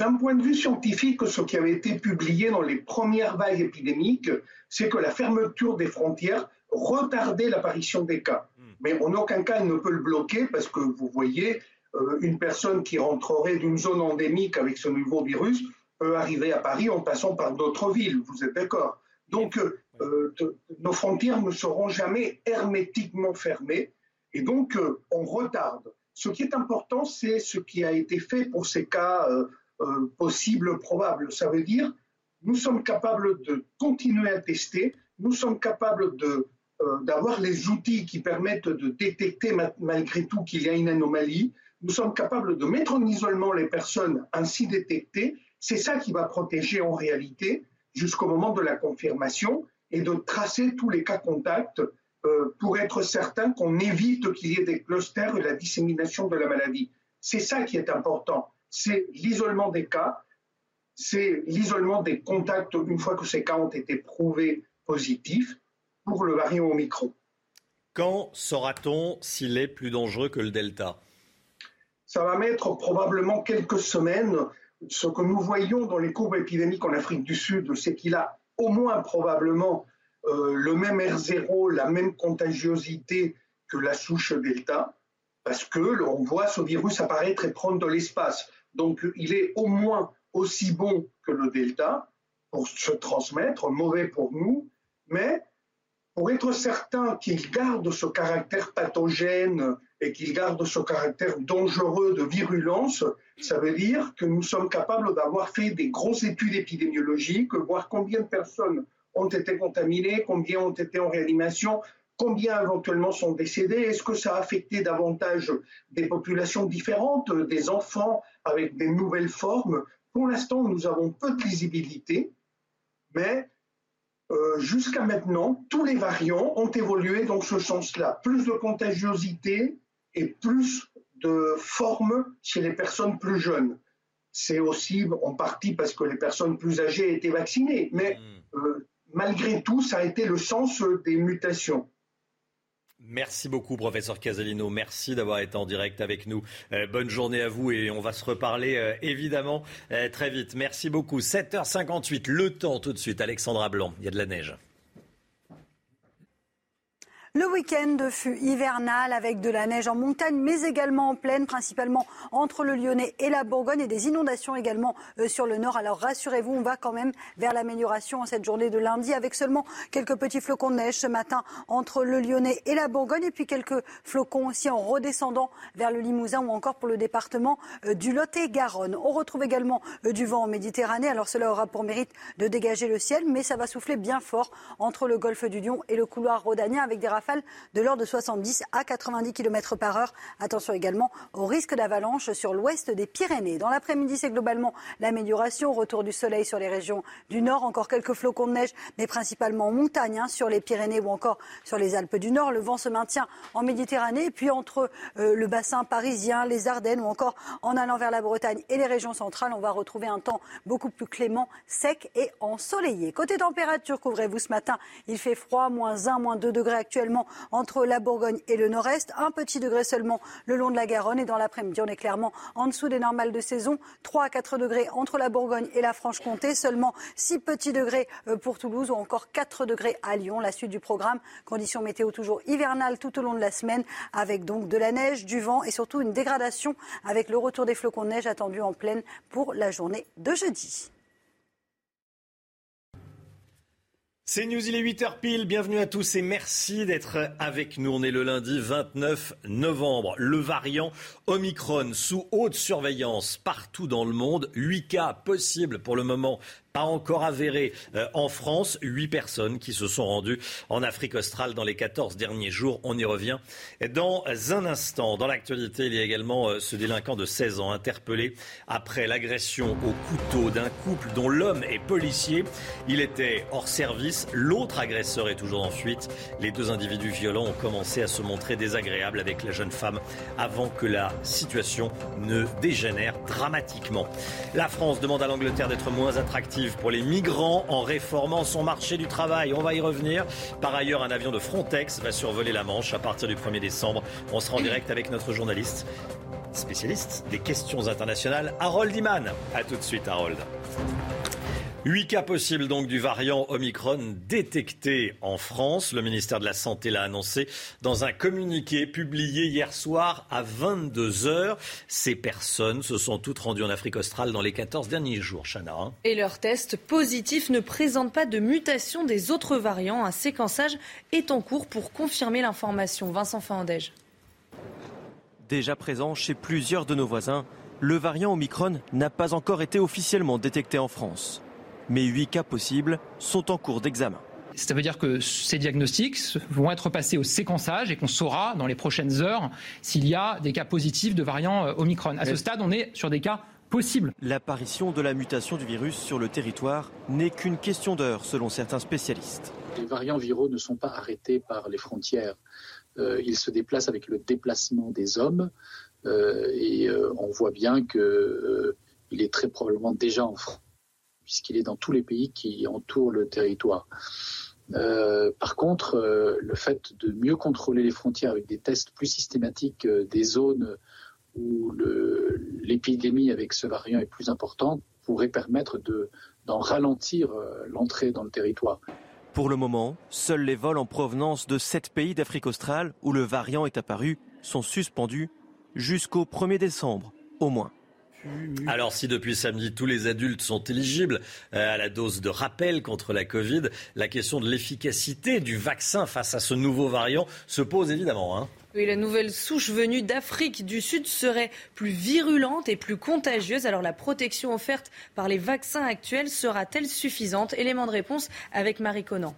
D'un point de vue scientifique, ce qui avait été publié dans les premières vagues épidémiques, c'est que la fermeture des frontières retardait l'apparition des cas. Hmm. Mais en aucun cas, il ne peut le bloquer parce que vous voyez, euh, une personne qui rentrerait d'une zone endémique avec ce nouveau virus peut arriver à Paris en passant par d'autres villes. Vous êtes d'accord? Donc, euh, euh, nos frontières ne seront jamais hermétiquement fermées et donc on retarde. Ce qui est important, c'est ce qui a été fait pour ces cas euh, possible, probable. Ça veut dire nous sommes capables de continuer à tester, nous sommes capables euh, d'avoir les outils qui permettent de détecter malgré tout qu'il y a une anomalie, nous sommes capables de mettre en isolement les personnes ainsi détectées. C'est ça qui va protéger en réalité jusqu'au moment de la confirmation et de tracer tous les cas contacts euh, pour être certain qu'on évite qu'il y ait des clusters et la dissémination de la maladie. C'est ça qui est important. C'est l'isolement des cas, c'est l'isolement des contacts une fois que ces cas ont été prouvés positifs pour le variant Omicron. Quand saura-t-on s'il est plus dangereux que le Delta? Ça va mettre probablement quelques semaines. Ce que nous voyons dans les courbes épidémiques en Afrique du Sud, c'est qu'il a au moins probablement euh, le même R0, la même contagiosité que la souche Delta, parce que l'on voit ce virus apparaître et prendre de l'espace. Donc il est au moins aussi bon que le Delta pour se transmettre, mauvais pour nous, mais pour être certain qu'il garde ce caractère pathogène et qu'il garde ce caractère dangereux de virulence, ça veut dire que nous sommes capables d'avoir fait des grosses études épidémiologiques, voir combien de personnes ont été contaminées, combien ont été en réanimation, combien éventuellement sont décédés, est-ce que ça a affecté davantage des populations différentes, des enfants avec des nouvelles formes? Pour l'instant, nous avons peu de visibilité, mais euh, jusqu'à maintenant, tous les variants ont évolué dans ce sens-là. Plus de contagiosité et plus de formes chez les personnes plus jeunes. C'est aussi en partie parce que les personnes plus âgées étaient vaccinées, mais hmm. euh, malgré tout, ça a été le sens des mutations. Merci beaucoup, professeur Casalino. Merci d'avoir été en direct avec nous. Euh, bonne journée à vous et on va se reparler euh, évidemment euh, très vite. Merci beaucoup. 7h58, le temps tout de suite. Alexandra Blanc, il y a de la neige. Le week-end fut hivernal avec de la neige en montagne, mais également en plaine, principalement entre le Lyonnais et la Bourgogne, et des inondations également euh, sur le nord. Alors rassurez-vous, on va quand même vers l'amélioration en cette journée de lundi, avec seulement quelques petits flocons de neige ce matin entre le Lyonnais et la Bourgogne, et puis quelques flocons aussi en redescendant vers le Limousin ou encore pour le département euh, du Lot-et-Garonne. On retrouve également euh, du vent en Méditerranée. Alors cela aura pour mérite de dégager le ciel, mais ça va souffler bien fort entre le golfe du Lion et le couloir rhodanien avec des de l'ordre de 70 à 90 km par heure. Attention également au risque d'avalanche sur l'ouest des Pyrénées. Dans l'après-midi, c'est globalement l'amélioration. Retour du soleil sur les régions du nord. Encore quelques flocons de neige, mais principalement en montagne, hein, sur les Pyrénées ou encore sur les Alpes du Nord. Le vent se maintient en Méditerranée. Puis entre euh, le bassin parisien, les Ardennes ou encore en allant vers la Bretagne et les régions centrales, on va retrouver un temps beaucoup plus clément, sec et ensoleillé. Côté température, couvrez-vous ce matin. Il fait froid, moins 1, moins 2 degrés actuellement entre la Bourgogne et le nord-est. Un petit degré seulement le long de la Garonne. Et dans l'après-midi, on est clairement en dessous des normales de saison. 3 à 4 degrés entre la Bourgogne et la Franche-Comté. Seulement 6 petits degrés euh, pour Toulouse ou encore 4 degrés à Lyon. La suite du programme, conditions météo toujours hivernales tout au long de la semaine avec donc de la neige, du vent et surtout une dégradation avec le retour des flocons de neige attendus en pleine pour la journée de jeudi. C'est News, il est 8h pile. Bienvenue à tous et merci d'être avec nous. On est le lundi 29 novembre. Le variant Omicron sous haute surveillance partout dans le monde. 8 cas possibles pour le moment pas encore avéré euh, en France. Huit personnes qui se sont rendues en Afrique australe dans les 14 derniers jours. On y revient dans un instant. Dans l'actualité, il y a également euh, ce délinquant de 16 ans interpellé après l'agression au couteau d'un couple dont l'homme est policier. Il était hors service. L'autre agresseur est toujours en fuite. Les deux individus violents ont commencé à se montrer désagréables avec la jeune femme avant que la situation ne dégénère dramatiquement. La France demande à l'Angleterre d'être moins attractive pour les migrants en réformant son marché du travail. On va y revenir. Par ailleurs, un avion de Frontex va survoler la Manche à partir du 1er décembre. On sera en direct avec notre journaliste spécialiste des questions internationales, Harold Iman. A tout de suite, Harold. Huit cas possibles donc du variant Omicron détecté en France. Le ministère de la Santé l'a annoncé dans un communiqué publié hier soir à 22 heures. Ces personnes se sont toutes rendues en Afrique australe dans les 14 derniers jours, Chana. Et leurs tests positifs ne présentent pas de mutation des autres variants. Un séquençage est en cours pour confirmer l'information. Vincent Fandège. Déjà présent chez plusieurs de nos voisins, le variant Omicron n'a pas encore été officiellement détecté en France mais huit cas possibles sont en cours d'examen. Ça veut dire que ces diagnostics vont être passés au séquençage et qu'on saura dans les prochaines heures s'il y a des cas positifs de variants euh, Omicron. À ce stade, on est sur des cas possibles. L'apparition de la mutation du virus sur le territoire n'est qu'une question d'heure, selon certains spécialistes. Les variants viraux ne sont pas arrêtés par les frontières. Euh, ils se déplacent avec le déplacement des hommes. et on voit bien qu'il est très probablement déjà en France, puisqu'il est dans tous les pays qui entourent le territoire. par contre, le fait de mieux contrôler les frontières avec des tests plus systématiques des zones où l'épidémie avec ce variant est plus importante pourrait permettre d'en ralentir euh, l'entrée dans le territoire. Pour le moment, seuls les vols en provenance de sept pays d'Afrique australe où le variant est apparu sont suspendus jusqu'au 1er décembre, au moins. Alors si depuis samedi tous les adultes sont éligibles euh, à la dose de rappel contre la Covid, la question de l'efficacité du vaccin face à ce nouveau variant se pose évidemment. Hein. Oui, la nouvelle souche venue d'Afrique du Sud serait plus virulente et plus contagieuse. Alors la protection offerte par les vaccins actuels sera-t-elle suffisante? Élément de réponse avec Marie Conan.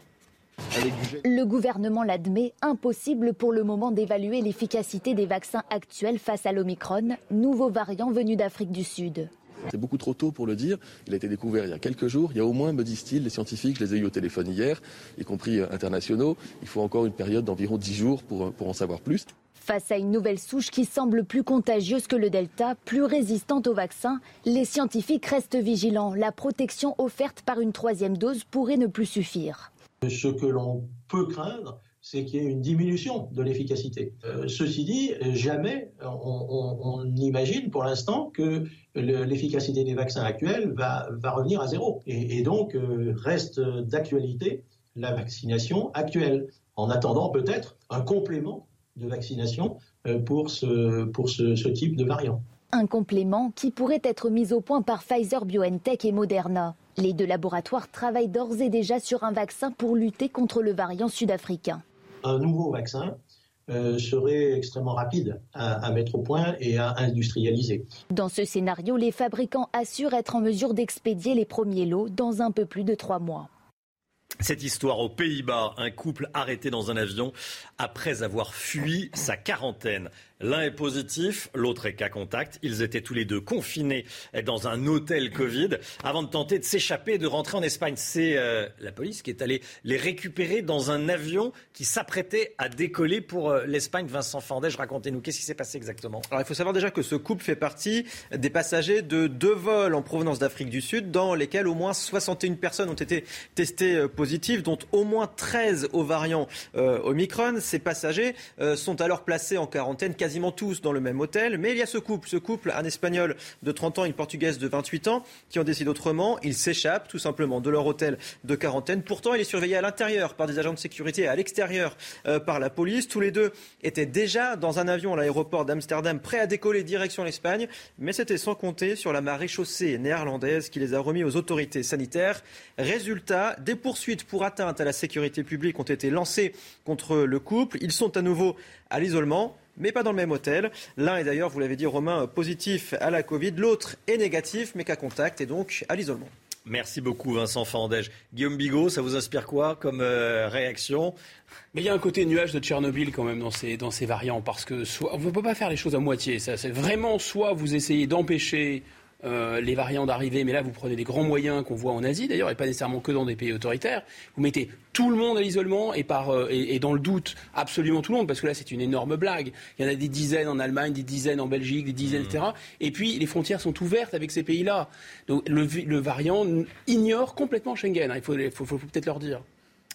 Le gouvernement l'admet, impossible pour le moment d'évaluer l'efficacité des vaccins actuels face à l'Omicron, nouveau variant venu d'Afrique du Sud. C'est beaucoup trop tôt pour le dire. Il a été découvert il y a quelques jours. Il y a au moins, me disent-ils, les scientifiques, je les ai eu au téléphone hier, y compris euh, internationaux. Il faut encore une période d'environ 10 jours pour, euh, pour en savoir plus. Face à une nouvelle souche qui semble plus contagieuse que le Delta, plus résistante au vaccin, les scientifiques restent vigilants. La protection offerte par une troisième dose pourrait ne plus suffire. Ce que l'on peut craindre, c'est qu'il y ait une diminution de l'efficacité. Euh, ceci dit, jamais on, imagine pour l'instant que l'efficacité des vaccins actuels va, revenir à zéro. Et, donc euh, reste d'actualité la vaccination actuelle, en attendant peut-être un complément de vaccination euh, pour ce type de variant. Un complément qui pourrait être mis au point par Pfizer BioNTech et Moderna. Les deux laboratoires travaillent d'ores et déjà sur un vaccin pour lutter contre le variant sud-africain un nouveau vaccin euh, serait extrêmement rapide à, mettre au point et à industrialiser. Dans ce scénario, les fabricants assurent être en mesure d'expédier les premiers lots dans un peu plus de trois mois. Cette histoire aux Pays-Bas, un couple arrêté dans un avion après avoir fui sa quarantaine. L'un est positif, l'autre est cas contact. Ils étaient tous les deux confinés dans un hôtel Covid avant de tenter de s'échapper et de rentrer en Espagne. C'est euh, la police qui est allée les récupérer dans un avion qui s'apprêtait à décoller pour euh, l'Espagne. Vincent Fandège, racontez-nous, qu'est-ce qui s'est passé exactement? Alors il faut savoir déjà que ce couple fait partie des passagers de deux vols en provenance d'Afrique du Sud dans lesquels au moins 61 personnes ont été testées euh, positives, dont au moins 13 au variant Omicron. Ces passagers sont alors placés en quarantaine quasi quasiment tous dans le même hôtel. Mais il y a ce couple, ce couple, un Espagnol de 30 ans une Portugaise de 28 ans, qui ont décidé autrement. Ils s'échappent tout simplement de leur hôtel de quarantaine. Pourtant, il est surveillé à l'intérieur par des agents de sécurité et à l'extérieur euh, par la police. Tous les deux étaient déjà dans un avion à l'aéroport d'Amsterdam, prêts à décoller direction l'Espagne. Mais c'était sans compter sur la marée chaussée néerlandaise qui les a remis aux autorités sanitaires. Résultat, des poursuites pour atteinte à la sécurité publique ont été lancées contre le couple. Ils sont à nouveau à l'isolement mais pas dans le même hôtel. L'un est d'ailleurs, vous l'avez dit Romain, positif à la Covid, l'autre est négatif mais qu'à contact et donc à l'isolement. Merci beaucoup Vincent Fandège. Guillaume Bigot, ça vous inspire quoi comme euh, réaction? Mais il y a un côté nuage de Tchernobyl quand même dans ces, dans ces variants, parce que soit, on ne peut pas faire les choses à moitié. C'est vraiment soit vous essayez d'empêcher euh, les variants d'arrivée, mais là vous prenez des grands moyens qu'on voit en Asie d'ailleurs, et pas nécessairement que dans des pays autoritaires. Vous mettez tout le monde à l'isolement et, par, euh, et, dans le doute absolument tout le monde, parce que là c'est une énorme blague. Il y en a des dizaines en Allemagne, des dizaines en Belgique, des dizaines, etc. Mmh. Et puis les frontières sont ouvertes avec ces pays-là. Donc le, le, variant ignore complètement Schengen. Il faut, faut, faut peut-être leur dire.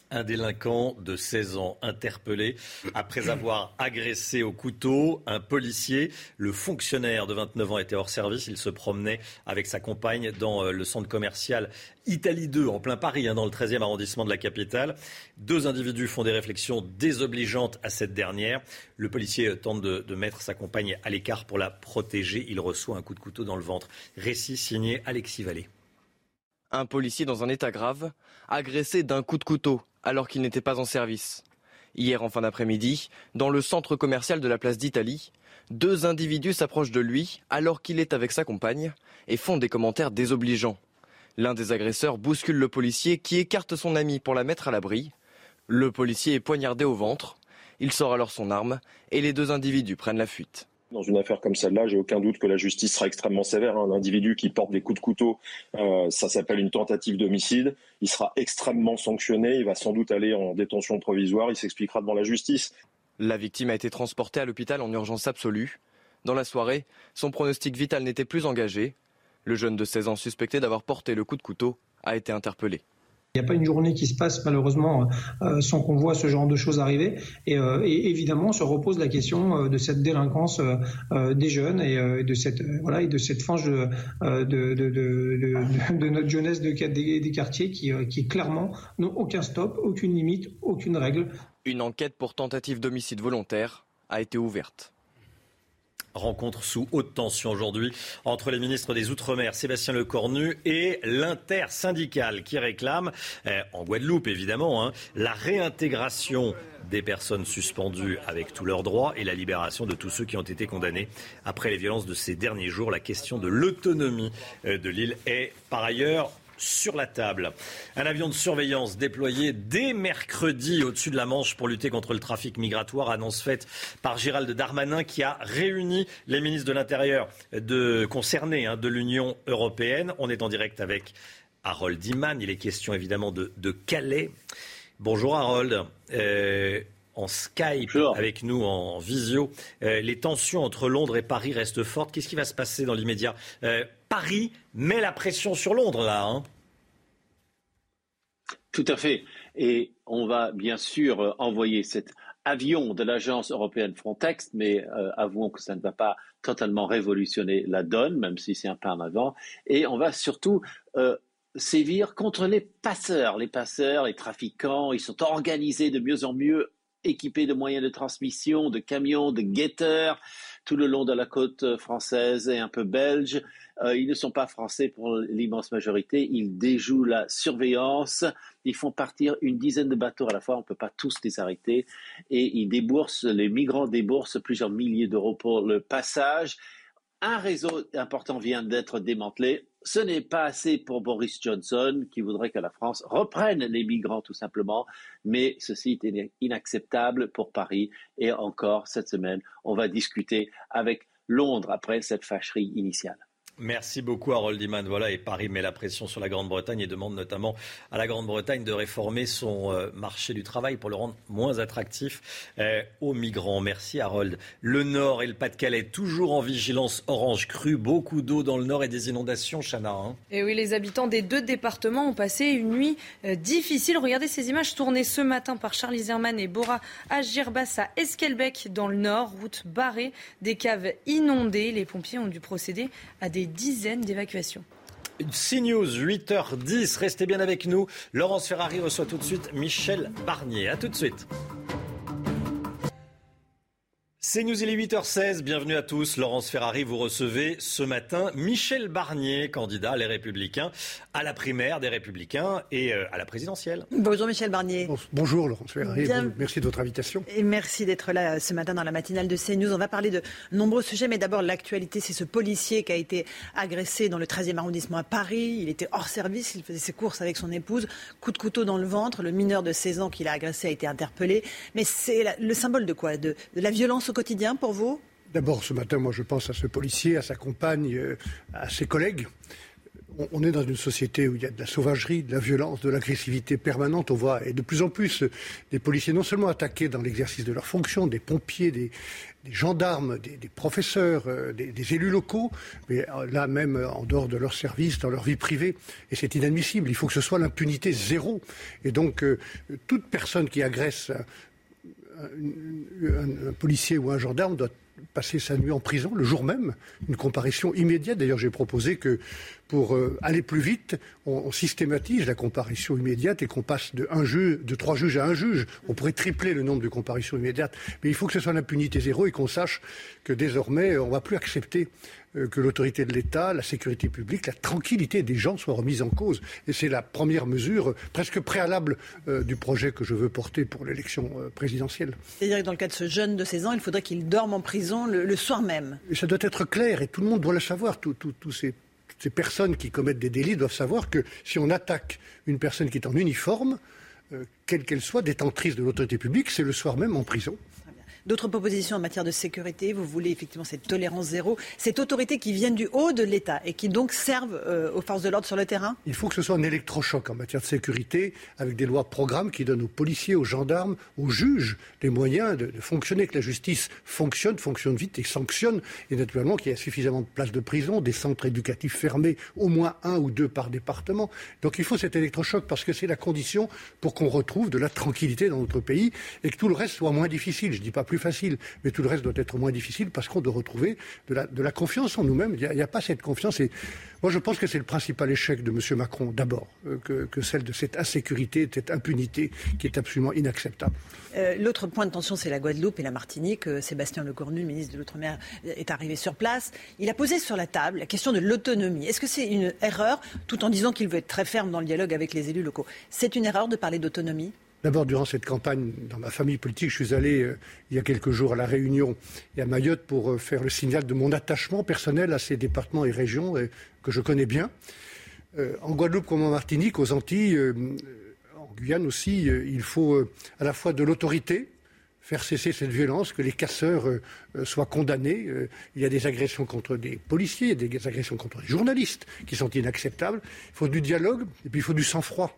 Un délinquant de 16 ans interpellé après avoir agressé au couteau un policier. Le fonctionnaire de 29 ans était hors service. Il se promenait avec sa compagne dans euh, le centre commercial Italie 2 en plein Paris, hein, dans le 13e arrondissement de la capitale. Deux individus font des réflexions désobligeantes à cette dernière. Le policier tente de, de mettre sa compagne à l'écart pour la protéger. Il reçoit un coup de couteau dans le ventre. Récit signé Alexis Vallée. Un policier dans un état grave, agressé d'un coup de couteau alors qu'il n'était pas en service. Hier en fin d'après-midi, dans le centre commercial de la place d'Italie, deux individus s'approchent de lui alors qu'il est avec sa compagne et font des commentaires désobligeants. L'un des agresseurs bouscule le policier qui écarte son ami pour la mettre à l'abri. Le policier est poignardé au ventre. Il sort alors son arme et les deux individus prennent la fuite. Dans une affaire comme celle-là, j'ai aucun doute que la justice sera extrêmement sévère. Un individu qui porte des coups de couteau, euh, ça s'appelle une tentative d'homicide. Il sera extrêmement sanctionné. Il va sans doute aller en détention provisoire. Il s'expliquera devant la justice. La victime a été transportée à l'hôpital en urgence absolue. Dans la soirée, son pronostic vital n'était plus engagé. Le jeune de 16 ans suspecté d'avoir porté le coup de couteau a été interpellé. Il n'y a pas une journée qui se passe malheureusement euh, sans qu'on voit ce genre de choses arriver. Et, euh, évidemment, se repose la question euh, de cette délinquance des jeunes et de cette voilà et de cette fange de, de, de, notre jeunesse des, des, quartiers qui, qui clairement n'ont aucun stop, aucune limite, aucune règle. Une enquête pour tentative d'homicide volontaire a été ouverte. Rencontre sous haute tension aujourd'hui entre les ministres des Outre-mer, Sébastien Lecornu, et l'intersyndicale qui réclame, eh, en Guadeloupe évidemment, hein, la réintégration des personnes suspendues avec tous leurs droits et la libération de tous ceux qui ont été condamnés après les violences de ces derniers jours. La question de l'autonomie euh, de l'île est par ailleurs sur la table. Un avion de surveillance déployé dès mercredi au-dessus de la Manche pour lutter contre le trafic migratoire, annonce faite par Gérald Darmanin qui a réuni les ministres de l'Intérieur de, concernés hein, de l'Union européenne. On est en direct avec Harold Iman. Il est question évidemment de, Calais. Bonjour Harold. Euh, en Skype avec nous en visio. Euh, les tensions entre Londres et Paris restent fortes. Qu'est-ce qui va se passer dans l'immédiat? Euh, Paris met la pression sur Londres là. Hein Tout à fait. Et on va bien sûr euh, envoyer cet avion de l'agence européenne Frontex, mais avouons que ça ne va pas totalement révolutionner la donne, même si c'est un pas en avant. Et on va surtout sévir contre les passeurs. Les passeurs, les trafiquants, ils sont organisés de mieux en mieux équipés de moyens de transmission, de camions, de guetteurs, tout le long de la côte française et un peu belge. Euh, ils ne sont pas français pour l'immense majorité. Ils déjouent la surveillance. Ils font partir une dizaine de bateaux à la fois. On ne peut pas tous les arrêter. Et ils déboursent, les migrants déboursent plusieurs milliers d'euros pour le passage. Un réseau important vient d'être démantelé. Ce n'est pas assez pour Boris Johnson, qui voudrait que la France reprenne les migrants tout simplement, mais ceci est inacceptable pour Paris. Et encore cette semaine, on va discuter avec Londres après cette fâcherie initiale. Merci beaucoup Harold Iman. Voilà, et Paris met la pression sur la Grande-Bretagne et demande notamment à la Grande-Bretagne de réformer son euh, marché du travail pour le rendre moins attractif euh, aux migrants. Merci Harold. Le Nord et le Pas-de-Calais toujours en vigilance orange crue. Beaucoup d'eau dans le Nord et des inondations, Chana. Hein. et oui, les habitants des deux départements ont passé une nuit euh, difficile. Regardez ces images tournées ce matin par Charlie Zerman et Bora Agirbas à Esquelbec dans le Nord. Route barrée, des caves inondées. Les pompiers ont dû procéder à des dizaines d'évacuations. CNews, 8h10, restez bien avec nous. Laurence Ferrari reçoit tout de suite Michel Barnier. A tout de suite. C'est News, il est 8h16. Bienvenue à tous. Laurence Ferrari, vous recevez ce matin Michel Barnier, candidat Les Républicains, à la primaire des Républicains et euh, à la présidentielle. Bonjour Michel Barnier. Bonjour Laurence Ferrari. Merci de votre invitation. Et merci d'être là euh, ce matin dans la matinale de CNews. On va parler de nombreux sujets, mais d'abord l'actualité, c'est ce policier qui a été agressé dans le 13e arrondissement à Paris. Il était hors service, il faisait ses courses avec son épouse. Coup de couteau dans le ventre. Le mineur de 16 ans qu'il a agressé a été interpellé. Mais c'est le symbole de quoi? De, de la violence au quotidien pour vous D'abord, ce matin, moi, je pense à ce policier, à sa compagne, euh, à ses collègues. On est dans une société où il y a de la sauvagerie, de la violence, de l'agressivité permanente. On voit, et de plus en plus, des policiers non seulement attaqués dans l'exercice de leurs fonctions, des pompiers, des, gendarmes, des, professeurs, euh, des, élus locaux, mais euh, là même en dehors de leur service, dans leur vie privée. Et c'est inadmissible. Il faut que ce soit l'impunité zéro. Et donc, toute personne qui agresse un, policier ou un gendarme doit passer sa nuit en prison le jour même, une comparution immédiate. D'ailleurs, j'ai proposé que pour euh, aller plus vite, on, systématise la comparution immédiate et qu'on passe de, un juge, de trois juges à un juge. On pourrait tripler le nombre de comparutions immédiates. Mais il faut que ce soit l'impunité zéro et qu'on sache que désormais, on ne va plus accepter euh, que l'autorité de l'État, la sécurité publique, la tranquillité des gens soient remises en cause. Et c'est la première mesure presque préalable euh, du projet que je veux porter pour l'élection euh, présidentielle. C'est-à-dire que dans le cas de ce jeune de 16 ans, il faudrait qu'il dorme en prison le, soir même. Et ça doit être clair et tout le monde doit le savoir. Tous ces, ces, personnes qui commettent des délits doivent savoir que si on attaque une personne qui est en uniforme, quelle qu'elle soit, détentrice de l'autorité publique, c'est le soir même en prison. D'autres propositions en matière de sécurité, vous voulez effectivement cette tolérance zéro, cette autorité qui vient du haut de l'État et qui donc servent euh, aux forces de l'ordre sur le terrain? Il faut que ce soit un électrochoc en matière de sécurité, avec des lois de programme qui donnent aux policiers, aux gendarmes, aux juges les moyens de, fonctionner, que la justice fonctionne, fonctionne vite et sanctionne, et naturellement qu'il y ait suffisamment de places de prison, des centres éducatifs fermés, au moins un ou deux par département. Donc il faut cet électrochoc parce que c'est la condition pour qu'on retrouve de la tranquillité dans notre pays et que tout le reste soit moins difficile. Je ne dis pas plus facile, mais tout le reste doit être moins difficile parce qu'on doit retrouver de la, confiance en nous-mêmes. Il n'y a, pas cette confiance. Et moi, je pense que c'est le principal échec de M. Macron, d'abord, euh, que, celle de cette insécurité, de cette impunité qui est absolument inacceptable. Euh, l'autre point de tension, c'est la Guadeloupe et la Martinique. Euh, Sébastien Lecornu, ministre de l'Outre-mer, est arrivé sur place. Il a posé sur la table la question de l'autonomie. Est-ce que c'est une erreur, tout en disant qu'il veut être très ferme dans le dialogue avec les élus locaux? C'est une erreur de parler d'autonomie? D'abord, durant cette campagne, dans ma famille politique, je suis allé euh, il y a quelques jours à La Réunion et à Mayotte pour euh, faire le signal de mon attachement personnel à ces départements et régions que je connais bien. Euh, en Guadeloupe comme en Martinique, aux Antilles, en Guyane aussi, il faut à la fois de l'autorité, faire cesser cette violence, que les casseurs soient condamnés. il y a des agressions contre des policiers, des agressions contre des journalistes qui sont inacceptables. Il faut du dialogue et puis il faut du sang-froid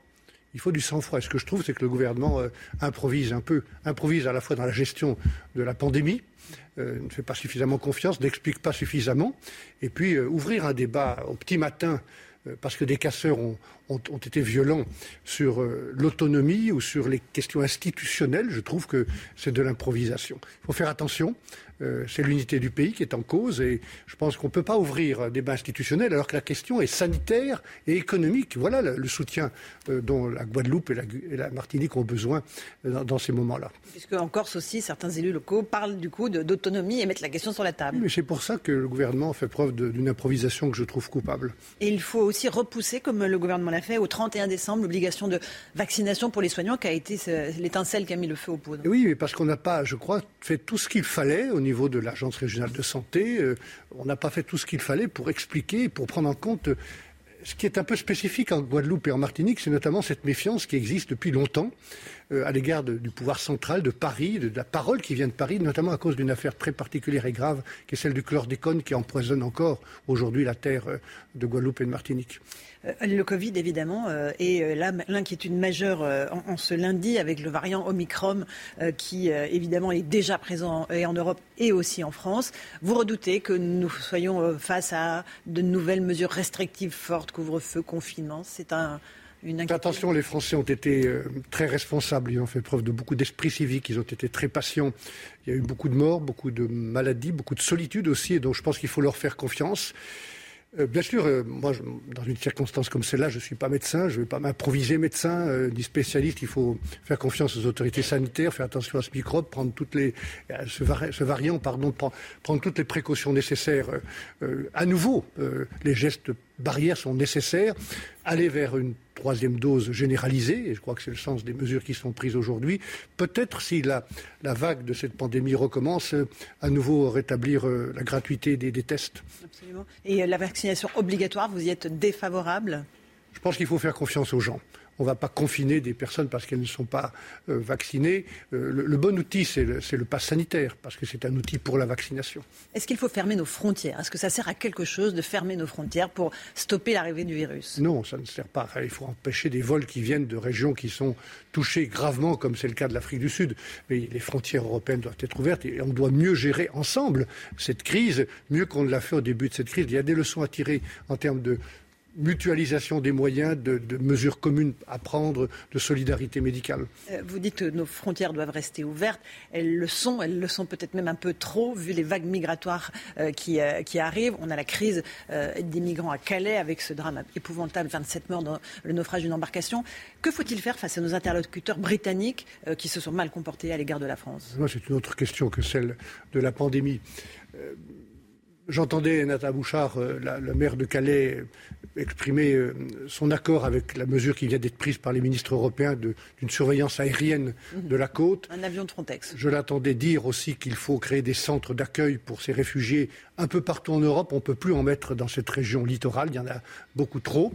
il faut du sang-froid. Et ce que je trouve, c'est que le gouvernement euh, improvise un peu, improvise à la fois dans la gestion de la pandémie, euh, ne fait pas suffisamment confiance, n'explique pas suffisamment, et puis euh, ouvrir un débat au petit matin parce que des casseurs ont, été violents sur l'autonomie ou sur les questions institutionnelles, je trouve que c'est de l'improvisation. Il faut faire attention. Euh, c'est l'unité du pays qui est en cause et je pense qu'on ne peut pas ouvrir un débat institutionnel alors que la question est sanitaire et économique. Voilà le, soutien euh, dont la Guadeloupe et la, Martinique ont besoin euh, dans, ces moments-là. Puisque en Corse aussi, certains élus locaux parlent du coup d'autonomie et mettent la question sur la table. mais c'est pour ça que le gouvernement fait preuve d'une improvisation que je trouve coupable. Et il faut aussi repousser, comme le gouvernement l'a fait, au 31 décembre, l'obligation de vaccination pour les soignants qui a été l'étincelle qui a mis le feu aux poudres. Oui, parce qu'on n'a pas, je crois, fait tout ce qu'il fallait au niveau de l'Agence régionale de santé. Euh, on n'a pas fait tout ce qu'il fallait pour expliquer, pour prendre en compte euh, ce qui est un peu spécifique en Guadeloupe et en Martinique, c'est notamment cette méfiance qui existe depuis longtemps euh, à l'égard du pouvoir central de Paris, de, la parole qui vient de Paris, notamment à cause d'une affaire très particulière et grave, qui est celle du chlordécone qui empoisonne encore aujourd'hui la terre de Guadeloupe et de Martinique. Euh, le Covid, évidemment, euh, et euh, l'inquiétude majeure en, ce lundi avec le variant Omicron qui, évidemment, est déjà présent et en Europe et aussi en France. Vous redoutez que nous soyons face à de nouvelles mesures restrictives fortes, couvre-feu, confinement C'est un, Attention, les Français ont été très responsables. Ils ont fait preuve de beaucoup d'esprit civique. Ils ont été très patients. Il y a eu beaucoup de morts, beaucoup de maladies, beaucoup de solitude aussi. Et donc, je pense qu'il faut leur faire confiance. Euh, bien sûr, euh, moi, dans une circonstance comme celle-là, je ne suis pas médecin, je ne vais pas m'improviser médecin euh, ni spécialiste. Il faut faire confiance aux autorités sanitaires, faire attention à ce microbe, prendre toutes les, ce, variant, pardon, prendre, toutes les précautions nécessaires. à nouveau, les gestes barrières sont nécessaires. Aller vers une troisième dose généralisée, et je crois que c'est le sens des mesures qui sont prises aujourd'hui, peut-être si la, vague de cette pandémie recommence, euh, à nouveau rétablir euh, la gratuité des, des tests. Absolument. Et euh, la vaccination obligatoire, vous y êtes défavorable? Je pense qu'il faut faire confiance aux gens. On ne va pas confiner des personnes parce qu'elles ne sont pas euh, vaccinées. Euh, le, bon outil, c'est le, le pass sanitaire, parce que c'est un outil pour la vaccination. Est-ce qu'il faut fermer nos frontières? Est-ce que ça sert à quelque chose de fermer nos frontières pour stopper l'arrivée du virus? Non, ça ne sert pas. il faut empêcher des vols qui viennent de régions qui sont touchées gravement, comme c'est le cas de l'Afrique du Sud. Mais les frontières européennes doivent être ouvertes et on doit mieux gérer ensemble cette crise, mieux qu'on ne l'a fait au début de cette crise. Il y a des leçons à tirer en termes de mutualisation des moyens, de, mesures communes à prendre, de solidarité médicale. Euh, vous dites que nos frontières doivent rester ouvertes. Elles le sont, elles le sont peut-être même un peu trop, vu les vagues migratoires euh, qui, euh, qui, arrivent. On a la crise des migrants à Calais, avec ce drame épouvantable, 27 morts dans le naufrage d'une embarcation. Que faut-il faire face à nos interlocuteurs britanniques qui se sont mal comportés à l'égard de la France? C'est une autre question que celle de la pandémie. J'entendais Nata Bouchard, euh, la, maire de Calais, exprimer euh, son accord avec la mesure qui vient d'être prise par les ministres européens d'une surveillance aérienne de la côte. Un avion de Frontex. Je l'attendais dire aussi qu'il faut créer des centres d'accueil pour ces réfugiés un peu partout en Europe. On ne peut plus en mettre dans cette région littorale, il y en a beaucoup trop.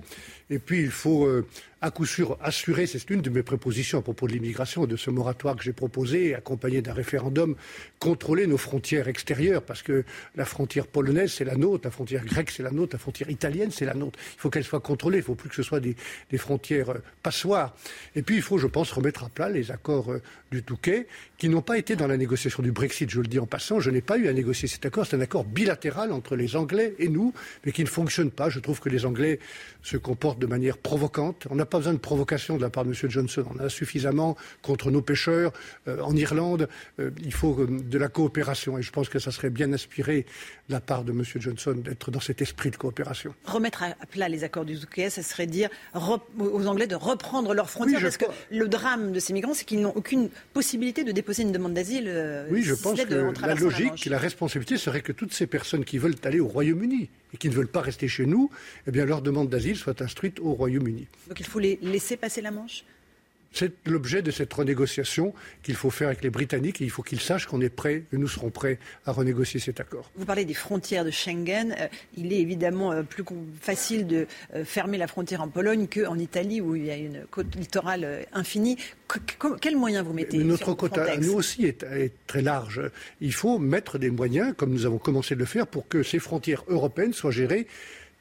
Et puis, il faut euh, à coup sûr assurer, c'est une de mes propositions à propos de l'immigration, de ce moratoire que j'ai proposé, accompagné d'un référendum, contrôler nos frontières extérieures, parce que la frontière polonaise, c'est la nôtre, la frontière grecque, c'est la nôtre, la frontière italienne, c'est la nôtre. Il faut qu'elle soit contrôlée, il ne faut plus que ce soit des, frontières euh, passoires. Et puis, il faut, je pense, remettre à plat les accords euh, du Touquet, qui n'ont pas été dans la négociation du Brexit, je le dis en passant. Je n'ai pas eu à négocier cet accord. C'est un accord bilatéral entre les Anglais et nous, mais qui ne fonctionne pas. Je trouve que les Anglais se comportent de manière provocante. On n'a pas besoin de provocation de la part de M. Johnson. On en a suffisamment contre nos pêcheurs euh, en Irlande. Euh, il faut euh, de la coopération. Et je pense que ça serait bien inspiré de la part de M. Johnson d'être dans cet esprit de coopération. Remettre à plat les accords du Touquet, ça serait dire aux Anglais de reprendre leurs frontières. parce que le drame de ces migrants, c'est qu'ils n'ont aucune possibilité de déposer une demande d'asile. oui, je pense que la logique, la, la responsabilité serait que toutes ces personnes qui veulent aller au Royaume-Uni et qui ne veulent pas rester chez nous, eh bien leur demande d'asile soit instruite au Royaume-Uni. Donc il faut les laisser passer la Manche? C'est l'objet de cette renégociation qu'il faut faire avec les Britanniques et il faut qu'ils sachent qu'on est prêt, que nous serons prêts à renégocier cet accord. Vous parlez des frontières de Schengen. Euh, il est évidemment euh, plus facile de euh, fermer la frontière en Pologne qu'en Italie où il y a une côte littorale infinie. quels moyens vous mettez Notre côte à nous aussi est, est, très large. Il faut mettre des moyens, comme nous avons commencé de le faire, pour que ces frontières européennes soient gérées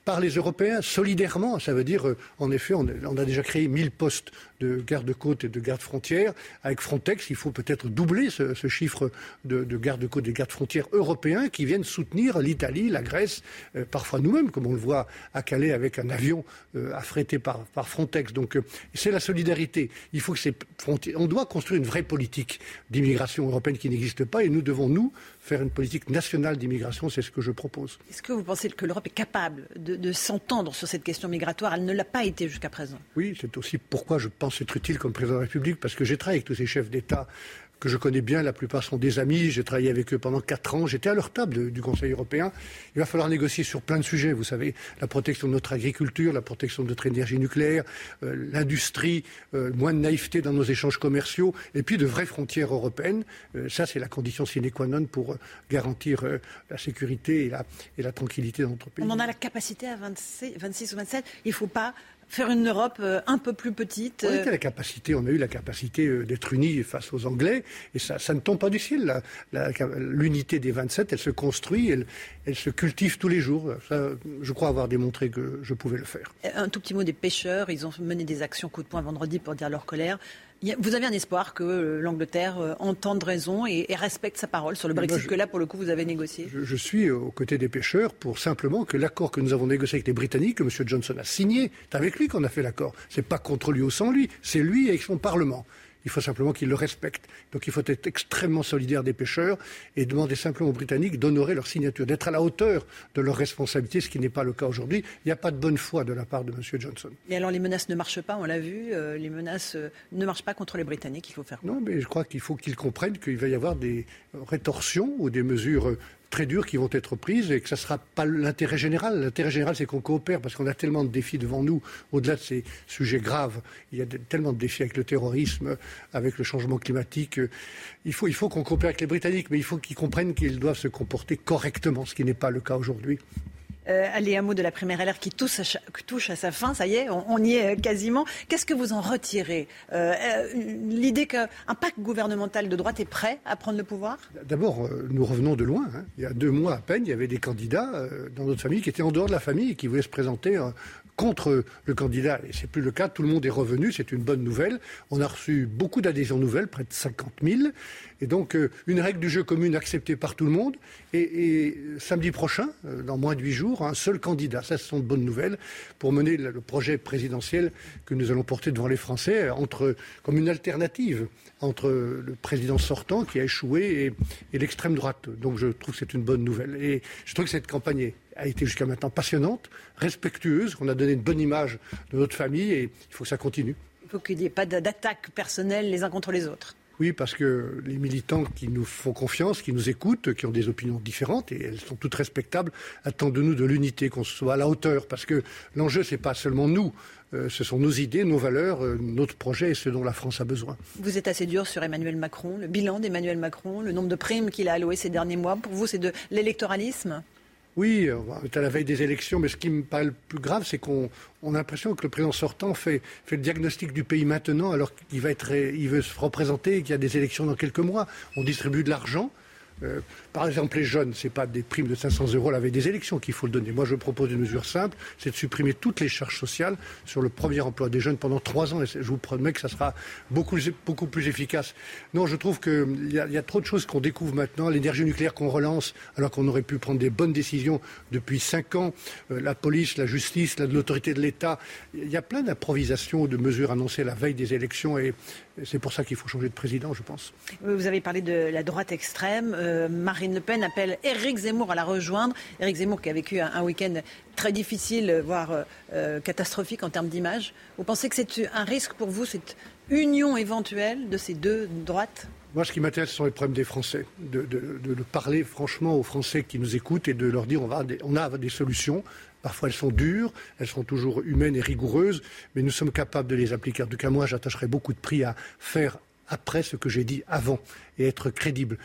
par les Européens solidairement. Ça veut dire, en effet, on, a déjà créé 1000 postes de garde-côte et de garde-frontières. Avec Frontex, il faut peut-être doubler ce, chiffre de, garde-côte et de garde-frontières européens qui viennent soutenir l'Italie, la Grèce, euh, parfois nous-mêmes, comme on le voit à Calais avec un avion euh, affrété par, Frontex. Donc euh, c'est la solidarité. Il faut que ces frontières. On doit construire une vraie politique d'immigration européenne qui n'existe pas et nous devons, nous, faire une politique nationale d'immigration. C'est ce que je propose. Est-ce que vous pensez que l'Europe est capable de s'entendre sur cette question migratoire? Elle ne l'a pas été jusqu'à présent. Oui, c'est aussi pourquoi je pense être utile comme président de la République, parce que j'ai travaillé avec tous ces chefs d'État que je connais bien, la plupart sont des amis, j'ai travaillé avec eux pendant quatre ans, j'étais à leur table du Conseil européen. Il va falloir négocier sur plein de sujets, vous savez, la protection de notre agriculture, la protection de notre énergie nucléaire, euh, l'industrie, euh, moins de naïveté dans nos échanges commerciaux, et puis de vraies frontières européennes. Euh, ça, c'est la condition sine qua non pour garantir la sécurité et la, et la tranquillité dans notre pays. On en a la capacité à 26, 26 ou 27. Il ne faut pas faire une Europe euh, un peu plus petite. On, a la capacité, on a eu la capacité euh, d'être unis face aux Anglais, et ça, ça ne tombe pas du ciel. L'unité des 27, elle se construit, elle, elle, se cultive tous les jours. Ça, je crois avoir démontré que je pouvais le faire. Un tout petit mot des pêcheurs, ils ont mené des actions coup de poing vendredi pour dire leur colère. Vous avez un espoir que euh, l'Angleterre euh, entende raison et, respecte sa parole sur le Brexit que là, pour le coup, vous avez négocié? Je, suis aux côtés des pêcheurs pour simplement que l'accord que nous avons négocié avec les Britanniques, que M. Johnson a signé, c'est avec lui qu'on a fait l'accord. C'est pas contre lui ou sans lui, c'est lui avec son Parlement. Il faut simplement qu'ils le respectent. Donc il faut être extrêmement solidaire des pêcheurs et demander simplement aux Britanniques d'honorer leur signature, d'être à la hauteur de leurs responsabilités, ce qui n'est pas le cas aujourd'hui. Il n'y a pas de bonne foi de la part de M. Johnson. Et alors les menaces ne marchent pas, on l'a vu, euh, les menaces euh, ne marchent pas contre les Britanniques, il faut faire quoi? Non, mais je crois qu'il faut qu'ils comprennent qu'il va y avoir des rétorsions ou des mesures très dures qui vont être prises et que ce ne sera pas l'intérêt général. L'intérêt général, c'est qu'on coopère parce qu'on a tellement de défis devant nous, au-delà de ces sujets graves. Il y a tellement de défis avec le terrorisme, avec le changement climatique. Il faut, il faut qu'on coopère avec les Britanniques, mais il faut qu'ils comprennent qu'ils doivent se comporter correctement, ce qui n'est pas le cas aujourd'hui. Euh, allez, un mot de la première LR qui touche à, touche à sa fin, ça y est, on, y est euh, quasiment. Qu'est-ce que vous en retirez? Euh, L'idée qu'un pacte gouvernemental de droite est prêt à prendre le pouvoir? D'abord, nous revenons de loin. Hein. Il y a deux mois à peine, il y avait des candidats dans notre famille qui étaient en dehors de la famille et qui voulaient se présenter contre le candidat. Et c'est plus le cas. Tout le monde est revenu. C'est une bonne nouvelle. On a reçu beaucoup d'adhésions nouvelles, près de 50 000. Et donc, euh, une règle du jeu commune acceptée par tout le monde. Et, samedi prochain, euh, dans moins de huit jours, un seul candidat. Ça, ce sont de bonnes nouvelles pour mener le, projet présidentiel que nous allons porter devant les Français entre, comme une alternative entre le président sortant qui a échoué et, et l'extrême droite. Donc, je trouve que c'est une bonne nouvelle. Et je trouve que cette campagne est a été jusqu'à maintenant passionnante, respectueuse, qu'on a donné une bonne image de notre famille et il faut que ça continue. Il faut qu'il n'y ait pas d'attaque personnelle les uns contre les autres. Oui, parce que les militants qui nous font confiance, qui nous écoutent, qui ont des opinions différentes, et elles sont toutes respectables, attendent de nous de l'unité, qu'on soit à la hauteur. Parce que l'enjeu, ce n'est pas seulement nous, euh, ce sont nos idées, nos valeurs, euh, notre projet et ce dont la France a besoin. Vous êtes assez dur sur Emmanuel Macron, le bilan d'Emmanuel Macron, le nombre de primes qu'il a alloué ces derniers mois. Pour vous, c'est de l'électoralisme? Oui, on est à la veille des élections, mais ce qui me paraît le plus grave, c'est qu'on a l'impression que le président sortant fait, le diagnostic du pays maintenant, alors qu'il va être, il veut se représenter et qu'il y a des élections dans quelques mois. On distribue de l'argent. Euh, par exemple, les jeunes, ce n'est pas des primes de 500 euros la des élections qu'il faut le donner. Moi, je propose une mesure simple, c'est de supprimer toutes les charges sociales sur le premier emploi des jeunes pendant trois ans. Je vous promets que ça sera beaucoup, plus efficace. Non, je trouve qu'il y, a trop de choses qu'on découvre maintenant. L'énergie nucléaire qu'on relance, alors qu'on aurait pu prendre des bonnes décisions depuis cinq ans. Euh, la police, la justice, l'autorité de l'État. Il y a plein d'improvisations, de mesures annoncées la veille des élections. Et c'est pour ça qu'il faut changer de président, je pense. Vous avez parlé de la droite extrême. Euh, Marine Le Pen appelle Éric Zemmour à la rejoindre. Éric Zemmour qui a vécu un, week-end très difficile, voire euh, euh, catastrophique en termes d'image. Vous pensez que c'est un risque pour vous, cette union éventuelle de ces deux droites? Moi, ce qui m'intéresse, ce sont les problèmes des Français. De, parler franchement aux Français qui nous écoutent et de leur dire on a des solutions. Parfois, elles sont dures, elles sont toujours humaines et rigoureuses, mais nous sommes capables de les appliquer. En tout cas, moi, j'attacherai beaucoup de prix à faire après ce que j'ai dit avant et être crédible.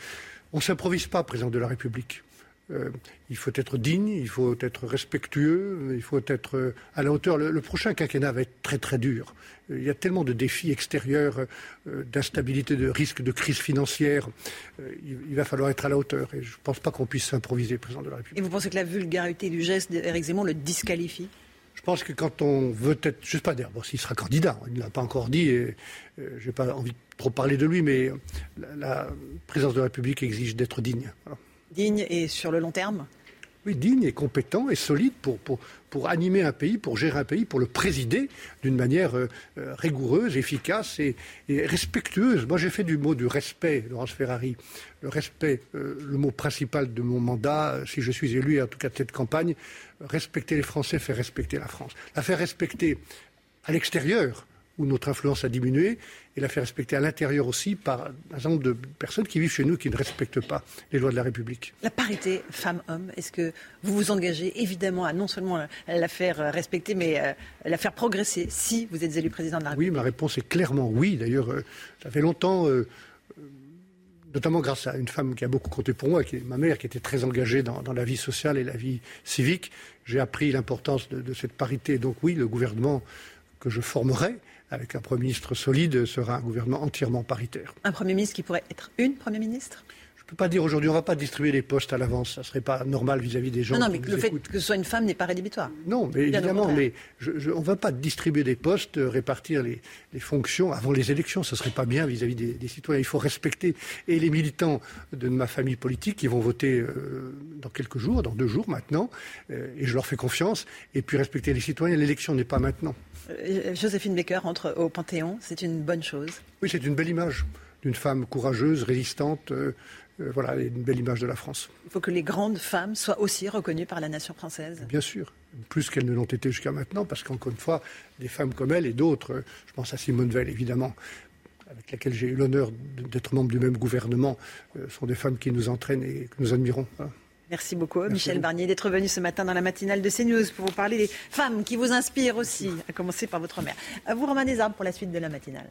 On ne s'improvise pas président de la République. Euh, il faut être digne, il faut être respectueux, il faut être euh, à la hauteur. Le, prochain quinquennat va être très très dur. Il y a tellement de défis extérieurs, euh, d'instabilité, de risques, de crise financière. il, va falloir être à la hauteur. Et je ne pense pas qu'on puisse s'improviser président de la République. Et vous pensez que la vulgarité du geste d'Éric Zemmour le disqualifie? Je pense que quand on veut être, je sais pas bon, s'il sera candidat, il ne l'a pas encore dit, et je n'ai pas envie de trop parler de lui, mais la, présidence de la République exige d'être digne. Digne et sur le long terme? Oui, digne et compétent et solide pour, animer un pays, pour gérer un pays, pour le présider d'une manière euh, euh, rigoureuse, efficace et, respectueuse. Moi, j'ai fait du mot du respect, Laurence Ferrari. Le respect, euh, le mot principal de mon mandat, si je suis élu, en tout cas de cette campagne, respecter les Français, faire respecter la France. La faire respecter à l'extérieur, où notre influence a diminué, et la faire respecter à l'intérieur aussi par un certain nombre de personnes qui vivent chez nous qui ne respectent pas les lois de la République. La parité femmes-hommes, est-ce que vous vous engagez évidemment à non seulement la faire respecter, mais euh, la faire progresser si vous êtes élu président de la République Oui, ma réponse est clairement oui. D'ailleurs, euh, ça fait longtemps euh, notamment grâce à une femme qui a beaucoup compté pour moi, qui est ma mère, qui était très engagée dans, la vie sociale et la vie civique. J'ai appris l'importance de, de, cette parité. Donc oui, le gouvernement que je formerai avec un Premier ministre solide, sera un gouvernement entièrement paritaire. Un Premier ministre qui pourrait être une Première ministre? Je ne peux pas dire aujourd'hui, on ne va pas distribuer les postes à l'avance. Ça ne serait pas normal vis-à-vis des gens. Non, non mais le fait que ce soit une femme n'est pas rédhibitoire. Non, mais évidemment, mais on ne va pas distribuer des postes, euh, répartir les, fonctions avant les élections. Ce ne serait pas bien vis-à-vis des, citoyens. Il faut respecter et les militants de ma famille politique qui vont voter euh, dans quelques jours, dans deux jours maintenant, euh, et je leur fais confiance. Et puis respecter les citoyens. L'élection n'est pas maintenant. Joséphine Baker entre au Panthéon, c'est une bonne chose. Oui, c'est une belle image d'une femme courageuse, résistante. Euh, euh, voilà, une belle image de la France. Il faut que les grandes femmes soient aussi reconnues par la nation française. Bien sûr, plus qu'elles ne l'ont été jusqu'à maintenant, parce qu'encore une fois, des femmes comme elle et d'autres, je pense à Simone Veil évidemment, avec laquelle j'ai eu l'honneur d'être membre du même gouvernement, euh, sont des femmes qui nous entraînent et que nous admirons. Merci beaucoup, Michel Barnier, d'être venu ce matin dans la matinale de CNews pour vous parler des femmes qui vous inspirent aussi, à commencer par votre mère. À vous, Romain Desarmes, pour la suite de la matinale.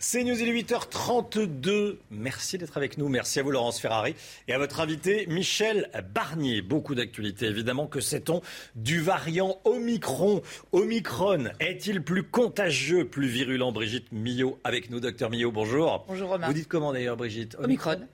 C'est News, il est 8h32. Merci d'être avec nous. Merci à vous, Laurence Ferrari. Et à votre invité, Michel Barnier. Beaucoup d'actualités, évidemment. Que sait-on du variant Omicron? Omicron est-il plus contagieux, plus virulent? Brigitte Millot avec nous. Docteur Millot, bonjour. Bonjour, Romain. Vous dites comment d'ailleurs, Brigitte? Omicron. Omicron.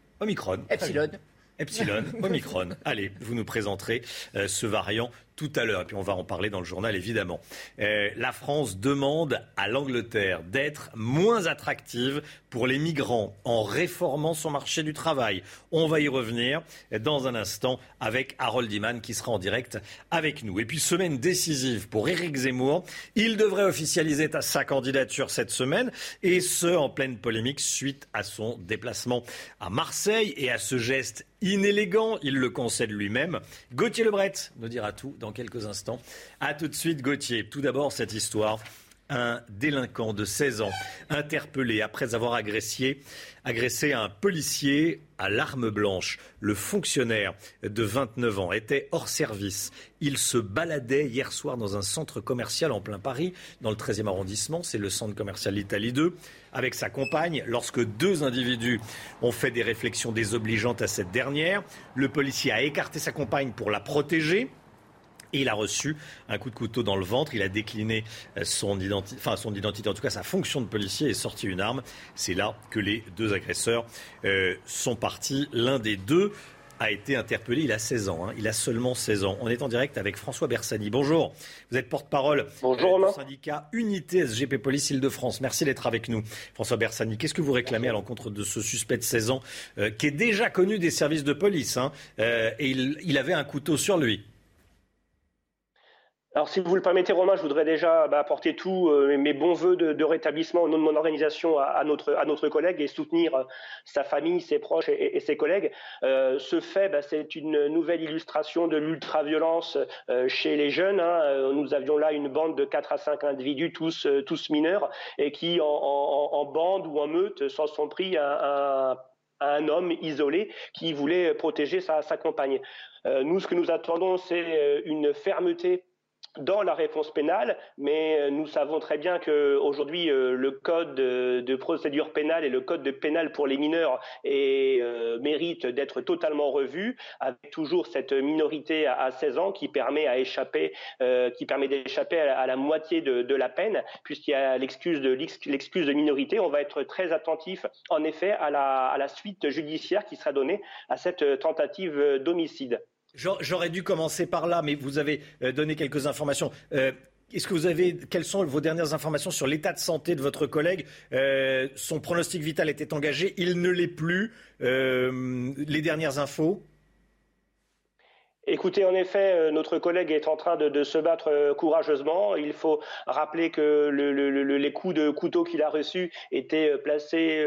Epsilon. Epsilon, Omicron. Allez, vous nous présenterez euh, ce variant tout à l'heure. Et puis on va en parler dans le journal, évidemment. Euh, la France demande à l'Angleterre d'être moins attractive pour les migrants en réformant son marché du travail. On va y revenir dans un instant avec Harold Iman qui sera en direct avec nous. Et puis semaine décisive pour Éric Zemmour. Il devrait officialiser sa candidature cette semaine et ce en pleine polémique suite à son déplacement à Marseille et à ce geste inélégant, il le concède lui-même. Gauthier Lebret nous dira tout dans quelques instants. A tout de suite, Gauthier. Tout d'abord, cette histoire un délinquant de 16 ans interpellé après avoir agressé, agressé un policier à l'arme blanche. Le fonctionnaire de 29 ans était hors service. Il se baladait hier soir dans un centre commercial en plein Paris, dans le 13e arrondissement. C'est le centre commercial Italie 2, avec sa compagne. Lorsque deux individus ont fait des réflexions désobligeantes à cette dernière, le policier a écarté sa compagne pour la protéger. Et il a reçu un coup de couteau dans le ventre. Il a décliné euh, son identité, enfin son identité, en tout cas sa fonction de policier, et sorti une arme. C'est là que les deux agresseurs euh, sont partis. L'un des deux a été interpellé. Il a 16 ans. Hein. Il a seulement 16 ans. On est en direct avec François Bersani. Bonjour. Vous êtes porte-parole euh, du syndicat Unité SGP Police Île-de-France. Merci d'être avec nous. François Bersani, qu'est-ce que vous réclamez à l'encontre de ce suspect de 16 ans qui est déjà connu des services de police hein, et il avait un couteau sur lui? Alors, si vous le permettez, Romain, je voudrais déjà bah, apporter tous euh, mes bons voeux de, rétablissement au nom de mon organisation à, notre, à collègue et soutenir euh, sa famille, ses proches et, ses collègues. Euh, ce fait, bah, c'est une nouvelle illustration de l'ultra-violence chez les jeunes. Hein. Nous avions là une bande de 4 à 5 individus, tous, mineurs, et qui, en, bande ou en meute, s'en sont pris à, un homme isolé qui voulait protéger sa compagne. nous, ce que nous attendons, c'est une fermeté dans la réponse pénale, mais euh, nous savons très bien qu'aujourd'hui, euh, le code de procédure pénale et le code de pénal pour les mineurs est, euh, mérite d'être totalement revu, avec toujours cette minorité à, 16 ans qui permet à échapper, qui permet d'échapper à, la moitié de, la peine, puisqu'il y a l'excuse de l'excuse de minorité. On va être très attentif, en effet, à la, à la suite judiciaire qui sera donnée à cette tentative d'homicide. J'aurais dû commencer par là, mais vous avez euh, donné quelques informations. Euh, est-ce que vous avez, quelles sont vos dernières informations sur l'état de santé de votre collègue? Euh, Son pronostic vital était engagé, il ne l'est plus. les dernières infos? Écoutez, en effet, euh, notre collègue est en train de, se battre euh, courageusement. Il faut rappeler que les coups de couteau qu'il a reçus étaient euh, placés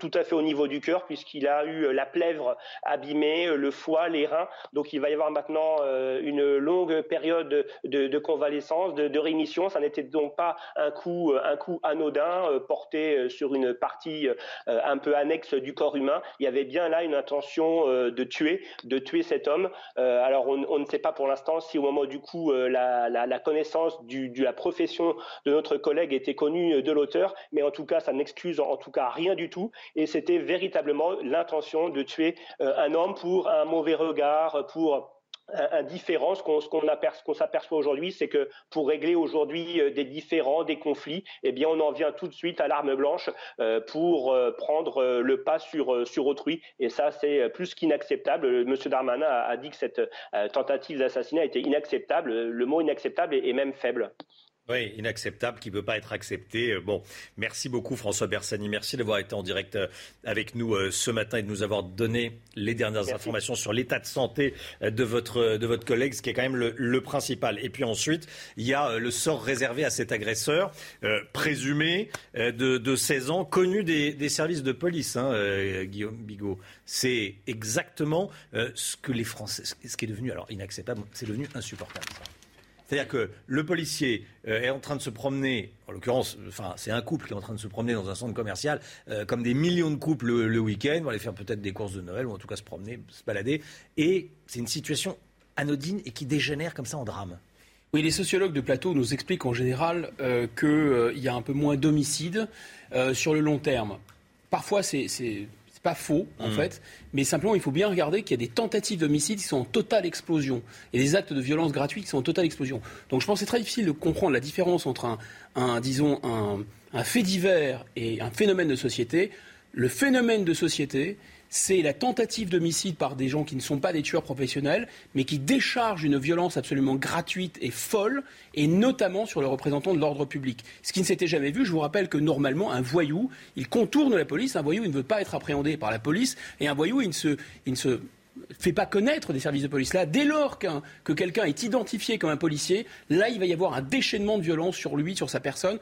tout à fait au niveau du cœur, puisqu'il a eu la plèvre abîmée, le foie, les reins. Donc il va y avoir maintenant une longue période de, convalescence, de, rémission. Ça n'était donc pas un coup, anodin porté sur une partie un peu annexe du corps humain. Il y avait bien là une intention de tuer, de tuer cet homme alors on, ne sait pas pour l'instant si au moment du coup euh, la, connaissance de la profession de notre collègue était connue de l'auteur, mais en tout cas ça n'excuse en, tout cas rien du tout. Et c'était véritablement l'intention de tuer euh, un homme pour un mauvais regard, pour un différent. Ce qu'on s'aperçoit aujourd'hui, c'est que pour régler aujourd'hui euh, des différends, des conflits, eh bien, on en vient tout de suite à l'arme blanche euh, pour euh, prendre le pas sur, sur autrui. Et ça, c'est plus qu'inacceptable. Monsieur Darmanin a, dit que cette tentative d'assassinat était inacceptable. Le mot inacceptable est même faible. Oui, inacceptable, qui ne peut pas être accepté. Euh, bon, merci beaucoup François Bersani. Merci d'avoir été en direct euh, avec nous euh, ce matin et de nous avoir donné les dernières informations sur l'état de santé de votre, de votre collègue, ce qui est quand même le, principal. Et puis ensuite, il y a le sort réservé à cet agresseur présumé de, 16 ans, connu des, services de police, hein, Guillaume Bigot. C'est exactement ce que les Français, ce qui est devenu alors inacceptable, c'est devenu insupportable. C'est-à-dire que le policier euh, est en train de se promener, en l'occurrence, enfin, c'est un couple qui est en train de se promener dans un centre commercial, euh, comme des millions de couples le, week-end, vont aller faire peut-être des courses de Noël, ou en tout cas se promener, se balader. Et c'est une situation anodine et qui dégénère comme ça en drame. Oui, les sociologues de plateau nous expliquent en général euh, qu'il y a un peu moins d'homicides sur le long terme. Parfois, c'est pas faux, en mm. fait, mais simplement, il faut bien regarder qu'il y a des tentatives d'homicide qui sont en totale explosion et des actes de violence gratuits qui sont en totale explosion. Donc je pense que c'est très difficile de comprendre la différence entre un, disons, un fait divers et un phénomène de société. Le phénomène de société, c'est la tentative d'homicide par des gens qui ne sont pas des tueurs professionnels, mais qui déchargent une violence absolument gratuite et folle, et notamment sur le représentant de l'ordre public. Ce qui ne s'était jamais vu, je vous rappelle que normalement, un voyou, il contourne la police, un voyou, il ne veut pas être appréhendé par la police, et un voyou, il ne se, il ne se fait pas connaître des services de police. Là, dès lors que quelqu'un est identifié comme un policier, là, il va y avoir un déchaînement de violence sur lui, sur sa personne.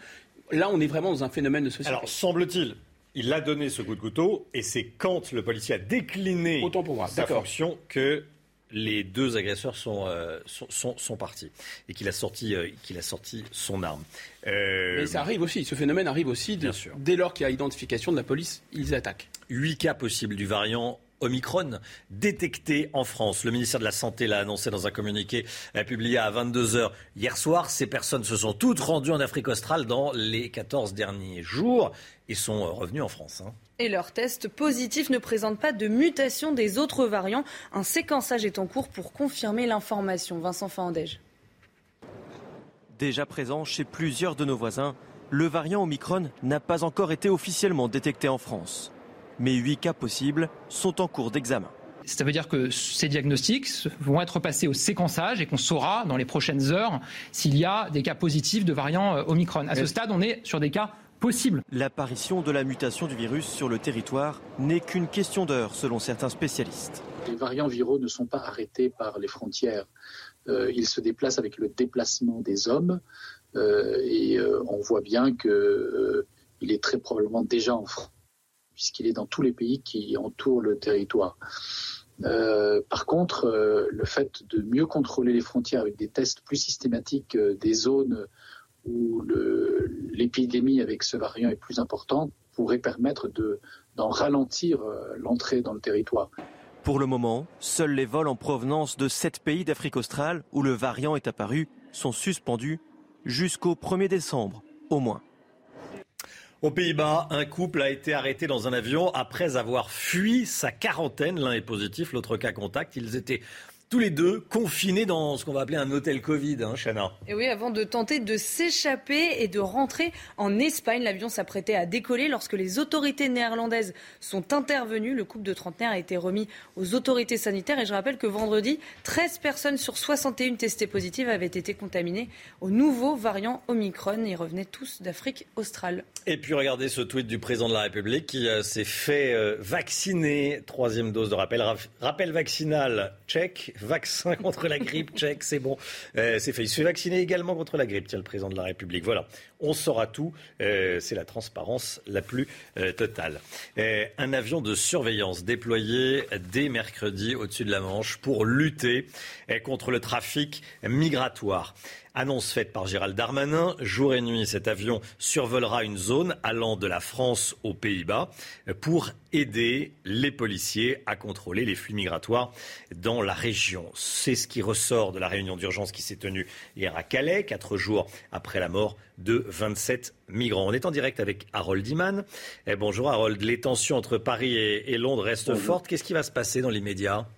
Là, on est vraiment dans un phénomène de société. Alors, semble-t-il, il a donné ce coup de couteau et c'est quand le policier a décliné sa fonction que les deux agresseurs sont, euh, sont, sont, partis et qu'il a, sorti, euh, qu'il a sorti son arme. Euh, Mais ça arrive aussi, ce phénomène arrive aussi. Bien sûr. Dès lors qu'il y a identification de la police, ils attaquent. Huit cas possibles du variant Omicron détecté en France. Le ministère de la Santé l'a annoncé dans un communiqué publié à 22h hier soir. Ces personnes se sont toutes rendues en Afrique australe dans les 14 derniers jours et sont revenues en France. Hein. Et leurs tests positifs ne présentent pas de mutation des autres variants. Un séquençage est en cours pour confirmer l'information. Vincent Fandège. Déjà présent chez plusieurs de nos voisins, le variant Omicron n'a pas encore été officiellement détecté en France. Mais huit cas possibles sont en cours d'examen. Ça veut dire que ces diagnostics vont être passés au séquençage et qu'on saura dans les prochaines heures s'il y a des cas positifs de variant euh, Omicron. À ce stade, on est sur des cas possibles. L'apparition de la mutation du virus sur le territoire n'est qu'une question d'heure, selon certains spécialistes. Les variants viraux ne sont pas arrêtés par les frontières. Euh, ils se déplacent avec le déplacement des hommes. Euh, et on voit bien qu'il est très probablement déjà en France puisqu'il est dans tous les pays qui entourent le territoire. Euh, par contre, euh, le fait de mieux contrôler les frontières avec des tests plus systématiques euh, des zones où l'épidémie avec ce variant est plus importante pourrait permettre d'en ralentir l'entrée dans le territoire. Pour le moment, seuls les vols en provenance de sept pays d'Afrique australe où le variant est apparu sont suspendus jusqu'au 1er décembre, au moins. Aux Pays-Bas, un couple a été arrêté dans un avion après avoir fui sa quarantaine. L'un est positif, l'autre cas contact. Ils étaient tous les deux confinés dans ce qu'on va appeler un hôtel Covid, hein, Chana. Et oui, avant de tenter de s'échapper et de rentrer en Espagne, l'avion s'apprêtait à décoller lorsque les autorités néerlandaises sont intervenues. Le couple de trentenaires a été remis aux autorités sanitaires et je rappelle que vendredi, 13 personnes sur 61 testées positives avaient été contaminées au nouveau variant Omicron. Ils revenaient tous d'Afrique australe. Et puis regardez ce tweet du président de la République qui euh, s'est fait euh, vacciner. Troisième dose de rappel. Rappel vaccinal, check vaccin contre la grippe, check, c'est bon, euh, c'est fait. Il se fait vacciner également contre la grippe, tiens, le président de la République. Voilà, on saura tout, euh, c'est la transparence la plus euh, totale. un avion de surveillance déployé dès mercredi au-dessus de la Manche pour lutter contre le trafic migratoire. Annonce faite par Gérald Darmanin. Jour et nuit, cet avion survolera une zone allant de la France aux Pays-Bas pour aider les policiers à contrôler les flux migratoires dans la région. C'est ce qui ressort de la réunion d'urgence qui s'est tenue hier à Calais, quatre jours après la mort de 27 migrants. On est en direct avec Harold Iman. Eh, bonjour Harold. Les tensions entre Paris et, Londres restent fortes. Qu'est-ce qui va se passer dans l'immédiat?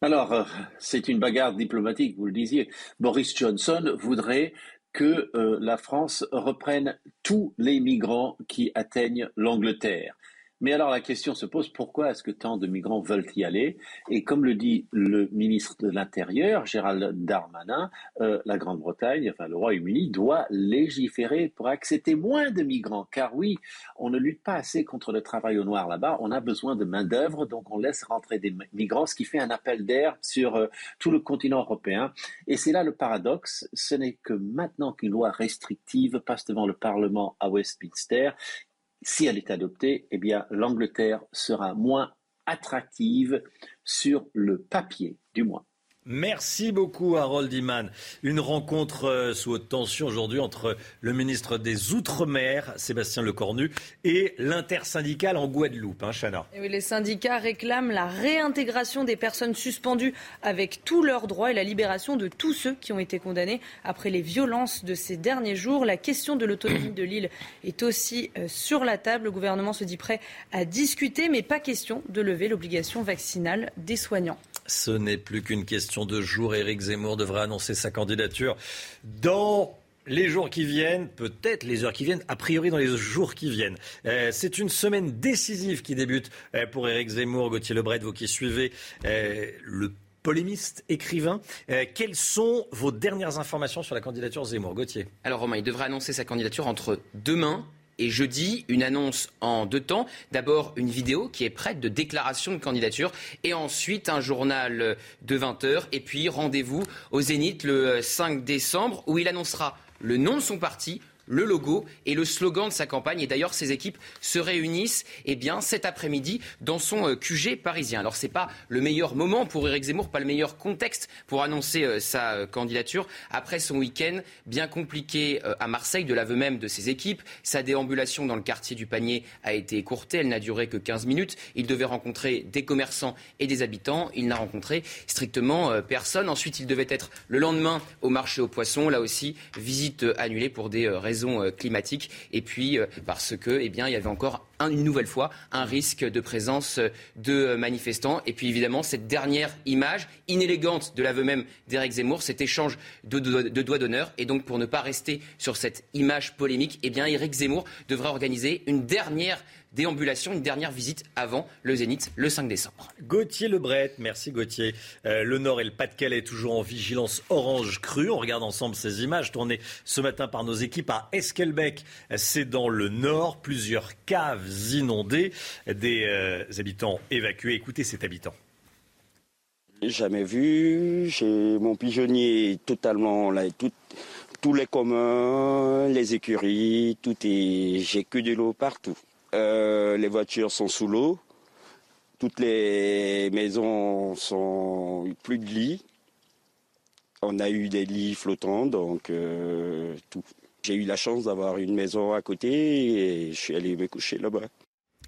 Alors, euh, c'est une bagarre diplomatique, vous le disiez. Boris Johnson voudrait que euh, la France reprenne tous les migrants qui atteignent l'Angleterre. Mais alors la question se pose, pourquoi est-ce que tant de migrants veulent y aller? Et comme le dit le ministre de l'Intérieur, Gérald Darmanin, euh, la Grande-Bretagne, enfin le Royaume-Uni, doit légiférer pour accepter moins de migrants. Car oui, on ne lutte pas assez contre le travail au noir là-bas, on a besoin de main-d'œuvre, donc on laisse rentrer des migrants, ce qui fait un appel d'air sur euh, tout le continent européen. Et c'est là le paradoxe, ce n'est que maintenant qu'une loi restrictive passe devant le Parlement à Westminster si elle est adoptée, eh bien, l'Angleterre sera moins attractive sur le papier, du moins. Merci beaucoup, Harold Iman. Une rencontre euh, sous haute tension aujourd'hui entre le ministre des Outre-mer, Sébastien Lecornu, et l'intersyndicale en Guadeloupe, hein, Chana. les syndicats réclament la réintégration des personnes suspendues avec tous leurs droits et la libération de tous ceux qui ont été condamnés après les violences de ces derniers jours. La question de l'autonomie de l'île est aussi euh, sur la table. Le gouvernement se dit prêt à discuter, mais pas question de lever l'obligation vaccinale des soignants. Ce n'est plus qu'une question de jours. Éric Zemmour devrait annoncer sa candidature dans les jours qui viennent, peut-être les heures qui viennent, a priori dans les jours qui viennent. Euh, c'est une semaine décisive qui débute euh, pour Éric Zemmour, Gauthier Lebret, vous qui suivez euh, le polémiste, écrivain. quelles sont vos dernières informations sur la candidature Zemmour? Gauthier Alors Romain, il devrait annoncer sa candidature entre demain et jeudi, une annonce en deux temps. D'abord, une vidéo qui est prête de déclaration de candidature et ensuite un journal de 20 heures. Et puis, rendez-vous au Zénith le 5 décembre où il annoncera le nom de son parti, le logo et le slogan de sa campagne. Et d'ailleurs, ces équipes se réunissent eh bien, cet après-midi dans son euh, QG parisien. Alors, ce n'est pas le meilleur moment pour Éric Zemmour, pas le meilleur contexte pour annoncer euh, sa euh, candidature. Après son week-end bien compliqué à Marseille, de l'aveu même de ses équipes, sa déambulation dans le quartier du Panier a été écourtée. Elle n'a duré que 15 minutes. Il devait rencontrer des commerçants et des habitants. Il n'a rencontré strictement personne. Ensuite, il devait être le lendemain au marché aux poissons. Là aussi, visite annulée pour des raisons climatiques. Et puis, parce que, eh bien, il y avait encore une nouvelle fois un risque de présence de manifestants. Et puis évidemment, cette dernière image inélégante de l'aveu même d'Éric Zemmour, cet échange de, doigts d'honneur. Et donc, pour ne pas rester sur cette image polémique, eh bien, Éric Zemmour devra organiser une dernière déambulation, une dernière visite avant le Zénith le 5 décembre. Gauthier Lebret, merci Gauthier. Euh, le Nord et le Pas-de-Calais toujours en vigilance orange crue. On regarde ensemble ces images tournées ce matin par nos équipes à Esquelbec. C'est dans le Nord, plusieurs caves inondées, des euh, habitants évacués. Écoutez cet habitant. Jamais vu. J'ai mon pigeonnier totalement là, tout, tous les communs, les écuries, tout est. J'ai que de l'eau partout. Euh, les voitures sont sous l'eau. Toutes les maisons sont plus de lits. On a eu des lits flottants, donc euh, tout. J'ai eu la chance d'avoir une maison à côté et je suis allé me coucher là-bas.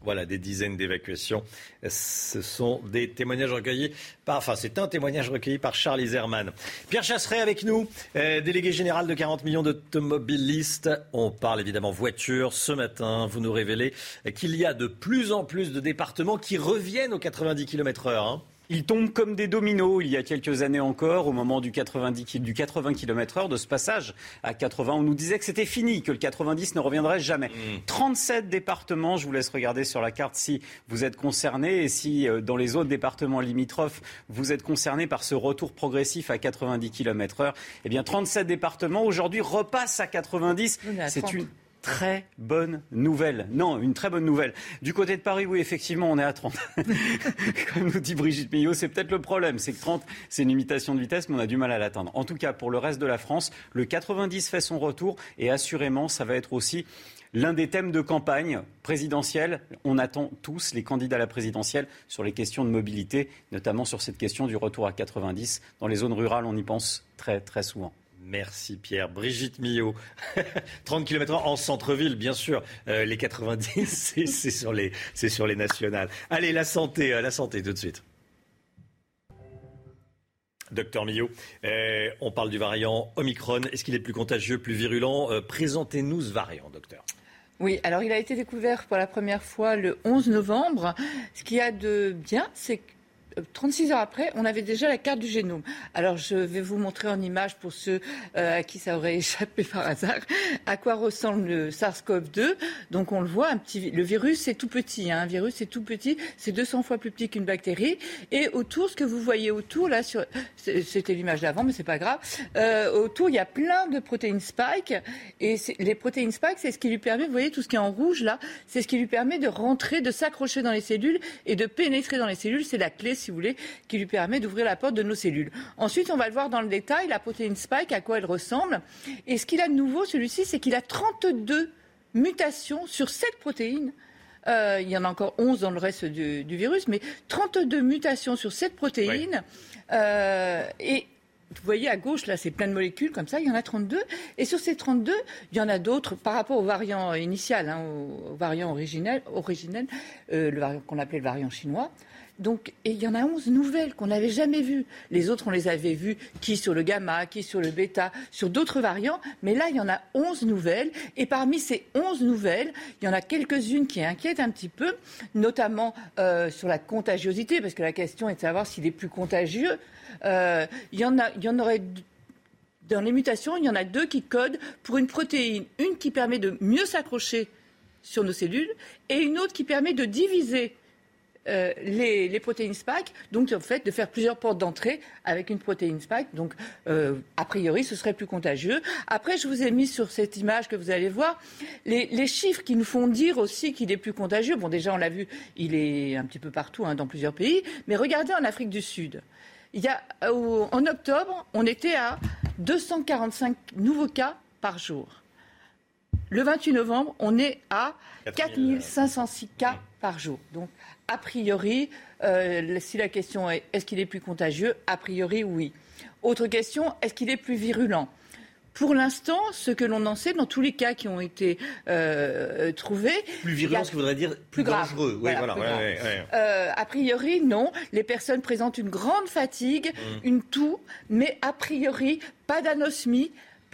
Voilà, des dizaines d'évacuations. Ce sont des témoignages recueillis par, enfin, c'est un témoignage recueilli par Charles Iserman. Pierre Chasseret avec nous, euh, délégué général de 40 millions d'automobilistes. On parle évidemment voiture. Ce matin, vous nous révélez qu'il y a de plus en plus de départements qui reviennent aux 90 km heure. Il tombe comme des dominos. Il y a quelques années encore, au moment du 90 du 80 km/h, de ce passage à 80, on nous disait que c'était fini, que le 90 ne reviendrait jamais. 37 mmh. départements. Je vous laisse regarder sur la carte si vous êtes concerné et si euh, dans les autres départements limitrophes vous êtes concerné par ce retour progressif à 90 km/h. Eh bien, 37 départements aujourd'hui repassent à 90. C'est une très bonne nouvelle. Non, une très bonne nouvelle. Du côté de Paris, oui, effectivement, on est à 30. Comme nous dit Brigitte Millot, c'est peut-être le problème. C'est que 30, c'est une limitation de vitesse, mais on a du mal à l'atteindre. En tout cas, pour le reste de la France, le 90 fait son retour et assurément, ça va être aussi l'un des thèmes de campagne présidentielle. On attend tous les candidats à la présidentielle sur les questions de mobilité, notamment sur cette question du retour à 90. Dans les zones rurales, on y pense très, très souvent. Merci Pierre. Brigitte Millot, 30 km en centre-ville, bien sûr. Euh, les 90, c'est sur les, sur les nationales. Allez, la santé, euh, la santé tout de suite. Docteur Millot, euh, on parle du variant Omicron. Est-ce qu'il est plus contagieux, plus virulent? Présentez-nous ce variant, docteur. Oui, alors il a été découvert pour la première fois le 11 novembre. Ce qu'il y a de bien, c'est que 36 heures après, on avait déjà la carte du génome. Alors, je vais vous montrer en image pour ceux euh, à qui ça aurait échappé par hasard à quoi ressemble le SARS-CoV-2. Donc, on le voit, le virus c'est tout petit. Hein, un virus c'est tout petit, c'est 200 fois plus petit qu'une bactérie. Et autour, ce que vous voyez autour, là, c'était l'image d'avant, mais c'est pas grave. Euh, autour, il y a plein de protéines spike. Et les protéines spike, c'est ce qui lui permet, vous voyez tout ce qui est en rouge là, c'est ce qui lui permet de rentrer, de s'accrocher dans les cellules et de pénétrer dans les cellules. C'est la clé si vous voulez, qui lui permet d'ouvrir la porte de nos cellules. Ensuite, on va le voir dans le détail, la protéine spike, à quoi elle ressemble. Et ce qu'il a de nouveau, celui-ci, c'est qu'il a 32 mutations sur cette protéine. Euh, il y en a encore 11 dans le reste du, virus, mais 32 mutations sur cette protéine. Euh, et vous voyez à gauche, là, c'est plein de molécules comme ça, il y en a 32. Et sur ces 32, il y en a d'autres par rapport au variant initial, hein, au, variant originel, originel euh, le variant qu'on appelait le variant chinois. Donc, il y en a 11 nouvelles qu'on n'avait jamais vues. Les autres, on les avait vues, qui sur le gamma, qui sur le bêta, sur d'autres variants. Mais là, il y en a 11 nouvelles. Et parmi ces 11 nouvelles, il y en a quelques-unes qui inquiètent un petit peu, notamment euh, sur la contagiosité, parce que la question est de savoir s'il est plus contagieux. Euh, il, y en a, il y en aurait dans les mutations, il y en a deux qui codent pour une protéine, une qui permet de mieux s'accrocher sur nos cellules et une autre qui permet de diviser euh, les, protéines spike, donc en fait de faire plusieurs portes d'entrée avec une protéine spike. Donc euh, a priori, ce serait plus contagieux. Après, je vous ai mis sur cette image que vous allez voir les, chiffres qui nous font dire aussi qu'il est plus contagieux. Bon, déjà on l'a vu, il est un petit peu partout hein, dans plusieurs pays, mais regardez en Afrique du Sud. Il y a, en octobre, on était à 245 nouveaux cas par jour. Le 28 novembre, on est à 4506 cas par jour. Donc, a priori, euh, si la question est est-ce qu'il est plus contagieux A priori, oui. Autre question, est-ce qu'il est plus virulent? Pour l'instant, ce que l'on en sait, dans tous les cas qui ont été euh, trouvés. Plus virulent, ce qui voudrait dire plus, dangereux. Oui, voilà, euh, a priori, non. Les personnes présentent une grande fatigue, mm. une toux, mais a priori, pas d'anosmie,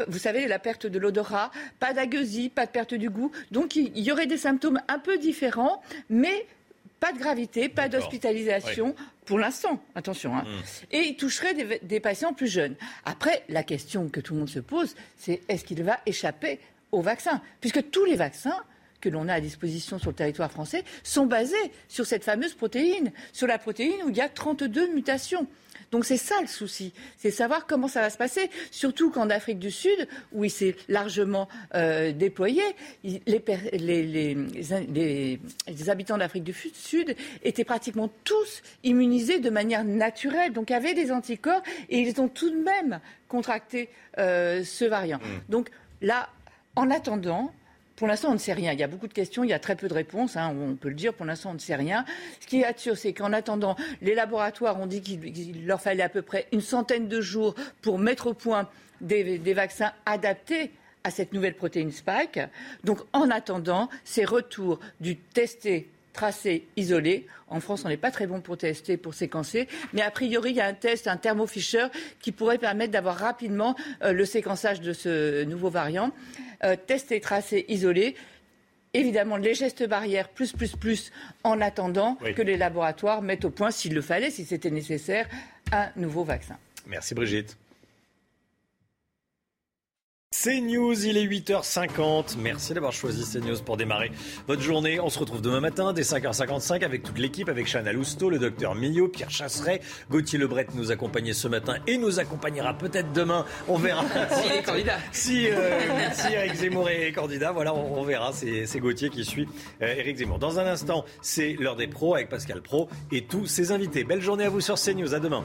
vous savez, la perte de l'odorat, pas d'agueusie, pas de perte du goût. Donc il y aurait des symptômes un peu différents, mais pas de gravité, pas d'hospitalisation. Pour l'instant, attention. Hein. Hmm. Et il toucherait des, patients plus jeunes. Après, la question que tout le monde se pose, c'est est-ce qu'il va échapper au vaccin Puisque tous les vaccins que l'on a à disposition sur le territoire français sont basés sur cette fameuse protéine, sur la protéine où il y a 32 mutations. Donc c'est ça le souci, c'est savoir comment ça va se passer, surtout qu'en Afrique du Sud, où il s'est largement euh, déployé, les, les, habitants d'Afrique du Sud étaient pratiquement tous immunisés de manière naturelle, donc avaient des anticorps et ils ont tout de même contracté euh, ce variant. Mmh. Donc là, en attendant, pour l'instant, on ne sait rien. Il y a beaucoup de questions, il y a très peu de réponses. Hein, on peut le dire. Pour l'instant, on ne sait rien. Ce qui est sûr, c'est qu'en attendant, les laboratoires ont dit qu'il leur fallait à peu près une centaine de jours pour mettre au point des, vaccins adaptés à cette nouvelle protéine Spike. Donc, en attendant, ces retours du testé tracé, isolé. En France, on n'est pas très bon pour tester, pour séquencer, mais a priori, il y a un test, un thermofisher, qui pourrait permettre d'avoir rapidement euh, le séquençage de ce nouveau variant. Euh, tester, tracer, isoler évidemment les gestes barrières plus plus plus en attendant que les laboratoires mettent au point, s'il le fallait, si c'était nécessaire, un nouveau vaccin. Merci Brigitte. CNews, il est 8h50. Merci d'avoir choisi CNews pour démarrer votre journée. On se retrouve demain matin dès 5h55 avec toute l'équipe, avec Chana Lousteau, le docteur Millot, Pierre Chasseret, Gauthier Lebret nous accompagnait ce matin et nous accompagnera peut-être demain. On verra. si est candidat. Si, euh, si Eric Zemmour est candidat, voilà, on, verra. C'est Gauthier qui suit euh, Eric Zemmour. Dans un instant, c'est l'heure des pros avec Pascal Pro et tous ses invités. Belle journée à vous sur CNews. À demain.